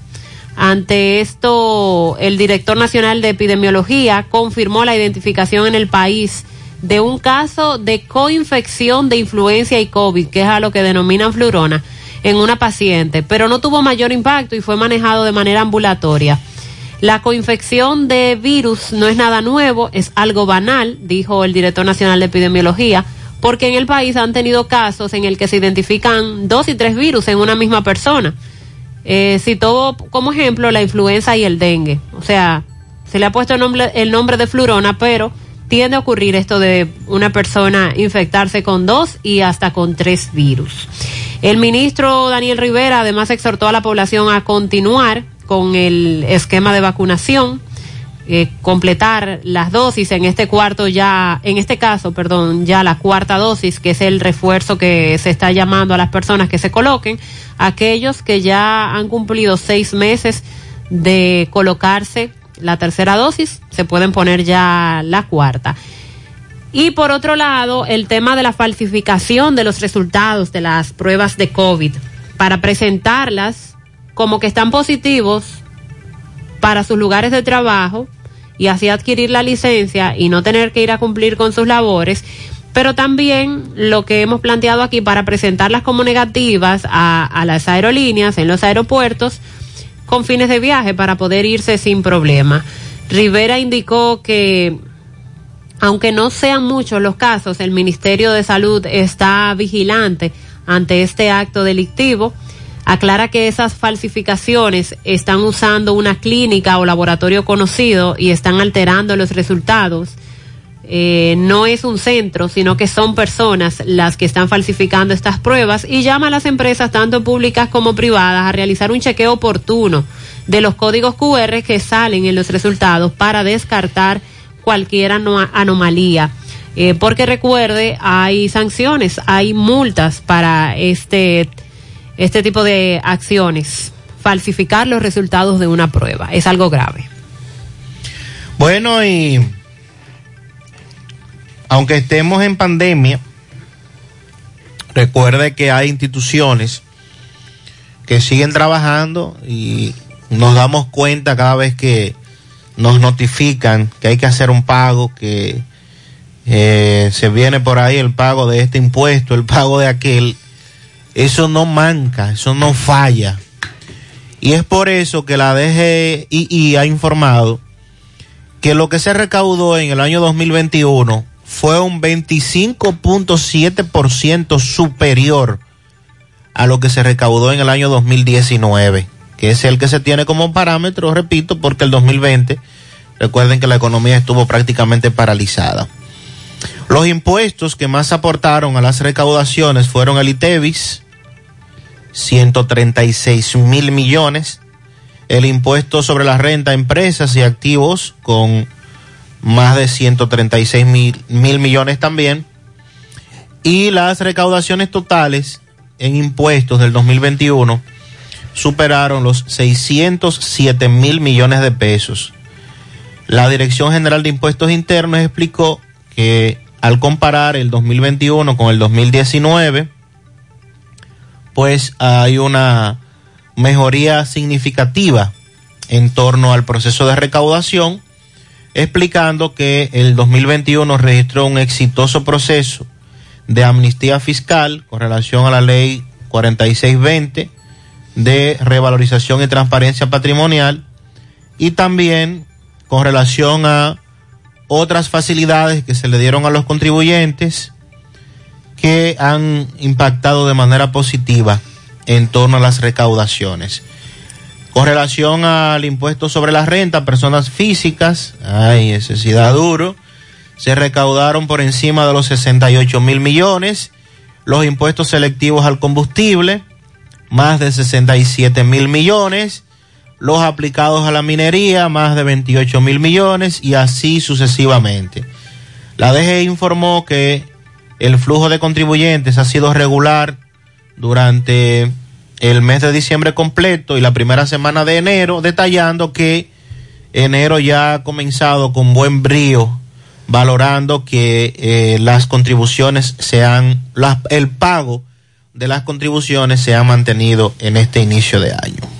Ante esto, el director nacional de epidemiología confirmó la identificación en el país de un caso de coinfección de influencia y COVID, que es a lo que denominan flurona, en una paciente, pero no tuvo mayor impacto y fue manejado de manera ambulatoria. La coinfección de virus no es nada nuevo, es algo banal, dijo el director nacional de epidemiología, porque en el país han tenido casos en el que se identifican dos y tres virus en una misma persona. Eh, citó como ejemplo la influenza y el dengue. O sea, se le ha puesto el nombre, el nombre de flurona, pero tiende a ocurrir esto de una persona infectarse con dos y hasta con tres virus. El ministro Daniel Rivera además exhortó a la población a continuar con el esquema de vacunación, eh, completar las dosis en este cuarto ya, en este caso, perdón, ya la cuarta dosis, que es el refuerzo que se está llamando a las personas que se coloquen, aquellos que ya han cumplido seis meses de colocarse la tercera dosis, se pueden poner ya la cuarta. Y por otro lado, el tema de la falsificación de los resultados de las pruebas de COVID para presentarlas como que están positivos para sus lugares de trabajo y así adquirir la licencia y no tener que ir a cumplir con sus labores, pero también lo que hemos planteado aquí para presentarlas como negativas a, las aerolíneas en los aeropuertos con fines de viaje para poder irse sin problema. Rivera indicó que aunque no sean muchos los casos, el Ministerio de Salud está vigilante ante este acto delictivo. Aclara que esas falsificaciones están usando una clínica o laboratorio conocido y están alterando los resultados. Eh, no es un centro, sino que son personas las que están falsificando estas pruebas y llama a las empresas, tanto públicas como privadas, a realizar un chequeo oportuno de los códigos QR que salen en los resultados para descartar cualquier ano- anomalía. Eh, porque recuerde, hay sanciones, hay multas para este, este tipo de acciones. Falsificar los resultados de una prueba es algo grave. Bueno, y aunque estemos en pandemia, Recuerde que hay instituciones que siguen trabajando y nos damos cuenta cada vez que nos notifican que hay que hacer un pago, que eh, se viene por ahí el pago de este impuesto, el pago de aquel. Eso no manca, eso no falla. Y es por eso que la DGI ha informado que lo que se recaudó en el año 2021 fue un 25.7% superior a lo que se recaudó en el año 2019, que es el que se tiene como parámetro, repito, porque el 2020, recuerden que la economía estuvo prácticamente paralizada. Los impuestos que más aportaron a las recaudaciones fueron el ITEVIS, 136 mil millones, el impuesto sobre la renta a empresas y activos con más de 136 mil, mil millones también, y las recaudaciones totales en impuestos del 2021 superaron los 607 mil millones de pesos. La Dirección General de Impuestos Internos explicó que al comparar el 2021 con el 2019, pues hay una mejoría significativa en torno al proceso de recaudación, explicando que el 2021 registró un exitoso proceso de amnistía fiscal con relación a la ley 4620 de revalorización y transparencia patrimonial y también con relación a otras facilidades que se le dieron a los contribuyentes que han impactado de manera positiva en torno a las recaudaciones. Con relación al impuesto sobre la renta, personas físicas, ay, da duro, se recaudaron por encima de los 68 mil millones, los impuestos selectivos al combustible, más de 67 mil millones, los aplicados a la minería, más de 28 mil millones y así sucesivamente. La DG informó que el flujo de contribuyentes ha sido regular durante el mes de diciembre completo y la primera semana de enero, detallando que enero ya ha comenzado con buen brío, valorando que eh, las contribuciones sean, el pago de las contribuciones se ha mantenido en este inicio de año.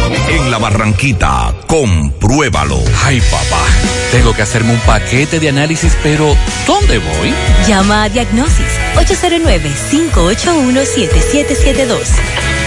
En la Barranquita, compruébalo. Ay, papá, tengo que hacerme un paquete de análisis, pero ¿dónde voy? Llama a Diagnosis 809-581-7772.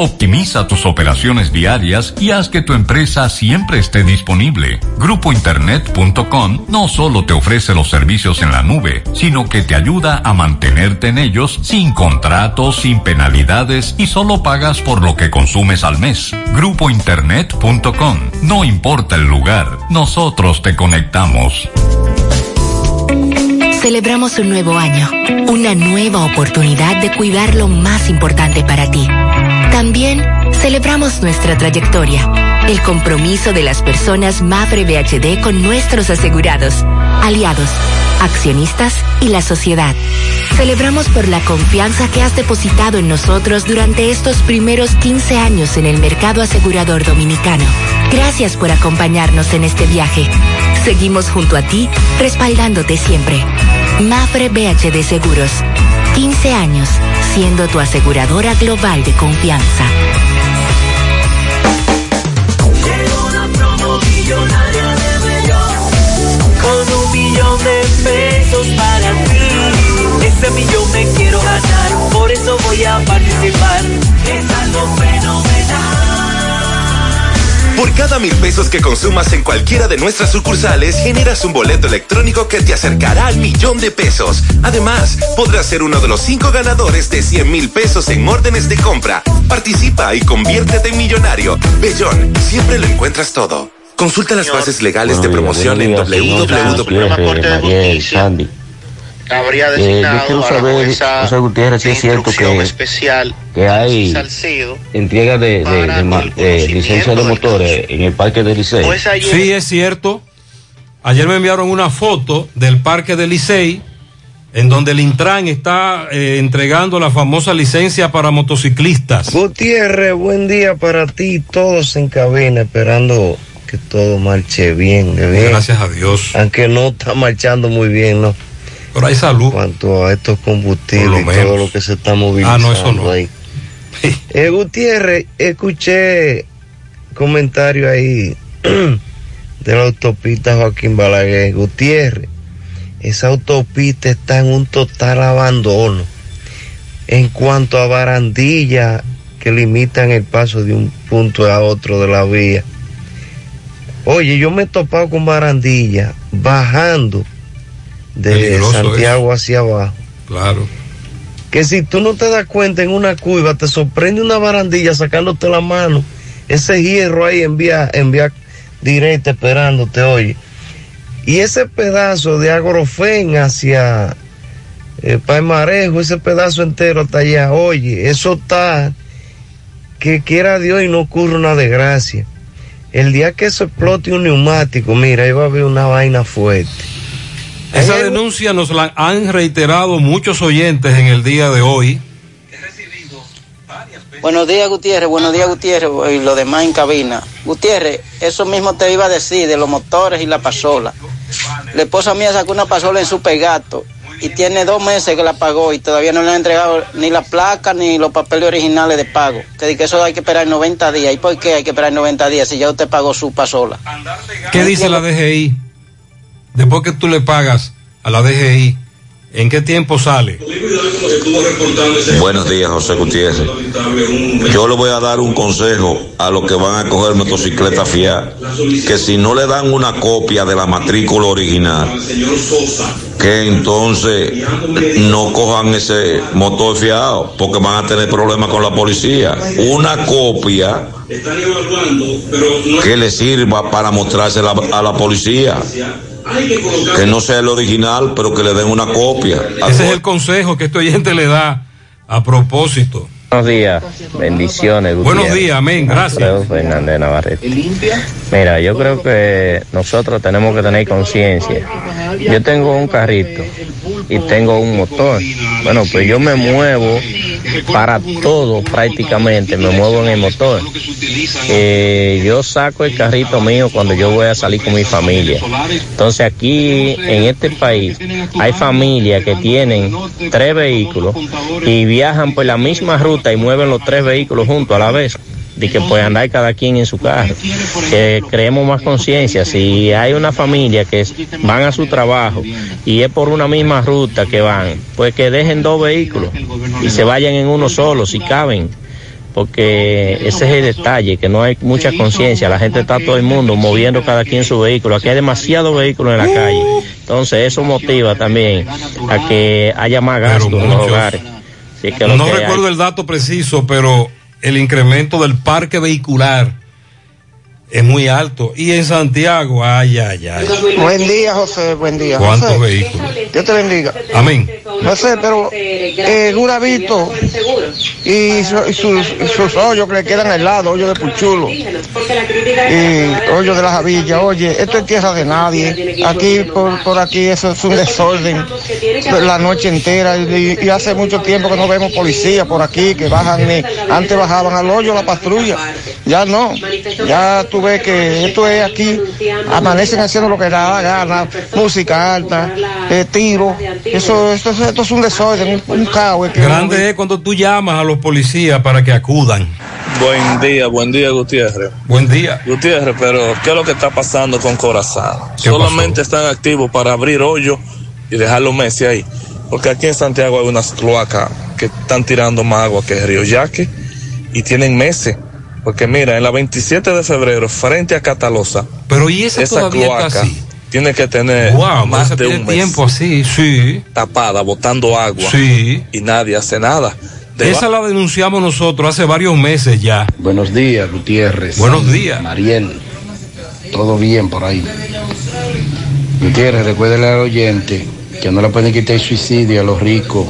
Optimiza tus operaciones diarias y haz que tu empresa siempre esté disponible. Grupointernet.com no solo te ofrece los servicios en la nube, sino que te ayuda a mantenerte en ellos sin contratos, sin penalidades y solo pagas por lo que consumes al mes. Grupointernet.com. No importa el lugar, nosotros te conectamos. Celebramos un nuevo año, una nueva oportunidad de cuidar lo más importante para ti. También celebramos nuestra trayectoria, el compromiso de las personas Mafre BHD con nuestros asegurados, aliados, accionistas y la sociedad. Celebramos por la confianza que has depositado en nosotros durante estos primeros 15 años en el mercado asegurador dominicano. Gracias por acompañarnos en este viaje. Seguimos junto a ti, respaldándote siempre. Mafre BHD Seguros. 15 años siendo tu aseguradora global de confianza. Con un millón de pesos para ti. Ese millón me quiero ganar, por eso voy a participar. Es algo. Por cada mil pesos que consumas en cualquiera de nuestras sucursales, generas un boleto electrónico que te acercará al millón de pesos. Además, podrás ser uno de los cinco ganadores de 100 mil pesos en órdenes de compra. Participa y conviértete en millonario. Bellón, siempre lo encuentras todo. Consulta las bases legales de promoción en www. Habría Eh, yo designado quiero a la saber, jueza José Gutiérrez, si de es cierto que, especial que hay Salcedo entrega de, de- de licencia de motores en el parque de Licey. Pues ayer- Sí, es cierto. Ayer me enviaron una foto del parque de Licey, en donde el Intran está eh, entregando la famosa licencia para motociclistas. Gutiérrez, buen día para ti, todos en cabina, esperando que todo marche bien. Gracias a Dios. Aunque no está marchando muy bien, ¿no? Pero hay salud. Cuanto a estos combustibles lo y todo lo que se está movilizando Ah, no, eso no. ahí. Eh, Gutiérrez, escuché comentario ahí de la autopista Joaquín Balaguer. Gutiérrez, esa autopista está en un total abandono. En cuanto a barandillas que limitan el paso de un punto a otro de la vía. Oye, yo me he topado con barandillas bajando de Peligroso Santiago hacia abajo. Claro. Que si tú no te das cuenta en una curva, te sorprende una barandilla sacándote la mano. Ese hierro ahí en vía, en vía directa esperándote, oye. Y ese pedazo de Agrofen hacia eh, Palmarejo, ese pedazo entero hasta allá, oye, eso está que quiera Dios y no ocurra una desgracia. El día que se explote un neumático, mira, ahí va a haber una vaina fuerte. Esa denuncia nos la han reiterado muchos oyentes en el día de hoy. Buenos días, Gutiérrez. Buenos días, Gutiérrez. Y lo demás en cabina. Gutiérrez, eso mismo te iba a decir de los motores y la pasola. La esposa mía sacó una pasola en su pegato y tiene dos meses que la pagó y todavía no le han entregado ni la placa ni los papeles originales de pago. Que que eso hay que esperar 90 días. ¿Y por qué hay que esperar 90 días si ya usted pagó su pasola? ¿Qué dice la DGI? Después que tú le pagas a la DGI, ¿En qué tiempo sale? Buenos días, José Gutiérrez. Yo le voy a dar un consejo a los que van a coger motocicleta fiar, que si no le dan una copia de la matrícula original, que entonces no cojan ese motor fiado, porque van a tener problemas con la policía. Una copia que le sirva para mostrársela a la policía. Que no sea el original, pero que le den una copia. Ese es el consejo que este oyente le da a propósito. Buenos días, bendiciones. Buenos Gutiérrez. días, amén, gracias. Alfredo Fernández Navarrete. Mira, yo creo que nosotros tenemos que tener conciencia. Yo tengo un carrito y tengo un motor. Bueno, pues yo me muevo para todo prácticamente, me muevo en el motor. Eh, yo saco el carrito mío cuando yo voy a salir con mi familia. Entonces aquí en este país hay familias que tienen tres vehículos y viajan por la misma ruta y mueven los tres vehículos juntos a la vez. De que puede andar cada quien en su carro. Que creemos más conciencia. Si hay una familia que van a su trabajo y es por una misma ruta que van, pues que dejen dos vehículos y se vayan en uno solo si caben porque ese es el detalle, que no hay mucha conciencia, la gente está todo el mundo moviendo cada quien su vehículo, aquí hay demasiados vehículos en la calle, entonces eso motiva también a que haya más gastos en los hogares. Así que lo No que hay- recuerdo el dato preciso, pero el incremento del parque vehicular es muy alto. Y en Santiago, ay, ay, ay. Buen día, José, buen día. ¿Cuántos José, vehículos? Dios te bendiga. Amén. José, pero eh, Guravito y, su- y sus, y sus hoyos que le quedan al lado, hoyos de Puchulo y hoyos de la Javilla, oye, esto es tierra de nadie. Aquí, por, por aquí, eso es un desorden la noche entera y, y hace mucho tiempo que no vemos policía por aquí que bajan, eh, antes bajaban al hoyo la patrulla, ya no, ya tú ves que esto es aquí, amanecen haciendo lo que da la gana, música alta, eh, tiro, eso, esto, esto es un desorden, un, un caos. Grande es cuando tú llamas a los policías para que acudan. Buen día, buen día, Gutiérrez. Buen día. Gutiérrez, pero ¿qué es lo que está pasando con Corazán? Solamente están activos para abrir hoyos y dejar los meses ahí. Porque aquí en Santiago hay unas cloacas que están tirando más agua que el Río Yaque y tienen meses. Porque mira, en la 27 de febrero, frente a Catalosa, Pero ¿y esa todavía está cloaca así? tiene que tener Wow, más esa de un mes. tiempo así, sí. Tapada, botando agua. Sí. Y nadie hace nada. Esa la denunciamos nosotros hace varios meses ya. Buenos días, Gutiérrez. Buenos días. Mariel, todo bien por ahí. Gutiérrez, recuérdele al oyente que no le pueden quitar el suicidio a los ricos.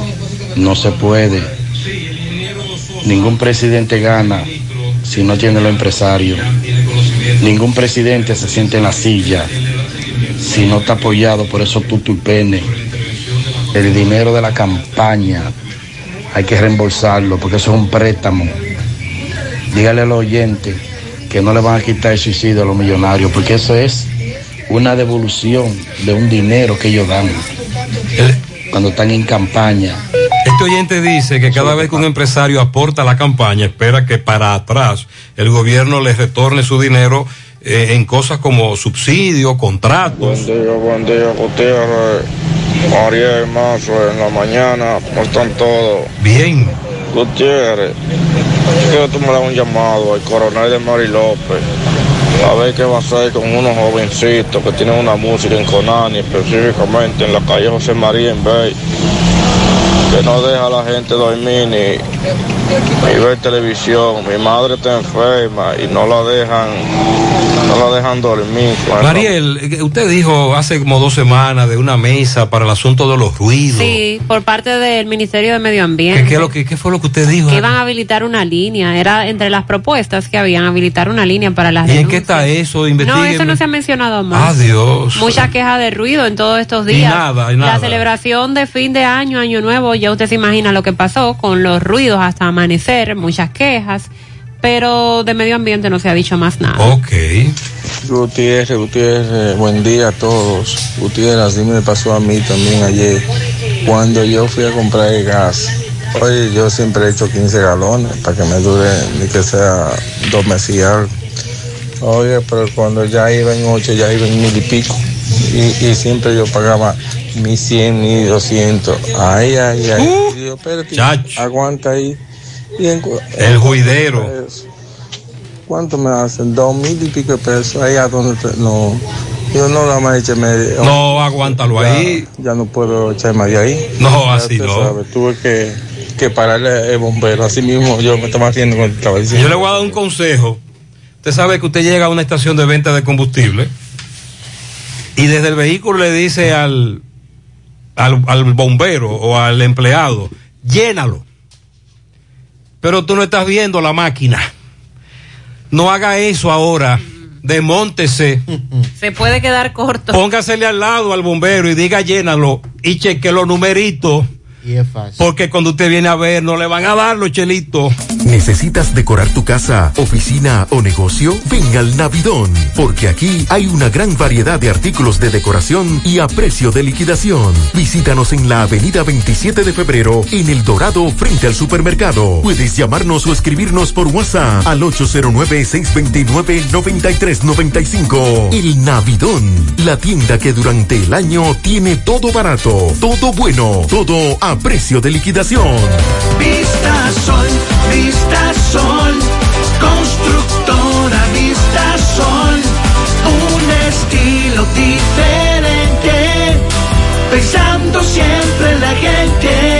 No se puede. Ningún presidente gana si no tiene los empresarios. Ningún presidente se siente en la silla si no está apoyado por esos tutu y pene. El dinero de la campaña hay que reembolsarlo porque eso es un préstamo. Dígale a los oyentes que no le van a quitar el suicidio a los millonarios porque eso es una devolución de un dinero que ellos dan cuando están en campaña. Este oyente dice que cada vez que un empresario aporta a la campaña, espera que para atrás el gobierno le retorne su dinero eh, en cosas como subsidios, contratos. Buen día, buen día, Gutiérrez. María y Mazo en la mañana, ¿cómo están todos? Bien. Gutiérrez, quiero tú me das un llamado al coronel de Mari López. A ver qué va a hacer con unos jovencitos que tienen una música en Conani, específicamente en la calle José María en Bay. Que no deja a la gente dormir ni, ver televisión. Mi madre está enferma y no la dejan, no la dejan dormir. Mariel, eh, usted dijo hace como dos semanas de una mesa para el asunto de los ruidos. Sí, por parte del Ministerio de Medio ¿Qué, Ambiente. qué es lo que, qué fue lo que usted dijo? que iban a habilitar una línea, era entre las propuestas que habían habilitar una línea para las ¿Y en qué denuncias. está eso? No, eso no se ha mencionado más. Adiós. Mucha queja de ruido en todos estos Y días. nada, y nada. La celebración de fin de año, año nuevo, ya usted se imagina lo que pasó con los ruidos hasta amanecer, muchas quejas, pero de medio ambiente no se ha dicho más nada. Ok. Gutiérrez, Gutiérrez, buen día a todos. Gutiérrez, así me pasó a mí también ayer. Cuando yo fui a comprar el gas, oye, yo siempre he hecho 15 galones para que me dure ni que sea dos meses y algo. Oye, pero cuando ya iba en ocho, ya iba en mil y pico. Y, y siempre yo pagaba Mi 100, mi 200. Ay, ay, ay. Uh, Dios, espérate, chacho. aguanta ahí. El juidero. ¿Cuánto me hacen? Dos mil y pico de pesos. Ahí a donde te- no. Yo no la más eché medio. No, aguántalo Ya- ahí. Ya no puedo echarme de ahí. No, Ya así no. sabe, tuve que, que pararle el bombero. Así mismo yo me estaba haciendo con el Yo le voy a dar un consejo. Usted sabe que usted llega a una estación de venta de combustible y desde el vehículo le dice al, al, al bombero o al empleado, llénalo. Pero tú no estás viendo la máquina. No haga eso ahora. Demóntese. Se puede quedar corto. Póngasele al lado al bombero y diga llénalo y cheque los numeritos. Y es fácil. Porque cuando usted viene a ver, no le van a dar los chelitos. ¿Necesitas decorar tu casa, oficina o negocio? Ven al Navidón, porque aquí hay una gran variedad de artículos de decoración y a precio de liquidación. Visítanos en la avenida 27 de febrero, en El Dorado, frente al supermercado. Puedes llamarnos o escribirnos por WhatsApp al 809-629-9395. El Navidón, la tienda que durante el año tiene todo barato, todo bueno, todo a precio de liquidación. Vista Sol, Vista Sol, constructora Vista Sol, un estilo diferente, pensando siempre en la gente,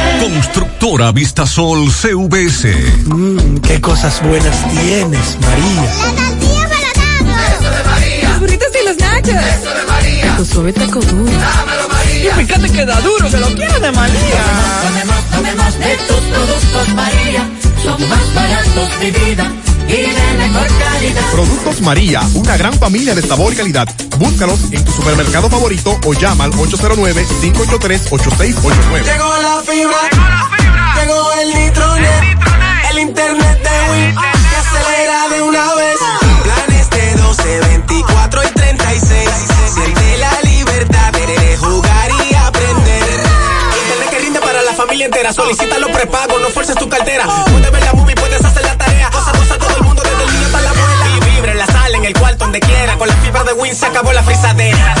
Constructora Vistasol CVS. Mmm, qué cosas buenas tienes, María. Los burritos y los nachos. Eso de María. Tu suave taco duro. Dámelo, María. Y fíjate que da duro, que lo quiero de María. Tomemos, tomemos de tus productos, María. Son más baratos de vida y de mejor calidad. Productos María, una gran familia de sabor y calidad. Búscalos en tu supermercado favorito o llama al 809-583-8689. Llegó la fibra. Llegó el nitronet. El internet de Wii. Que acelera de una vez. Planes de 12, 24 y 36. Siente la libertad de jugar y aprender. Internet que rinde para la familia entera. Solicita los prepagos, no fuerces tu cartera. Puedes ver la Se acabó la frisadera.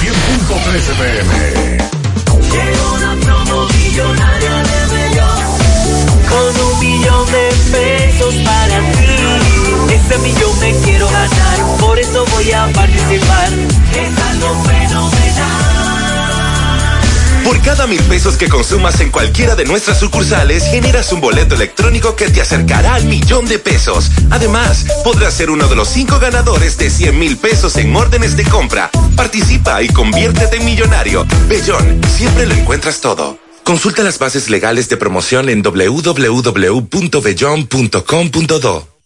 100.13 pm. Llegó una promo millonaria de Bellón Con un millón de pesos para ti. Ese millón me quiero ganar Por eso voy a participar. Es algo fenomenal Por cada mil pesos que consumas en cualquiera de nuestras sucursales, generas un boleto electrónico que te acercará al millón de pesos. Además, podrás ser uno de los cinco ganadores de 100 mil pesos en órdenes de compra. Participa y conviértete en millonario. Bellón, siempre lo encuentras todo. Consulta las bases legales de promoción en www.bellon.com.do.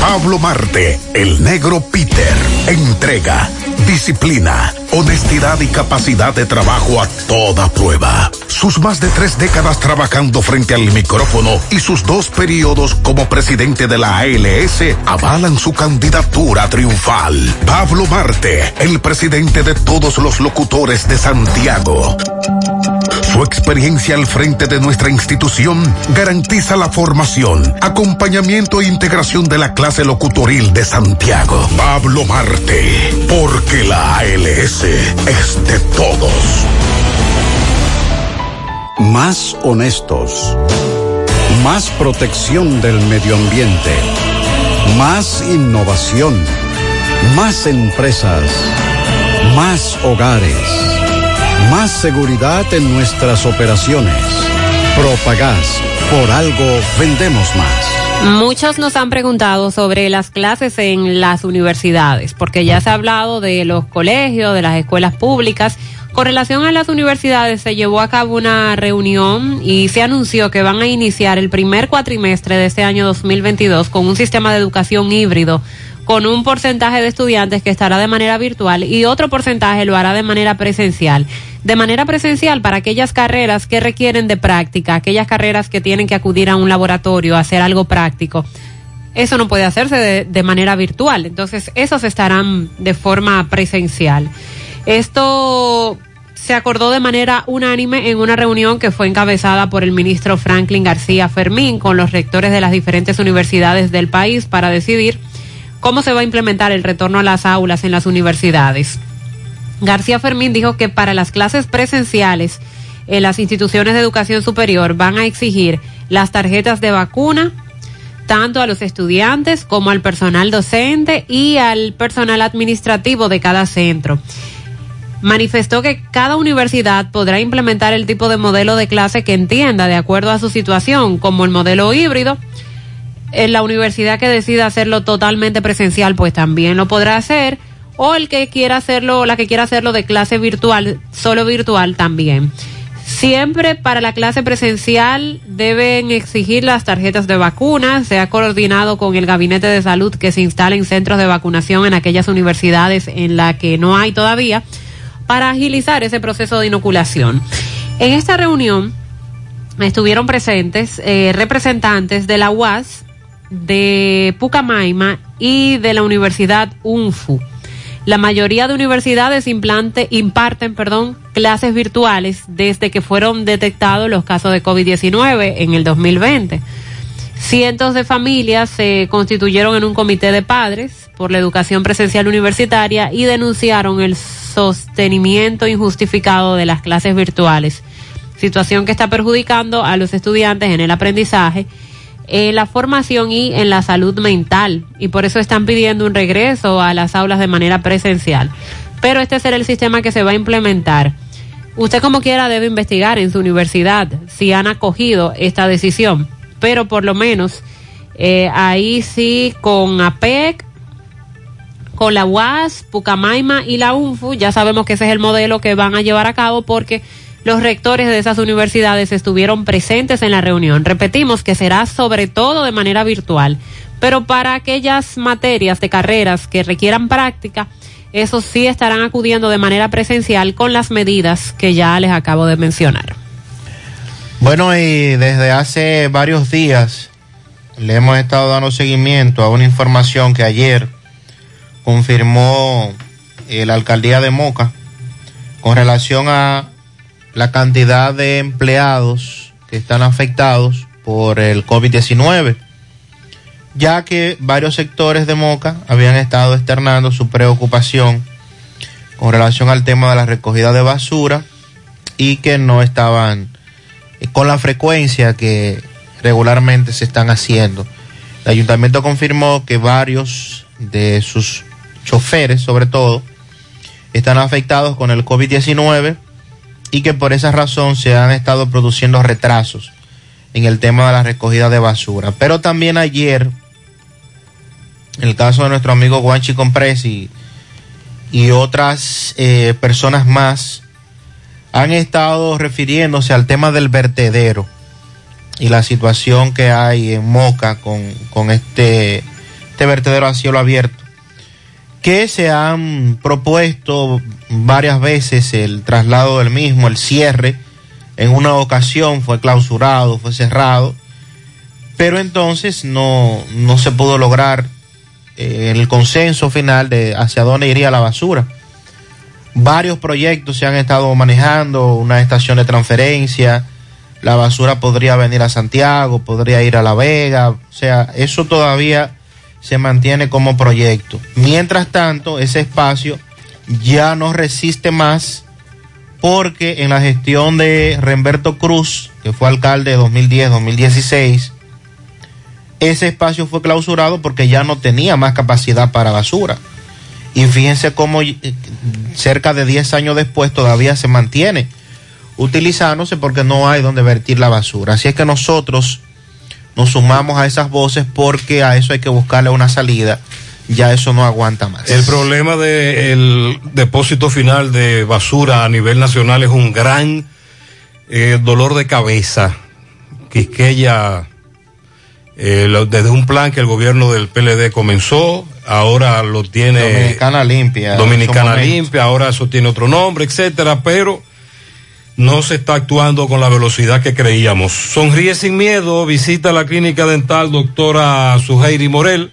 Pablo Marte, el negro Peter, entrega, disciplina, honestidad y capacidad de trabajo a toda prueba. Sus más de tres décadas trabajando frente al micrófono y sus dos periodos como presidente de la ALS avalan su candidatura triunfal. Pablo Marte, el presidente de todos los locutores de Santiago. Su experiencia al frente de nuestra institución garantiza la formación, acompañamiento e integración de la clase locutoril de Santiago. Pablo Marte, porque la ALS es de todos. Más honestos. Más protección del medio ambiente. Más innovación. Más empresas. Más hogares. Más seguridad en nuestras operaciones. Propagás. Por algo vendemos más. Muchos nos han preguntado sobre las clases en las universidades, porque ya se ha hablado de los colegios, de las escuelas públicas. Con relación a las universidades, se llevó a cabo una reunión y se anunció que van a iniciar el primer cuatrimestre de este año 2022 con un sistema de educación híbrido con un porcentaje de estudiantes que estará de manera virtual y otro porcentaje lo hará de manera presencial. De manera presencial para aquellas carreras que requieren de práctica, aquellas carreras que tienen que acudir a un laboratorio a hacer algo práctico. Eso no puede hacerse de, de manera virtual, entonces esos estarán de forma presencial. Esto se acordó de manera unánime en una reunión que fue encabezada por el ministro Franklin García Fermín con los rectores de las diferentes universidades del país para decidir cómo se va a implementar el retorno a las aulas en las universidades. García Fermín dijo que para las clases presenciales en las instituciones de educación superior van a exigir las tarjetas de vacuna tanto a los estudiantes como al personal docente y al personal administrativo de cada centro. Manifestó que cada universidad podrá implementar el tipo de modelo de clase que entienda de acuerdo a su situación, como el modelo híbrido, en la universidad que decida hacerlo totalmente presencial, pues también lo podrá hacer. O el que quiera hacerlo, la que quiera hacerlo de clase virtual, solo virtual también. Siempre para la clase presencial deben exigir las tarjetas de vacunas. Se ha coordinado con el Gabinete de Salud que se instalen centros de vacunación en aquellas universidades en las que no hay todavía para agilizar ese proceso de inoculación. En esta reunión estuvieron presentes eh, representantes de la UAS, de Pucamaima y de la Universidad UNFU. La mayoría de universidades imparten perdón, clases virtuales desde que fueron detectados los casos de COVID-19 en el 2020. Cientos de familias se constituyeron en un comité de padres por la educación presencial universitaria y denunciaron el sostenimiento injustificado de las clases virtuales, situación que está perjudicando a los estudiantes en el aprendizaje en la formación y en la salud mental y por eso están pidiendo un regreso a las aulas de manera presencial. Pero este será el sistema que se va a implementar. Usted como quiera debe investigar en su universidad si han acogido esta decisión, pero por lo menos eh, ahí sí con APEC, con la UAS, Pucamaima y la UNFU, ya sabemos que ese es el modelo que van a llevar a cabo porque los rectores de esas universidades estuvieron presentes en la reunión. Repetimos que será sobre todo de manera virtual, pero para aquellas materias de carreras que requieran práctica, esos sí estarán acudiendo de manera presencial con las medidas que ya les acabo de mencionar. Bueno, y desde hace varios días le hemos estado dando seguimiento a una información que ayer confirmó la alcaldía de Moca con relación a la cantidad de empleados que están afectados por el COVID-19, ya que varios sectores de Moca habían estado externando su preocupación con relación al tema de la recogida de basura y que no estaban con la frecuencia que regularmente se están haciendo. El ayuntamiento confirmó que varios de sus choferes, sobre todo, están afectados con el COVID-19 y que por esa razón se han estado produciendo retrasos en el tema de la recogida de basura. Pero también ayer, en el caso de nuestro amigo Guanchi Compresi y otras eh, personas más, han estado refiriéndose al tema del vertedero y la situación que hay en Moca con, con este, este vertedero a cielo abierto que se han propuesto varias veces el traslado del mismo, el cierre. En una ocasión fue clausurado, fue cerrado, pero entonces no, no se pudo lograr eh, el consenso final de hacia dónde iría la basura. Varios proyectos se han estado manejando, una estación de transferencia, la basura podría venir a Santiago, podría ir a La Vega, o sea, eso todavía se mantiene como proyecto. Mientras tanto, ese espacio ya no resiste más porque en la gestión de Remberto Cruz, que fue alcalde de 2010-2016, ese espacio fue clausurado porque ya no tenía más capacidad para basura. Y fíjense cómo eh, cerca de 10 años después todavía se mantiene utilizándose porque no hay donde vertir la basura. Así es que nosotros nos sumamos a esas voces porque a eso hay que buscarle una salida. Ya eso no aguanta más. El problema del depósito final de basura a nivel nacional es un gran eh, dolor de cabeza. Quisqueya, eh, lo- desde un plan que el gobierno del PLD comenzó, ahora lo tiene Dominicana limpia. Dominicana limpia, ahora eso tiene otro nombre, etcétera, pero no se está actuando con la velocidad que creíamos. Sonríe sin miedo, visita la clínica dental doctora Suheiri Morel.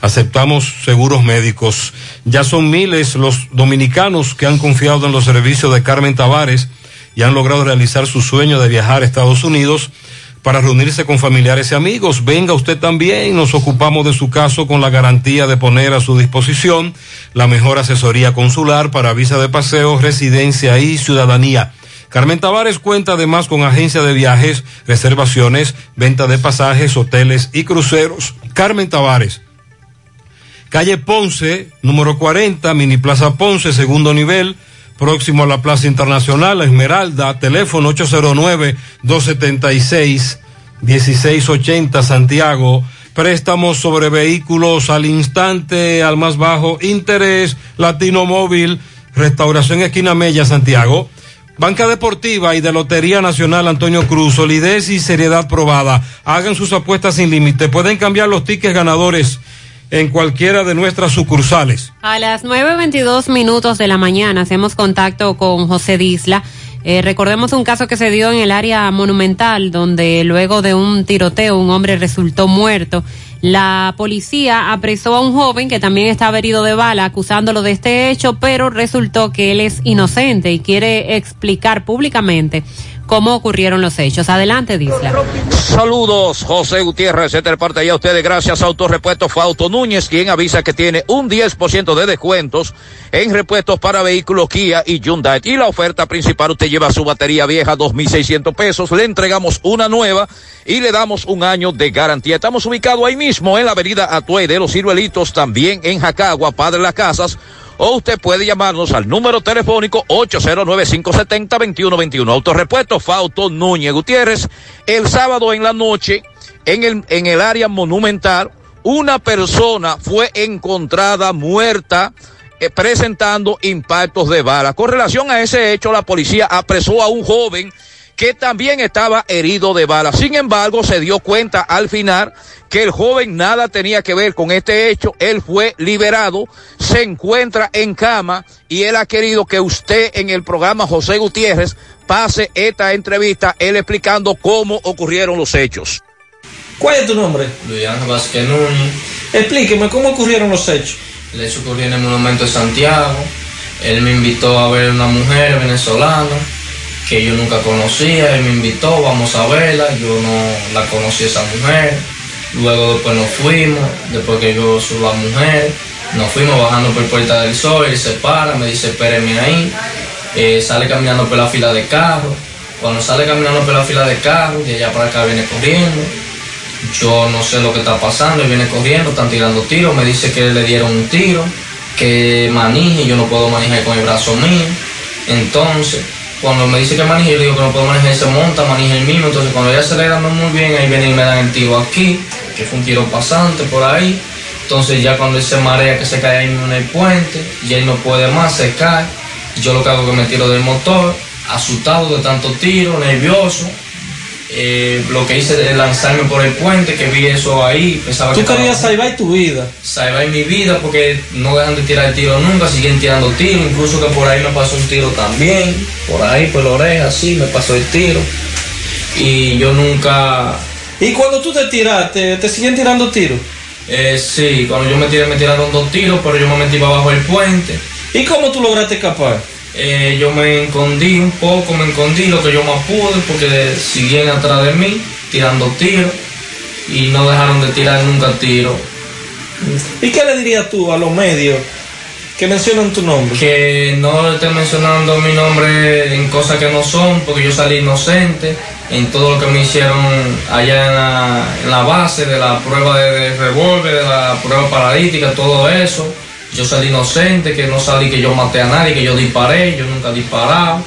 Aceptamos seguros médicos. Ya son miles los dominicanos que han confiado en los servicios de Carmen Tavares y han logrado realizar su sueño de viajar a Estados Unidos para reunirse con familiares y amigos. Venga usted también, nos ocupamos de su caso con la garantía de poner a su disposición la mejor asesoría consular para visa de paseo, residencia y ciudadanía. Carmen Tavares cuenta además con agencia de viajes, reservaciones, venta de pasajes, hoteles y cruceros. Carmen Tavares. Calle Ponce, número 40, Mini Plaza Ponce, segundo nivel, próximo a la Plaza Internacional, Esmeralda, teléfono 809-276-1680, Santiago. Préstamos sobre vehículos al instante, al más bajo interés, Latino Móvil, Restauración Esquina Mella, Santiago. Banca Deportiva y de Lotería Nacional Antonio Cruz, solidez y seriedad probada. Hagan sus apuestas sin límite. Pueden cambiar los tickets ganadores en cualquiera de nuestras sucursales. A las 9.22 minutos de la mañana hacemos contacto con José Disla. Eh, recordemos un caso que se dio en el área monumental, donde luego de un tiroteo un hombre resultó muerto. La policía apresó a un joven que también estaba herido de bala, acusándolo de este hecho, pero resultó que él es inocente y quiere explicar públicamente cómo ocurrieron los hechos. Adelante, Disla. Saludos, José Gutiérrez, de parte ya a ustedes gracias Autorepuesto Fauto Núñez, quien avisa que tiene un 10% de descuentos en repuestos para vehículos Kia y Hyundai. Y la oferta principal, usted lleva su batería vieja, 2.600 pesos, le entregamos una nueva y le damos un año de garantía. Estamos ubicados ahí mismo en la avenida Atuey de los Ciruelitos, también en Jacagua, Padre Las Casas, o usted puede llamarnos al número telefónico 809-570-2121. Autorepuesto Fauto Núñez Gutiérrez. El sábado en la noche, en el, en el área monumental, una persona fue encontrada muerta eh, presentando impactos de bala. Con relación a ese hecho, la policía apresó a un joven que también estaba herido de bala. Sin embargo, se dio cuenta al final que el joven nada tenía que ver con este hecho. Él fue liberado, se encuentra en cama y él ha querido que usted en el programa José Gutiérrez pase esta entrevista, él explicando cómo ocurrieron los hechos. ¿Cuál es tu nombre? Luis Ángel Vázquez Núñez. Explíqueme cómo ocurrieron los hechos. El hecho ocurrió en el Monumento de Santiago. Él me invitó a ver una mujer venezolana que yo nunca conocía. Él me invitó, vamos a verla. Yo no la conocí a esa mujer. Luego después nos fuimos. Después que yo subo a la mujer, nos fuimos bajando por Puerta del Sol. Él se para, me dice, espéreme ahí. Eh, sale caminando por la fila de carros. Cuando sale caminando por la fila de carros, de allá para acá viene corriendo. Yo no sé lo que está pasando, él viene corriendo, están tirando tiros, me dice que le dieron un tiro, que manije, yo no puedo manejar con el brazo mío. Entonces, cuando me dice que maneje, yo digo que no puedo manejar, se monta, maneja el mismo. Entonces, cuando ya acelerando muy bien, ahí viene y me dan el tiro aquí, que fue un tiro pasante por ahí. Entonces, ya cuando él se marea, que se cae ahí mismo en el puente, y él no puede más, se cae. Yo lo que hago es que me tiro del motor, asustado de tanto tiro, nervioso. Eh, lo que hice es lanzarme por el puente, que vi eso ahí, pensaba Tú que querías estaba- salvar tu vida. salvar mi vida porque no dejan de tirar tiro nunca, siguen tirando tiro, incluso que por ahí me pasó un tiro también, por ahí por la oreja, sí, me pasó el tiro. Y yo nunca... ¿Y cuando tú te tiraste, te siguen tirando tiros? Eh, sí, cuando yo me tiré me tiraron dos tiros, pero yo me metí para abajo del puente ¿Y cómo tú lograste escapar? Eh, yo me escondí un poco, me escondí lo que yo más pude porque siguen atrás de mí tirando tiros y no dejaron de tirar nunca tiros. ¿Y qué le dirías tú a los medios que mencionan tu nombre? Que no estén mencionando mi nombre en cosas que no son porque yo salí inocente en todo lo que me hicieron allá en la, en la base de la prueba de, de revólver, de la prueba paralítica, todo eso. Yo salí inocente, que no salí que yo maté a nadie, que yo disparé, yo nunca he disparado.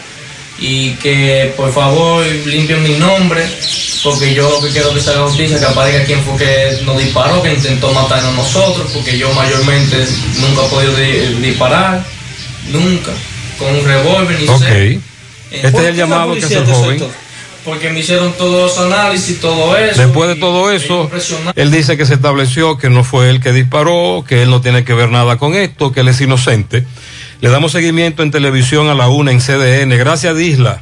Y que por favor limpien mi nombre, porque yo lo que quiero que se haga justicia, que aparezca quién fue que nos disparó, que intentó matarnos a nosotros, porque yo mayormente nunca he podido di- disparar, nunca, con un revólver ni Ok. sé. Este es el llamado que hace el joven. Porque me hicieron todos los análisis, todo eso. Después de todo eso, él dice que se estableció que no fue él que disparó, que él no tiene que ver nada con esto, que él es inocente. Le damos seguimiento en televisión a la una en CDN. Gracias, Disla.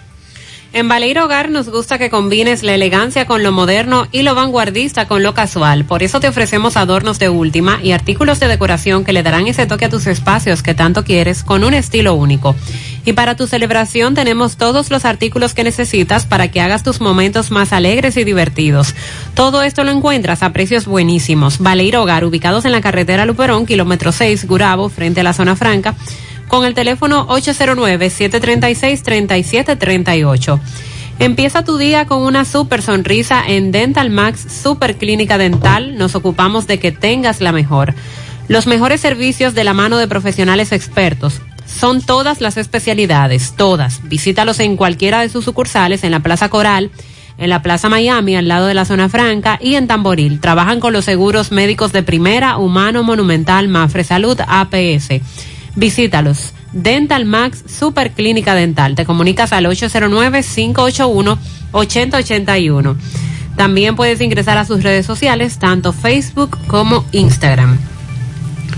En Baleiro Hogar nos gusta que combines la elegancia con lo moderno y lo vanguardista con lo casual. Por eso te ofrecemos adornos de última y artículos de decoración que le darán ese toque a tus espacios que tanto quieres con un estilo único. Y para tu celebración tenemos todos los artículos que necesitas para que hagas tus momentos más alegres y divertidos. Todo esto lo encuentras a precios buenísimos. Baleiro Hogar, ubicados en la carretera Luperón, kilómetro 6, Gurabo, frente a la zona franca con el teléfono 809-736-3738. Empieza tu día con una super sonrisa en Dental Max Super Clínica Dental. Nos ocupamos de que tengas la mejor. Los mejores servicios de la mano de profesionales expertos. Son todas las especialidades, todas. Visítalos en cualquiera de sus sucursales en la Plaza Coral, en la Plaza Miami, al lado de la Zona Franca y en Tamboril. Trabajan con los seguros médicos de primera, Humano, Monumental, Mafre Salud, APS. Visítalos. Dental Max Super Clínica Dental. Te comunicas al 809-581-8081. También puedes ingresar a sus redes sociales, tanto Facebook como Instagram.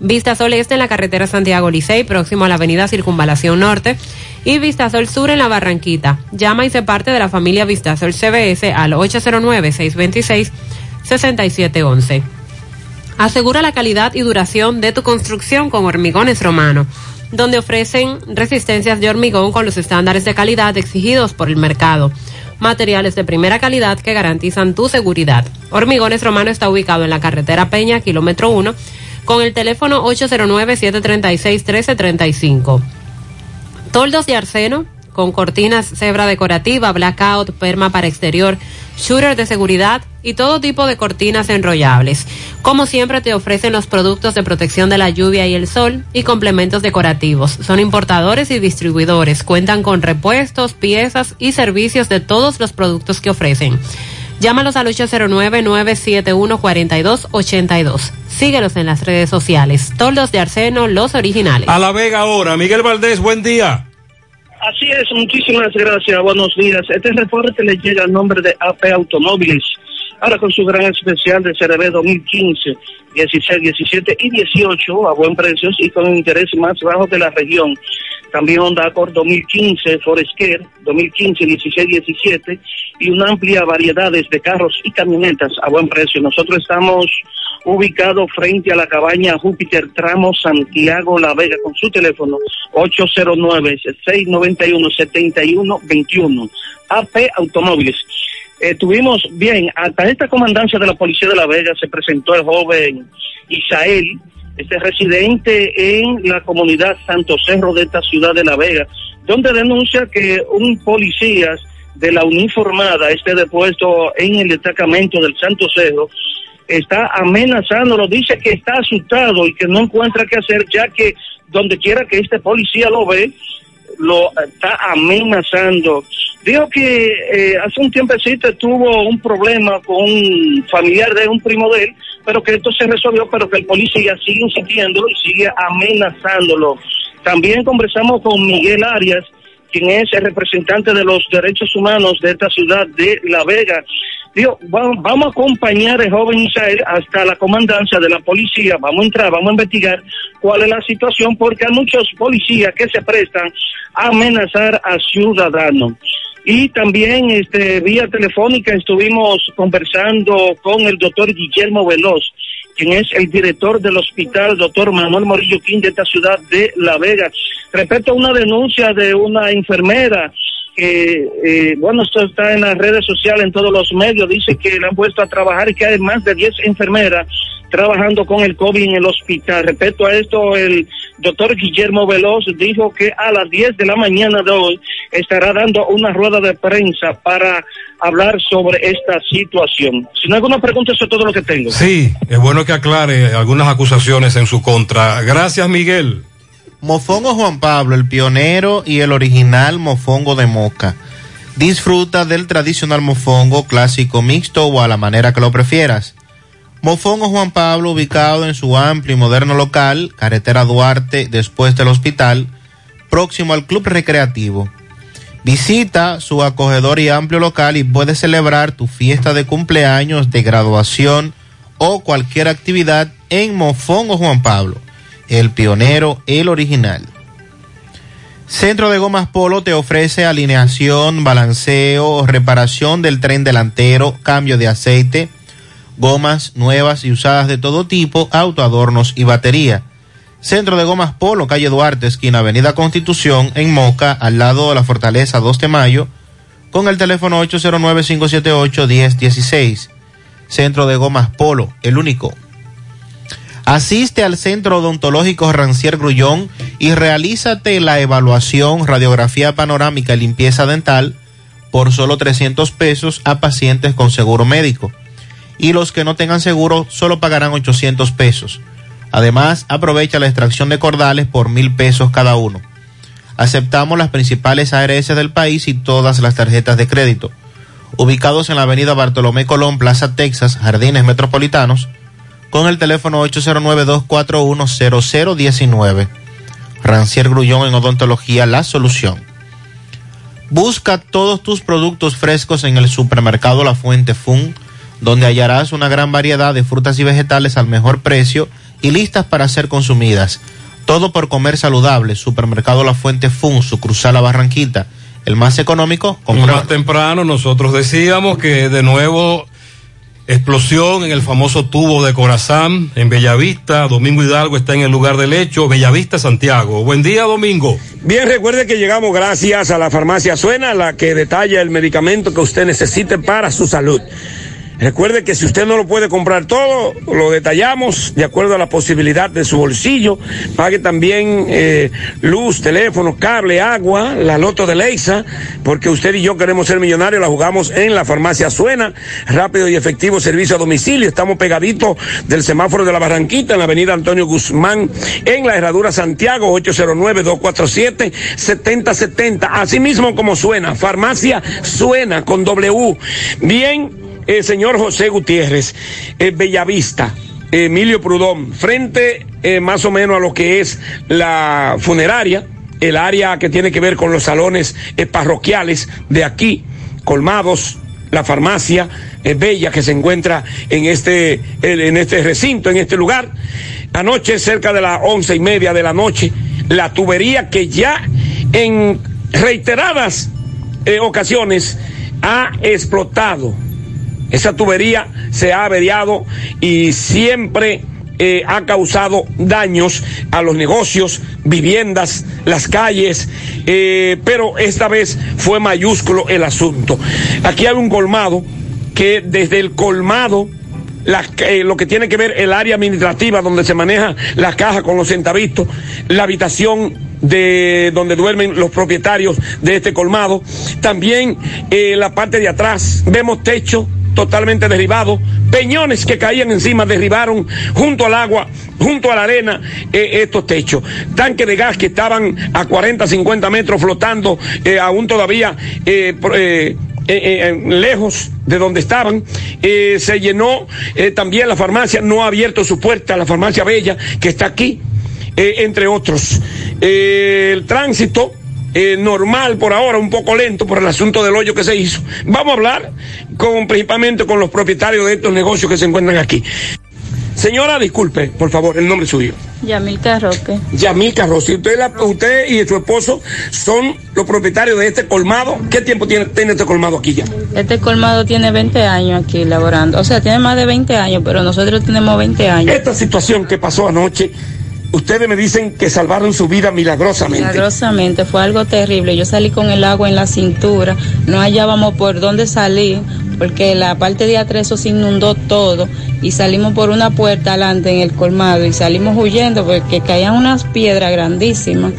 Vistasol Este en la carretera Santiago Licey, próximo a la avenida Circunvalación Norte. Y Vistasol Sur en la Barranquita. Llama y se parte de la familia Vistasol CBS al 809-626-6711. Asegura la calidad y duración de tu construcción con Hormigones Romano, donde ofrecen resistencias de hormigón con los estándares de calidad exigidos por el mercado. Materiales de primera calidad que garantizan tu seguridad. Hormigones Romano está ubicado en la carretera Peña, kilómetro 1, con el teléfono 809-736-1335. Toldos de arseno con cortinas cebra decorativa, blackout, perma para exterior, shooter de seguridad y todo tipo de cortinas enrollables. Como siempre te ofrecen los productos de protección de la lluvia y el sol y complementos decorativos. Son importadores y distribuidores. Cuentan con repuestos, piezas y servicios de todos los productos que ofrecen. Llámalos al 809-971-4282. Síguelos en las redes sociales. Toldos de Arseno, los originales. A La Vega ahora. Miguel Valdés, buen día. Así es, muchísimas gracias, buenos días. Este reporte le llega al nombre de AP Automóviles. Ahora con su gran especial de CRB 2015, 16, 17 y 18 a buen precios y con interés más bajo de la región. También Honda Accord 2015, Forester 2015, 16, 17 y una amplia variedad de carros y camionetas a buen precio. Nosotros estamos ubicados frente a la cabaña Júpiter Tramo Santiago La Vega con su teléfono 809-691-7121. AP Automóviles. Eh, tuvimos bien, hasta esta comandancia de la Policía de La Vega se presentó el joven Isael, este residente en la comunidad Santo Cerro de esta ciudad de La Vega, donde denuncia que un policía de la uniformada, este depuesto en el destacamento del Santo Cerro, está amenazándolo, dice que está asustado y que no encuentra qué hacer, ya que donde quiera que este policía lo ve, lo está amenazando. Dijo que eh, hace un tiempecito tuvo un problema con un familiar de un primo de él, pero que esto se resolvió, pero que el policía sigue insistiéndolo y sigue amenazándolo. También conversamos con Miguel Arias, quien es el representante de los derechos humanos de esta ciudad de La Vega. Digo, va- vamos a acompañar al joven Isael hasta la comandancia de la policía, vamos a entrar, vamos a investigar cuál es la situación, porque hay muchos policías que se prestan a amenazar a ciudadanos. Y también este vía telefónica estuvimos conversando con el doctor Guillermo Veloz, quien es el director del hospital doctor Manuel Morillo King de esta ciudad de La Vega, respecto a una denuncia de una enfermera que, eh, bueno, esto está en las redes sociales, en todos los medios, dice que le han puesto a trabajar y que hay más de 10 enfermeras trabajando con el COVID en el hospital. Respecto a esto, el doctor Guillermo Veloz dijo que a las 10 de la mañana de hoy estará dando una rueda de prensa para hablar sobre esta situación. Si no hay alguna pregunta, eso es todo lo que tengo. Sí, es bueno que aclare algunas acusaciones en su contra. Gracias, Miguel. Mofongo Juan Pablo, el pionero y el original mofongo de Moca. Disfruta del tradicional mofongo clásico mixto o a la manera que lo prefieras. Mofongo Juan Pablo, ubicado en su amplio y moderno local, carretera Duarte, después del hospital, próximo al Club Recreativo. Visita su acogedor y amplio local y puedes celebrar tu fiesta de cumpleaños, de graduación o cualquier actividad en Mofongo Juan Pablo, el pionero, el original. Centro de Gomas Polo te ofrece alineación, balanceo, reparación del tren delantero, cambio de aceite, gomas nuevas y usadas de todo tipo, autoadornos y batería. Centro de Gomas Polo, calle Duarte, esquina Avenida Constitución, en Moca, al lado de la Fortaleza 2 de Mayo, con el teléfono 809-578-1016. Centro de Gomas Polo, el único. Asiste al Centro Odontológico Rancier Grullón y realízate la evaluación, radiografía panorámica y limpieza dental por solo 300 pesos a pacientes con seguro médico. Y los que no tengan seguro solo pagarán 800 pesos. Además, aprovecha la extracción de cordales por mil pesos cada uno. Aceptamos las principales ARS del país y todas las tarjetas de crédito. Ubicados en la avenida Bartolomé Colón, Plaza Texas, Jardines Metropolitanos, con el teléfono 809-241-0019. Rancier Grullón en Odontología, la solución. Busca todos tus productos frescos en el supermercado La Fuente Fun, donde hallarás una gran variedad de frutas y vegetales al mejor precio y listas para ser consumidas. Todo por comer saludable. Supermercado La Fuente Fun, su cruzar la Barranquita. El más económico, compra- Más temprano nosotros decíamos que de nuevo explosión en el famoso tubo de Corazán en Bellavista. Domingo Hidalgo está en el lugar del hecho. Bellavista, Santiago. Buen día, Domingo. Bien, recuerde que llegamos gracias a la farmacia Suena, la que detalla el medicamento que usted necesite para su salud. Recuerde que si usted no lo puede comprar todo, lo detallamos de acuerdo a la posibilidad de su bolsillo. Pague también eh, luz, teléfono, cable, agua, la loto de Leisa, porque usted y yo queremos ser millonarios, la jugamos en la farmacia Suena. Rápido y efectivo servicio a domicilio. Estamos pegaditos del semáforo de la Barranquita, en la avenida Antonio Guzmán, en la herradura Santiago, 809-247-7070. Así mismo como suena, farmacia Suena con W. Bien eh, señor José Gutiérrez, eh, Bellavista, Emilio Prudón, frente eh, más o menos a lo que es la funeraria, el área que tiene que ver con los salones eh, parroquiales de aquí, colmados, la farmacia eh, Bella que se encuentra en este, el- en este recinto, en este lugar. Anoche, cerca de las once y media de la noche, la tubería que ya en reiteradas ocasiones ha explotado. Esa tubería se ha averiado y siempre eh, ha causado daños a los negocios, viviendas, las calles, eh, pero esta vez fue mayúsculo el asunto. Aquí hay un colmado que desde el colmado eh, lo que tiene que ver el área administrativa donde se maneja la caja con los centavitos, la habitación de donde duermen los propietarios de este colmado, también la parte de atrás, vemos techo totalmente derribado, peñones que caían encima derribaron junto al agua, junto a la arena eh, estos techos, tanques de gas que estaban a 40, 50 metros flotando, eh, aún todavía eh, lejos de donde estaban. Se llenó también la farmacia, no ha abierto su puerta, la farmacia Bella, que está aquí, entre otros. El tránsito eh, normal por ahora, un poco lento por el asunto del hoyo que se hizo. Vamos a hablar con, principalmente con los propietarios de estos negocios que se encuentran aquí. Señora, disculpe, por favor, el nombre suyo. Yamilca Roque. Yamilca Rossi, usted, la- usted y su esposo son los propietarios de este colmado. ¿Qué tiempo tiene, tiene este colmado aquí ya? Este colmado tiene 20 años aquí laborando. O sea, tiene más de 20 años, pero nosotros tenemos 20 años. Esta situación que pasó anoche, ustedes me dicen que salvaron su vida milagrosamente. Milagrosamente, fue algo terrible. Yo salí con el agua en la cintura, no hallábamos por dónde salir, porque la parte de atrás eso se inundó todo y salimos por una puerta adelante en el colmado y salimos huyendo porque caían unas piedras grandísimas.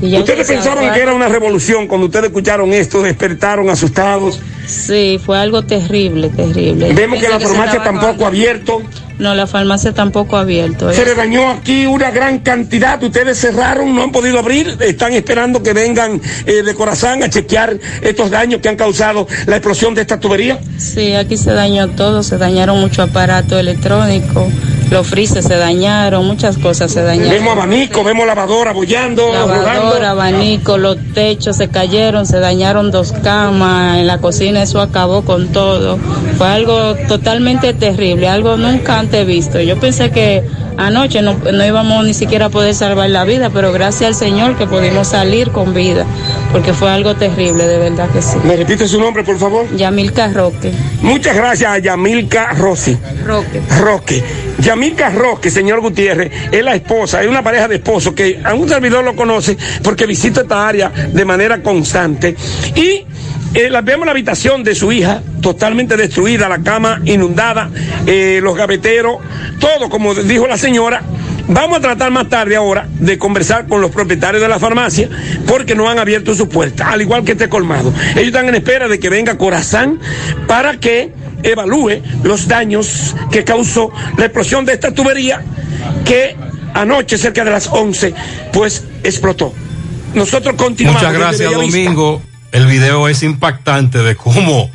Y ya Ustedes sabe- que era una revolución cuando ustedes escucharon esto, despertaron asustados. Sí, fue algo terrible, terrible. Vemos que la farmacia tampoco acabando. abierto. No, la farmacia tampoco ha abierto. Se ¿eh? le dañó aquí una gran cantidad. Ustedes cerraron, no han podido abrir. Están esperando que vengan eh, de Corazán a chequear estos daños que han causado la explosión de esta tubería. Sí, aquí se dañó todo, se dañaron muchos aparatos electrónicos, los frises se dañaron, muchas cosas se dañaron. Vemos abanico, vemos lavadora bollando, Lavadora, rodando. abanico, los techos se cayeron, se dañaron dos camas, en la cocina eso acabó con todo. Fue algo totalmente terrible, algo nunca antes visto. Yo pensé que anoche no, no íbamos ni siquiera a poder salvar la vida, pero gracias al Señor que pudimos salir con vida, porque fue algo terrible, de verdad que sí. ¿Me repite su nombre, por favor? Yamilca Roque. Muchas gracias a Yamilca Rossi. Roque. Roque. Yamilca Roque, señor Gutiérrez, es la esposa, es una pareja de esposos que a un servidor lo conoce porque visita esta área de manera constante. Y eh, la- vemos la habitación de su hija totalmente destruida, la cama inundada, eh, los gaveteros, todo como dijo la señora. Vamos a tratar más tarde ahora de conversar con los propietarios de la farmacia porque no han abierto su puerta, al igual que este colmado. Ellos están en espera de que venga Corazán para que evalúe los daños que causó la explosión de esta tubería que anoche cerca de las 11 pues explotó. Nosotros continuamos. Muchas gracias. Domingo. El video es impactante de cómo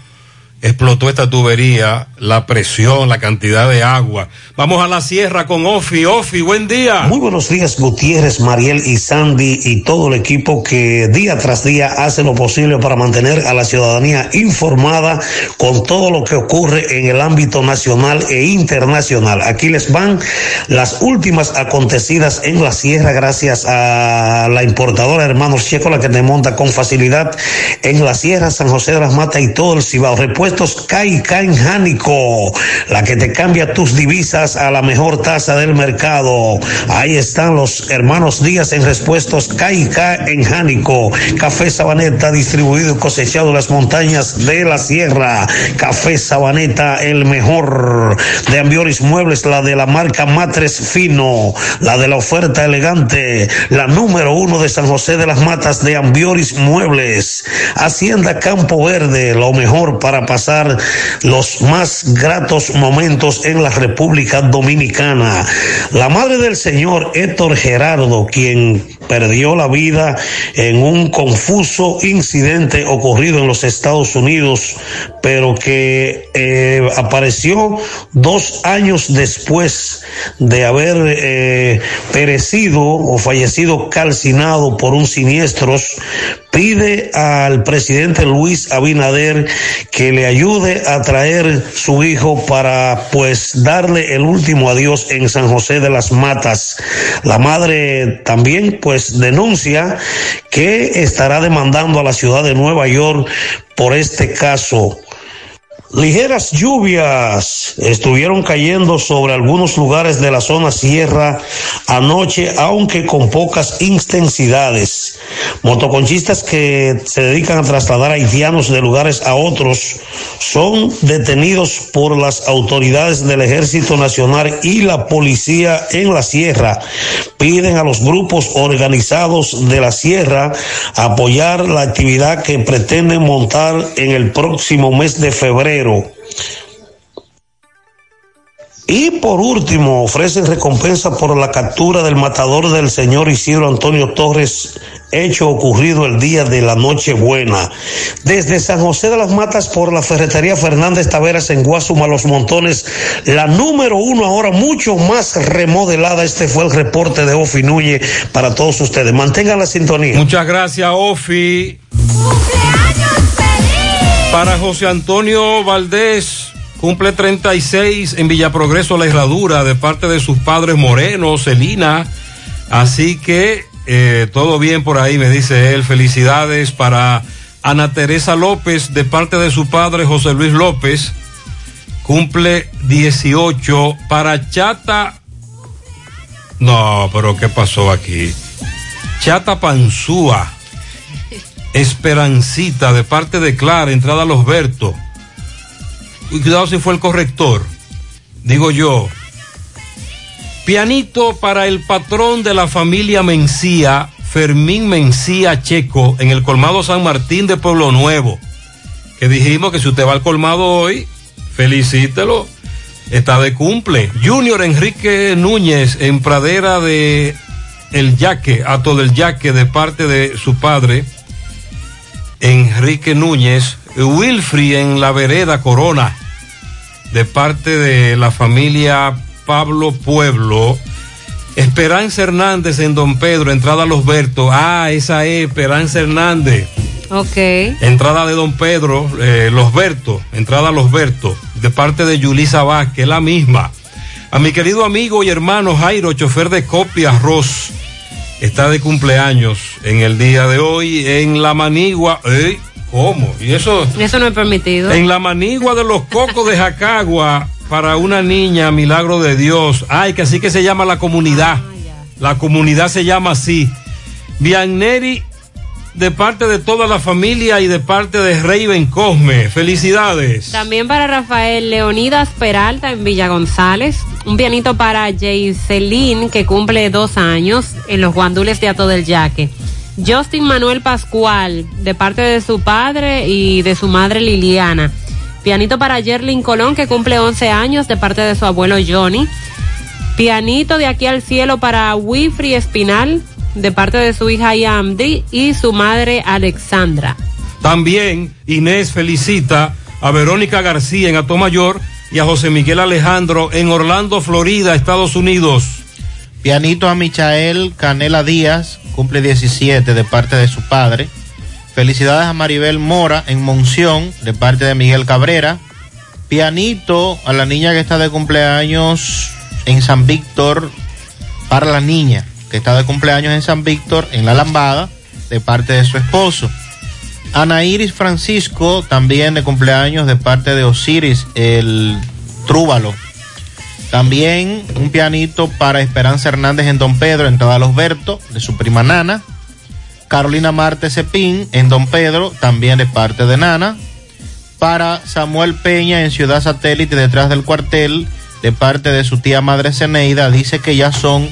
explotó esta tubería, la presión, la cantidad de agua. Vamos a la sierra con Ofi. Ofi, buen día. Muy buenos días, Gutiérrez, Mariel y Sandy y todo el equipo que día tras día hace lo posible para mantener a la ciudadanía informada con todo lo que ocurre en el ámbito nacional e internacional. Aquí les van las últimas acontecidas en la sierra gracias a la importadora Hermanos Checo, la que te monta con facilidad en la sierra San José de las Matas y todo el Cibao. Repuestos Caica en Jánico, la que te cambia tus divisas a la mejor tasa del mercado. Ahí están los hermanos Díaz en repuestos Caica en Jánico. Café Sabaneta distribuido y cosechado en las montañas de la sierra. Café Sabaneta, el mejor de Ambioris Muebles, la de la marca Matres Fino, la de la oferta elegante, la número uno de San José de las Matas de Ambioris Muebles. Hacienda Campo Verde, lo mejor para pasar los más gratos momentos en la República Dominicana. La madre del señor Héctor Gerardo, quien perdió la vida en un confuso incidente ocurrido en los Estados Unidos, pero que eh, apareció dos años después de haber eh, perecido o fallecido calcinado por un siniestros, pide al presidente Luis Abinader que le ayude a traer su hijo para pues darle el último adiós en San José de las Matas. La madre también pues denuncia que estará demandando a la ciudad de Nueva York por este caso. Ligeras lluvias estuvieron cayendo sobre algunos lugares de la zona sierra anoche, aunque con pocas intensidades. Motoconchistas que se dedican a trasladar haitianos de lugares a otros son detenidos por las autoridades del Ejército Nacional y la policía en la sierra. Piden a los grupos organizados de la sierra apoyar la actividad que pretenden montar en el próximo mes de febrero. Y por último, ofrecen recompensa por la captura del matador del señor Isidro Antonio Torres hecho ocurrido el día de la Nochebuena. Desde San José de las Matas por la ferretería Fernández Taveras en Guasuma Los Montones, la número uno ahora mucho más remodelada. Este fue el reporte de Ofi Núñez para todos ustedes. Mantengan la sintonía. Muchas gracias, Ofi. Para José Antonio Valdés, cumple 36 en Villaprogreso La Herradura de parte de sus padres Moreno, Celina. Así que eh, todo bien por ahí, me dice él. Felicidades para Ana Teresa López de parte de su padre José Luis López. Cumple 18 para Chata. No, pero ¿qué pasó aquí? Chata Panzúa. Esperancita de parte de Clara, entrada a Los Bertos. Y cuidado si fue el corrector. Digo yo. Pianito para el patrón de la familia Mencía, Fermín Mencía Checo, en el colmado San Martín de Pueblo Nuevo. Que dijimos que si usted va al colmado hoy, felicítelo. Está de cumple. Junior Enrique Núñez en pradera de El Yaque, Ato del Yaque, de parte de su padre. Enrique Núñez, Wilfrey en la vereda Corona, de parte de la familia Pablo Pueblo, Esperanza Hernández en Don Pedro, entrada a Los Bertos, ah, esa es Esperanza Hernández, Ok. entrada de Don Pedro, eh, Los Bertos, entrada a Los Bertos, de parte de Yulisa Vázquez, la misma. A mi querido amigo y hermano Jairo, chofer de copia Ross, está de cumpleaños en el día de hoy en La Manigua. ¡Ey! ¿Cómo? ¿Y eso? Eso no es permitido. En La Manigua de los Cocos de Jacagua para una niña, Milagro de Dios. Ay, que así que se llama la comunidad. La comunidad se llama así. Vianneri de parte de toda la familia y de parte de Raven Cosme. Felicidades. También para Rafael Leonidas Peralta en Villa González. Un pianito para Jaycelin, que cumple dos años en los guandules de Ato del Yaque. Justin Manuel Pascual, de parte de su padre y de su madre Liliana. Pianito para Jerlin Colón, que cumple 11 años, de parte de su abuelo Johnny. Pianito de aquí al cielo para Wifri Espinal, de parte de su hija Yamdi y su madre Alexandra. También Inés felicita a Verónica García en Atomayor y a José Miguel Alejandro en Orlando, Florida, Estados Unidos. Pianito a Michael Canela Díaz, cumple 17 de parte de su padre. Felicidades a Maribel Mora en Monción, de parte de Miguel Cabrera. Pianito a la niña que está de cumpleaños en San Víctor, para la niña que está de cumpleaños en San Víctor, en La Lambada, de parte de su esposo. Ana Iris Francisco, también de cumpleaños de parte de Osiris, el Trúbalo. También un pianito para Esperanza Hernández en Don Pedro, en Toda Los Berto, de su prima Nana. Carolina Marte Cepín en Don Pedro, también de parte de Nana. Para Samuel Peña en Ciudad Satélite, detrás del cuartel, de parte de su tía madre Ceneida, dice que ya son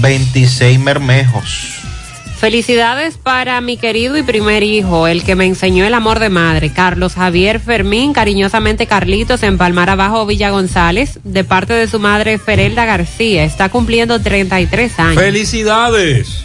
26 mermejos. Felicidades para mi querido y primer hijo, el que me enseñó el amor de madre, Carlos Javier Fermín, cariñosamente Carlitos, en Palmar Abajo, Villa González, de parte de su madre Ferelda García. Está cumpliendo 33 años. Felicidades.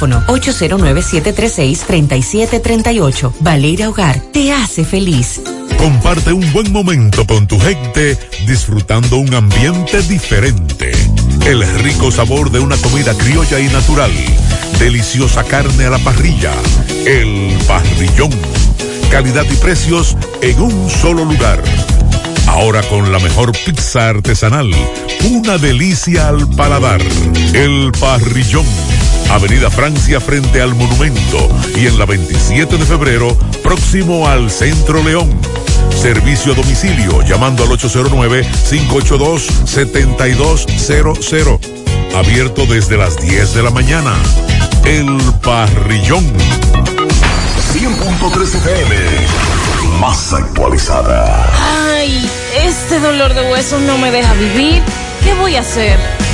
809-736-3738. Valeria Hogar te hace feliz. Comparte un buen momento con tu gente disfrutando un ambiente diferente. El rico sabor de una comida criolla y natural. Deliciosa carne a la parrilla. El parrillón. Calidad y precios en un solo lugar. Ahora con la mejor pizza artesanal. Una delicia al paladar. El parrillón. Avenida Francia frente al monumento y en la 27 de febrero próximo al Centro León. Servicio a domicilio llamando al 809-582-7200. Abierto desde las 10 de la mañana. El Parrillón. 100.3 FM. Más actualizada. Ay, este dolor de huesos no me deja vivir. ¿Qué voy a hacer?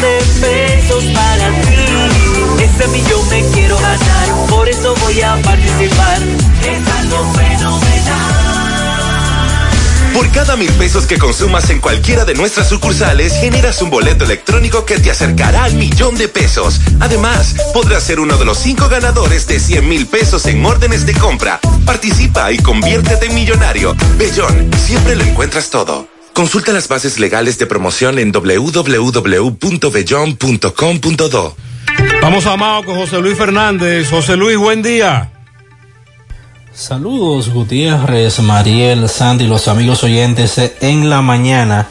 De pesos para ti Ese millón me quiero ganar Por eso voy a participar Es algo fenomenal Por cada mil pesos que consumas en cualquiera de nuestras sucursales, generas un boleto electrónico que te acercará al millón de pesos. Además, podrás ser uno de los cinco ganadores de 100 mil pesos en órdenes de compra. Participa y conviértete en millonario. Bellón, siempre lo encuentras todo. Consulta las bases legales de promoción en www.bellon.com.do. Vamos a Mao con José Luis Fernández. José Luis, buen día. Saludos Gutiérrez, Mariel, Sandy, los amigos oyentes en la mañana.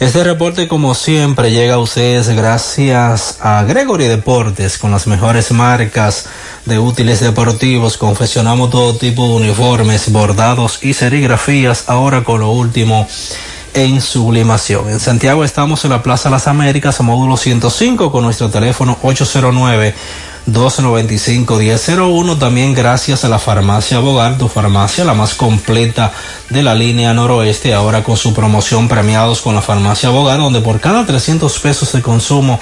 Este reporte como siempre llega a ustedes gracias a Gregory Deportes con las mejores marcas de útiles deportivos. Confeccionamos todo tipo de uniformes, bordados y serigrafías ahora con lo último en sublimación. En Santiago estamos en la Plaza Las Américas, módulo 105 con nuestro teléfono 809 295-1001. También gracias a la farmacia Bogar, tu farmacia, la más completa de la línea noroeste, ahora con su promoción premiados con la farmacia Bogar, donde por cada 300 pesos de consumo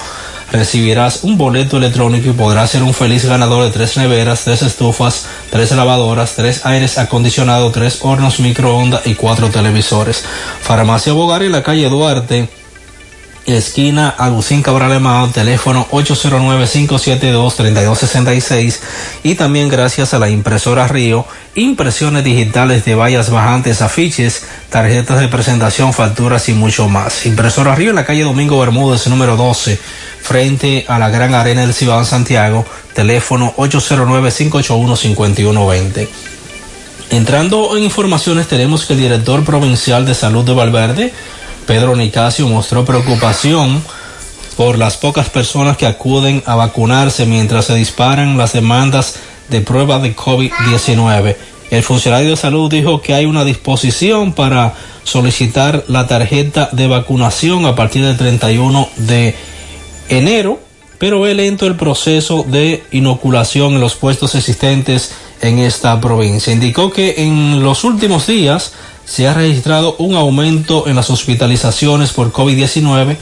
recibirás un boleto electrónico y podrás ser un feliz ganador de tres neveras, tres estufas, tres lavadoras, tres aires acondicionados, tres hornos microondas y cuatro televisores. Farmacia Bogar en la calle Duarte esquina Agustín Cabral Emao, teléfono 809-572-3266 y también gracias a la impresora Río, impresiones digitales de vallas bajantes, afiches, tarjetas de presentación, facturas y mucho más. Impresora Río en la calle Domingo Bermúdez, número 12, frente a la Gran Arena del Cibao Santiago, teléfono 809-581-5120. Entrando en informaciones, tenemos que el director provincial de salud de Valverde, Pedro Nicasio mostró preocupación por las pocas personas que acuden a vacunarse mientras se disparan las demandas de pruebas de COVID-19. El funcionario de salud dijo que hay una disposición para solicitar la tarjeta de vacunación a partir del 31 de enero, pero es lento el proceso de inoculación en los puestos existentes en esta provincia. Indicó que en los últimos días se ha registrado un aumento en las hospitalizaciones por COVID-19,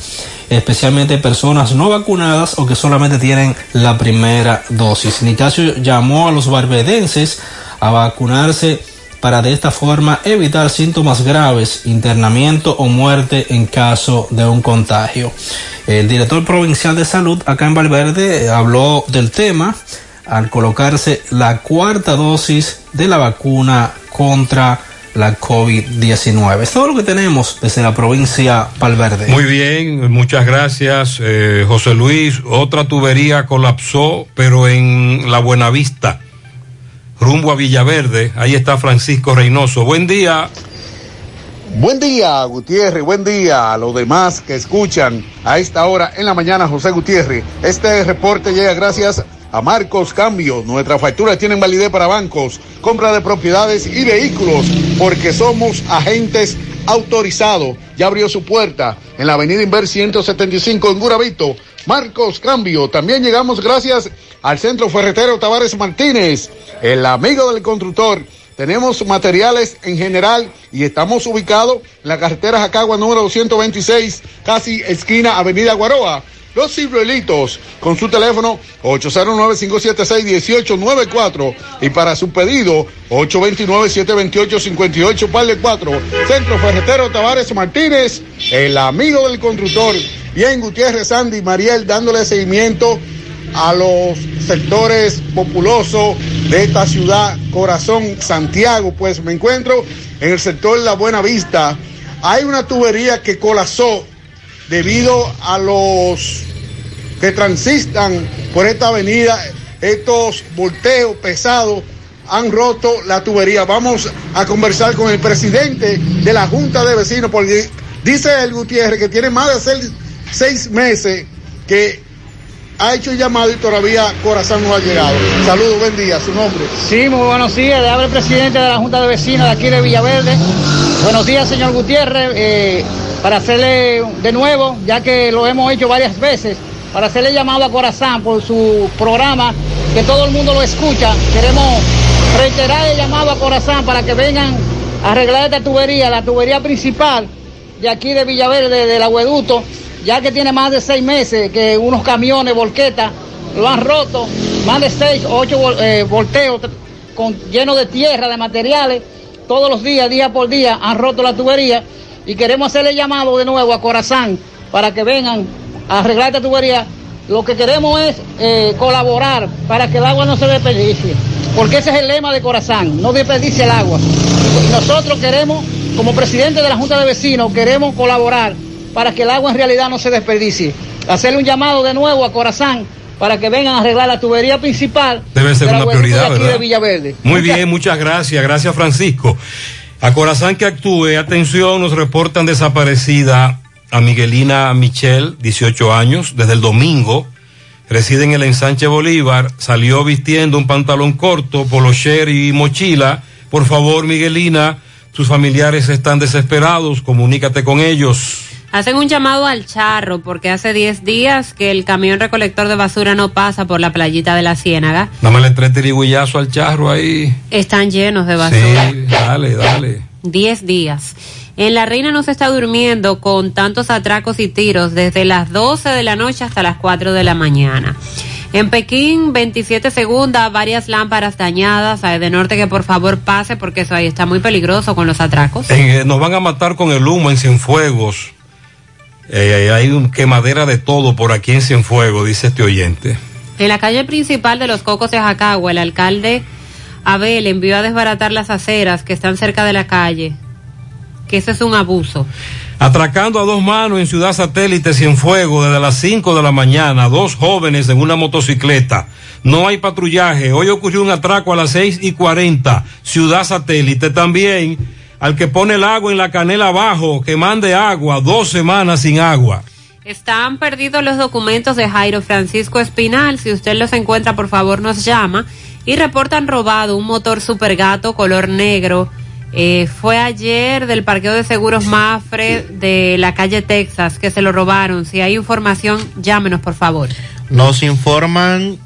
especialmente personas no vacunadas o que solamente tienen la primera dosis. Nicasio llamó a los barbedenses a vacunarse para de esta forma evitar síntomas graves, internamiento o muerte en caso de un contagio. El director provincial de salud acá en Valverde habló del tema al colocarse la cuarta dosis de la vacuna contra la COVID-19. Es todo lo que tenemos desde la provincia Valverde. Muy bien, muchas gracias, eh, José Luis. Otra tubería colapsó, pero en la Buenavista, rumbo a Villaverde. Ahí está Francisco Reynoso. Buen día. Buen día, Gutiérrez. Buen día a los demás que escuchan a esta hora en la mañana, José Gutiérrez. Este reporte llega gracias a Marcos Cambio. Nuestras facturas tienen validez para bancos, compra de propiedades y vehículos, porque somos agentes autorizados. Ya abrió su puerta en la avenida Inver 175 en Guravito. Marcos Cambio. También llegamos gracias al Centro Ferretero Tavares Martínez, el amigo del constructor. Tenemos materiales en general y estamos ubicados en la carretera Jacagua número 226, casi esquina Avenida Guaroa. Los ciruelitos con su teléfono 809-576-1894 y para su pedido 829-728-58 par de 4. Centro Ferretero Tavares Martínez, el amigo del constructor. Bien, Gutiérrez, Sandy, Mariel, dándole seguimiento a los sectores populosos de esta ciudad, corazón Santiago, pues me encuentro en el sector La Buena Vista. Hay una tubería que colapsó debido a los que transitan por esta avenida, estos volteos pesados han roto la tubería. Vamos a conversar con el presidente de la Junta de Vecinos, porque dice el Gutiérrez que tiene más de seis, meses que ha hecho llamado y todavía Corazón no ha llegado. Saludos, buen día, su nombre. Sí, muy buenos días. Le habla el presidente de la Junta de Vecinos de aquí de Villaverde. Buenos días, señor Gutiérrez. Eh, para hacerle de nuevo, ya que lo hemos hecho varias veces, para hacerle llamado a Corazán por su programa, que todo el mundo lo escucha. Queremos reiterar el llamado a Corazán para que vengan a arreglar esta tubería, la tubería principal de aquí de Villaverde, del agueducto, ya que tiene más de seis meses que unos camiones, volquetas, lo han roto, más de seis, ocho vol- eh, volteos con, llenos de tierra, de materiales, todos los días, día por día, han roto la tubería y queremos hacerle llamado de nuevo a Corazán para que vengan a arreglar esta tubería. Lo que queremos es eh, colaborar para que el agua no se desperdicie, porque ese es el lema de Corazán, no desperdicie el agua. Y nosotros queremos, como presidente de la Junta de Vecinos, queremos colaborar para que el agua en realidad no se desperdicie. Hacerle un llamado de nuevo a Corazán para que vengan a arreglar la tubería principal Debe ser del una prioridad, de aquí ¿verdad? de Villaverde. Muy bien, muchas gracias. Gracias, Francisco. A Corazán que actúe, atención, nos reportan desaparecida a Miguelina Michel, 18 años, desde el domingo. Reside en el ensanche Bolívar. Salió vistiendo un pantalón corto, polocher y mochila. Por favor, Miguelina, tus familiares están desesperados. Comunícate con ellos. Hacen un llamado al charro porque hace 10 días que el camión recolector de basura no pasa por la playita de la Ciénaga. Dame le tres tirigüillazo al charro ahí. Están llenos de basura. Sí, dale, dale. 10 días. En La Reina no se está durmiendo con tantos atracos y tiros desde las 12 de la noche hasta las 4 de la mañana. En Pekín, 27 segunda, varias lámparas dañadas. A de norte que por favor pase porque eso ahí está muy peligroso con los atracos. En, eh, nos van a matar con el humo en Cienfuegos. Eh, hay un quemadera de todo por aquí en Cienfuegos, dice este oyente. En la calle principal de Los Cocos de Jacagua, el alcalde Abel envió a desbaratar las aceras que están cerca de la calle. Que eso es un abuso. Atracando a dos manos en Ciudad Satélite Cienfuegos desde las 5 de la mañana, dos jóvenes en una motocicleta. No hay patrullaje. Hoy ocurrió un atraco a las 6 y 40. Ciudad Satélite también. Al que pone el agua en la canela abajo, que mande agua, dos semanas sin agua. Están perdidos los documentos de Jairo Francisco Espinal. Si usted los encuentra, por favor nos llama. Y reportan robado un motor supergato color negro. Eh, fue ayer del parqueo de seguros Mafre de la calle Texas que se lo robaron. Si hay información, llámenos, por favor. Nos informan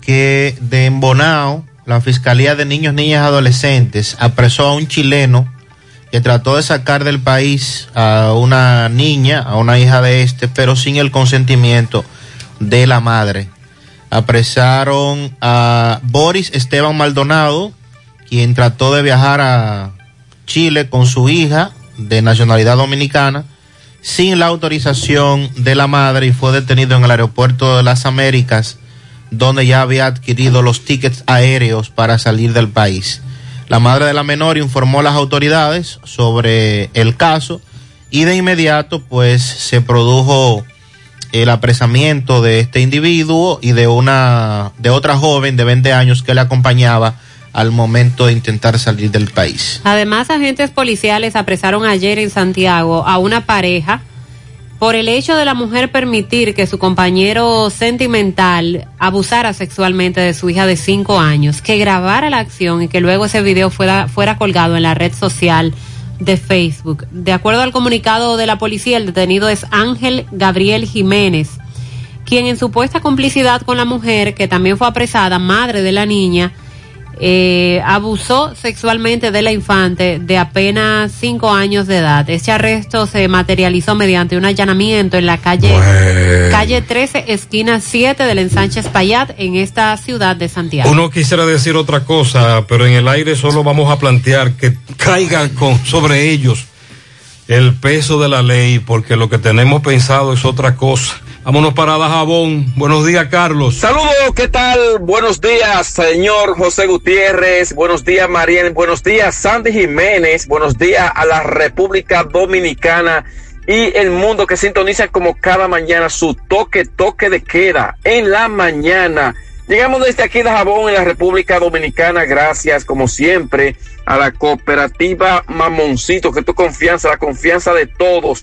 que de Embonao, la Fiscalía de Niños, Niñas y Adolescentes apresó a un chileno que trató de sacar del país a una niña, a una hija de este, pero sin el consentimiento de la madre. Apresaron a Boris Esteban Maldonado, quien trató de viajar a Chile con su hija de nacionalidad dominicana sin la autorización de la madre y fue detenido en el aeropuerto de las Américas donde ya había adquirido los tickets aéreos para salir del país. La madre de la menor informó a las autoridades sobre el caso y de inmediato pues se produjo el apresamiento de este individuo y de una de otra joven de 20 años que le acompañaba al momento de intentar salir del país. Además, agentes policiales apresaron ayer en Santiago a una pareja por el hecho de la mujer permitir que su compañero sentimental abusara sexualmente de su hija de cinco años, que grabara la acción y que luego ese video fuera, fuera colgado en la red social de Facebook. De acuerdo al comunicado de la policía, el detenido es Ángel Gabriel Jiménez, quien en supuesta complicidad con la mujer, que también fue apresada, madre de la niña, eh, abusó sexualmente de la infante de apenas cinco años de edad. Este arresto se materializó mediante un allanamiento en la calle, calle 13, esquina 7 del ensanche Espaillat, en esta ciudad de Santiago. Uno quisiera decir otra cosa, pero en el aire solo vamos a plantear que caiga con, sobre ellos el peso de la ley, porque lo que tenemos pensado es otra cosa. Vámonos para Dajabón. Buenos días, Carlos. Saludos, ¿qué tal? Buenos días, señor José Gutiérrez. Buenos días, Mariel. Buenos días, Sandy Jiménez. Buenos días a la República Dominicana y el mundo que sintoniza como cada mañana su toque, toque de queda en la mañana. Llegamos desde aquí de Jabón en la República Dominicana, gracias como siempre a la cooperativa Mamoncito, que tu confianza, la confianza de todos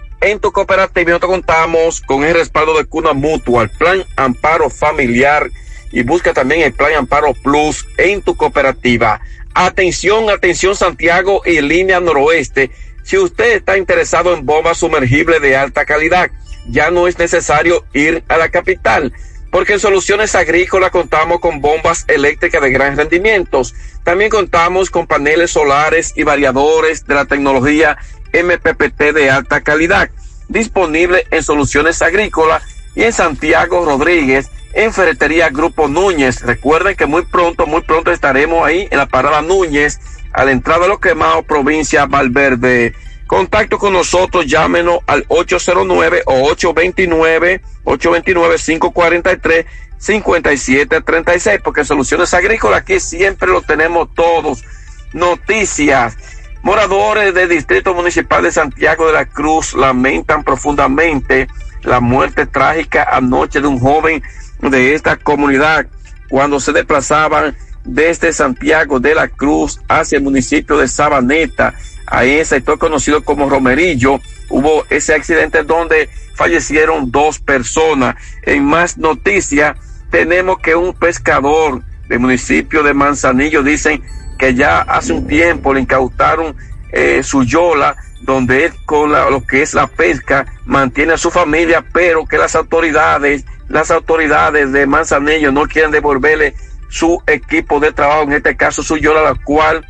en tu cooperativa nosotros contamos con el respaldo de Cuna Mutua, Plan Amparo Familiar y busca también el Plan Amparo Plus en tu cooperativa. Atención, atención Santiago y línea noroeste. Si usted está interesado en bombas sumergibles de alta calidad, ya no es necesario ir a la capital, porque en Soluciones Agrícolas contamos con bombas eléctricas de gran rendimiento. También contamos con paneles solares y variadores de la tecnología MPPT de alta calidad, disponible en soluciones agrícolas y en Santiago Rodríguez, en Ferretería Grupo Núñez. Recuerden que muy pronto, muy pronto estaremos ahí en la parada Núñez, a la entrada de los quemados, provincia Valverde. Contacto con nosotros, llámenos al 809 o 829 829 543 5736, porque en Soluciones Agrícolas aquí siempre lo tenemos todos. Noticias Moradores del Distrito Municipal de Santiago de la Cruz lamentan profundamente la muerte trágica anoche de un joven de esta comunidad cuando se desplazaban desde Santiago de la Cruz hacia el municipio de Sabaneta, ahí en sector conocido como Romerillo, hubo ese accidente donde fallecieron dos personas. En más noticias, tenemos que un pescador del municipio de Manzanillo dicen que ya hace un tiempo le incautaron eh, su yola, donde él con lo que es la pesca mantiene a su familia, pero que las autoridades, las autoridades de Manzanillo no quieren devolverle su equipo de trabajo, en este caso su yola, la cual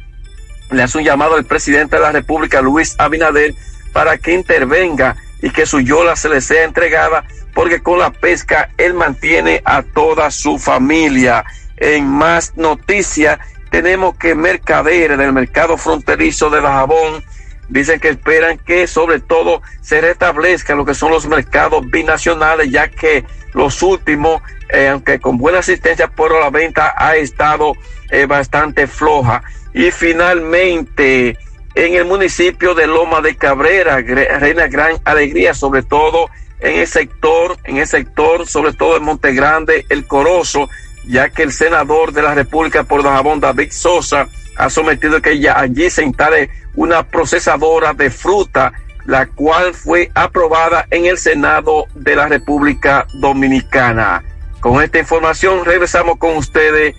le hace un llamado al presidente de la República, Luis Abinader, para que intervenga y que su yola se le sea entregada, porque con la pesca él mantiene a toda su familia. En más noticias, tenemos que mercaderes del mercado fronterizo de Dajabón dicen que esperan que sobre todo se restablezcan lo que son los mercados binacionales, ya que los últimos, eh, aunque con buena asistencia por la venta, ha estado eh, bastante floja. Y finalmente, en el municipio de Loma de Cabrera, reina gran alegría, sobre todo en el sector, en el sector, sobre todo en Monte Grande, el Corozo, ya que el senador de la República por Dajabón, David Sosa, ha sometido que ya allí se instale una procesadora de fruta, la cual fue aprobada en el Senado de la República Dominicana. Con esta información regresamos con ustedes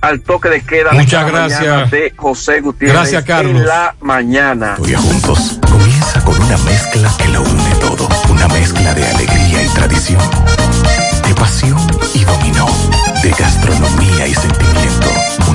al toque de queda Muchas gracias. de José Gutiérrez gracias, Carlos. en la mañana. Hoy juntos comienza con una mezcla que lo une todo, una mezcla de alegría y tradición, de pasión y dominó, de gastronomía y sentimiento,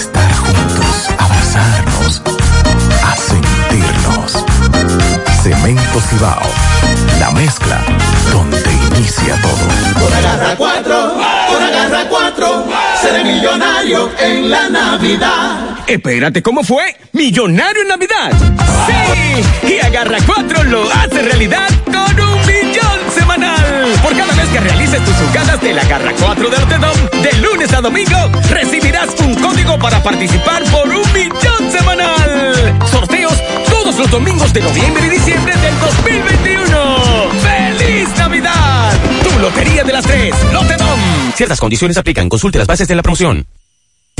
estar juntos, abrazarnos, a sentirnos. Cemento Cibao, la mezcla donde inicia todo. Por agarra cuatro, por agarra cuatro, seré millonario en la Navidad. Espérate, ¿cómo fue? ¿Millonario en Navidad? ¡Sí! Y Agarra 4 lo hace realidad con un millón semanal. Por cada vez que realices tus jugadas de la Agarra 4 de Lotedom, de lunes a domingo, recibirás un para participar por un millón semanal. Sorteos todos los domingos de noviembre y diciembre del 2021. ¡Feliz Navidad! Tu Lotería de las Tres, Lotedom. Ciertas condiciones aplican. Consulte las bases de la promoción.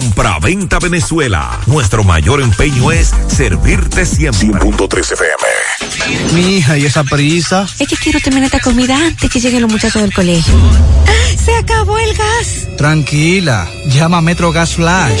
Compra-venta Venezuela. Nuestro mayor empeño es servirte siempre. 100.3 FM. Mi hija, ¿y esa prisa? Es que quiero terminar esta comida antes que lleguen los muchachos del colegio. ¡Se acabó el gas! Tranquila, llama a Metro Gas Flash.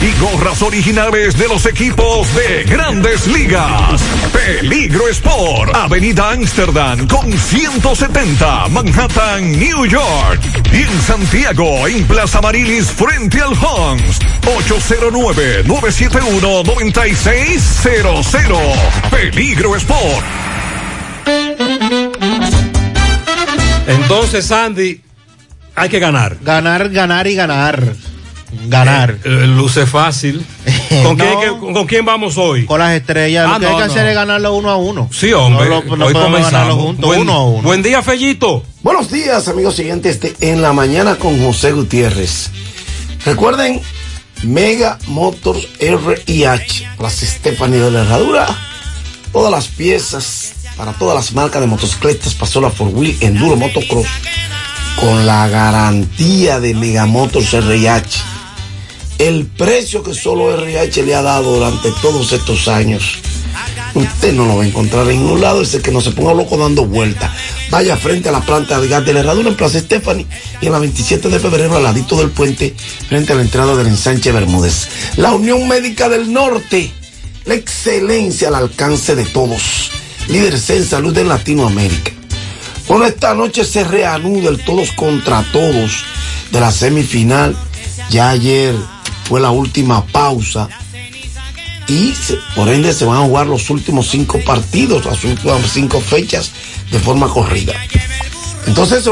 y gorras originales de los equipos de grandes ligas. Peligro Sport, Avenida Amsterdam con 170, Manhattan, New York. Y en Santiago, en Plaza Marilis, frente al Hans, 809-971-9600. Peligro Sport. Entonces, Sandy, hay que ganar. Ganar, ganar y ganar. Ganar. Eh, luce fácil. ¿Con, No. quién, que- ¿Con quién vamos hoy? Con las estrellas. Ah, lo que no, hay que no. hacer es ganarlo uno a uno. Sí, hombre. No, lo- no hoy podemos comenzamos. ganarlo juntos, Buen, uno a uno. buen día, Fellito. Buenos días, amigos siguientes de En la Mañana con José Gutiérrez. Recuerden, Mega Motors RIH, las Stephanie de la Herradura, todas las piezas para todas las marcas de motocicletas, Pasola Four Wheel, Enduro, Motocross, con la garantía de Mega Motors RIH. El precio que solo RH le ha dado durante todos estos años. Usted no lo va a encontrar en ningún lado, es el que no se ponga loco dando vueltas. Vaya frente a la planta de gas de la herradura en Plaza Stephanie y en la 27 de febrero al ladito del puente frente a la entrada del ensanche Bermúdez. La Unión Médica del Norte, la excelencia al alcance de todos. Líderes en salud en Latinoamérica. Bueno, esta noche se reanuda el todos contra todos de la semifinal. Ya ayer fue la última pausa y por ende se van a jugar los últimos cinco partidos, las últimas cinco fechas de forma corrida. Entonces,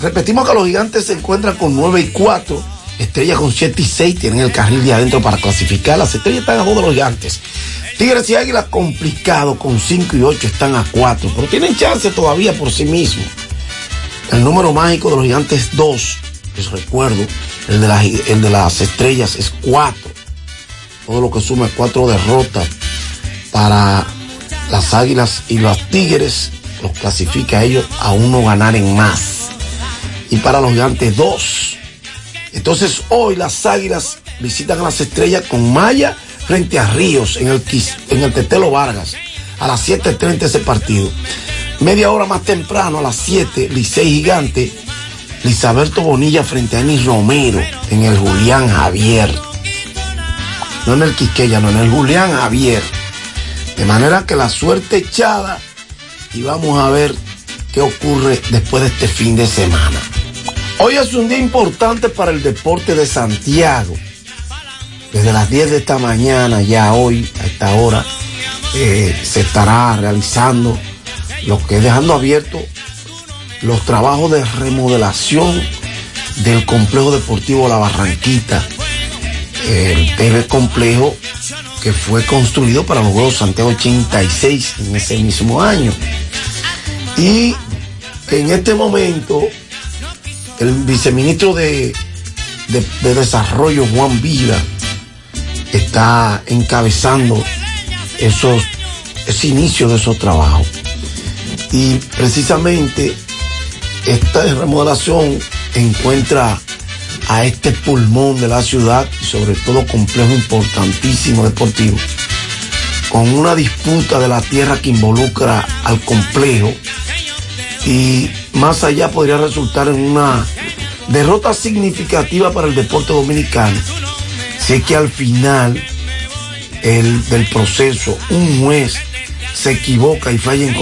repetimos que los gigantes se encuentran con 9 y 4, Estrella con 7 y 6, tienen el carril de adentro para clasificar, las estrellas están a juego de los gigantes. Tigres y Águilas complicado con 5 y 8 están a 4, pero tienen chance todavía por sí mismos. El número mágico de los gigantes es 2, les recuerdo, el de, las, el de las estrellas es 4 todo lo que suma cuatro derrotas para las águilas y los tigres, los clasifica a ellos a uno ganar en más. Y para los gigantes, dos. Entonces hoy las águilas visitan a las estrellas con Maya frente a Ríos en el, en el Tetelo Vargas. a las 7.30 ese partido. Media hora más temprano, a las 7, Licey Gigante, Lisaberto Bonilla frente a Enis Romero en el Julián Javier. No en el Quiqueya, no en el Julián Javier. De manera que la suerte echada y vamos a ver qué ocurre después de este fin de semana. Hoy es un día importante para el deporte de Santiago. Desde las 10 de esta mañana, ya hoy, a esta hora, eh, se estará realizando lo que es dejando abierto los trabajos de remodelación del complejo deportivo La Barranquita. El TV complejo que fue construido para los Juegos Santiago 86 en ese mismo año. Y en este momento, el viceministro de, de, de Desarrollo, Juan Vila, está encabezando esos, ese inicio de esos trabajos. Y precisamente esta remodelación encuentra a este pulmón de la ciudad sobre todo complejo importantísimo deportivo, con una disputa de la tierra que involucra al complejo y más allá podría resultar en una derrota significativa para el deporte dominicano. Sé que al final el, del proceso un juez se equivoca y falla en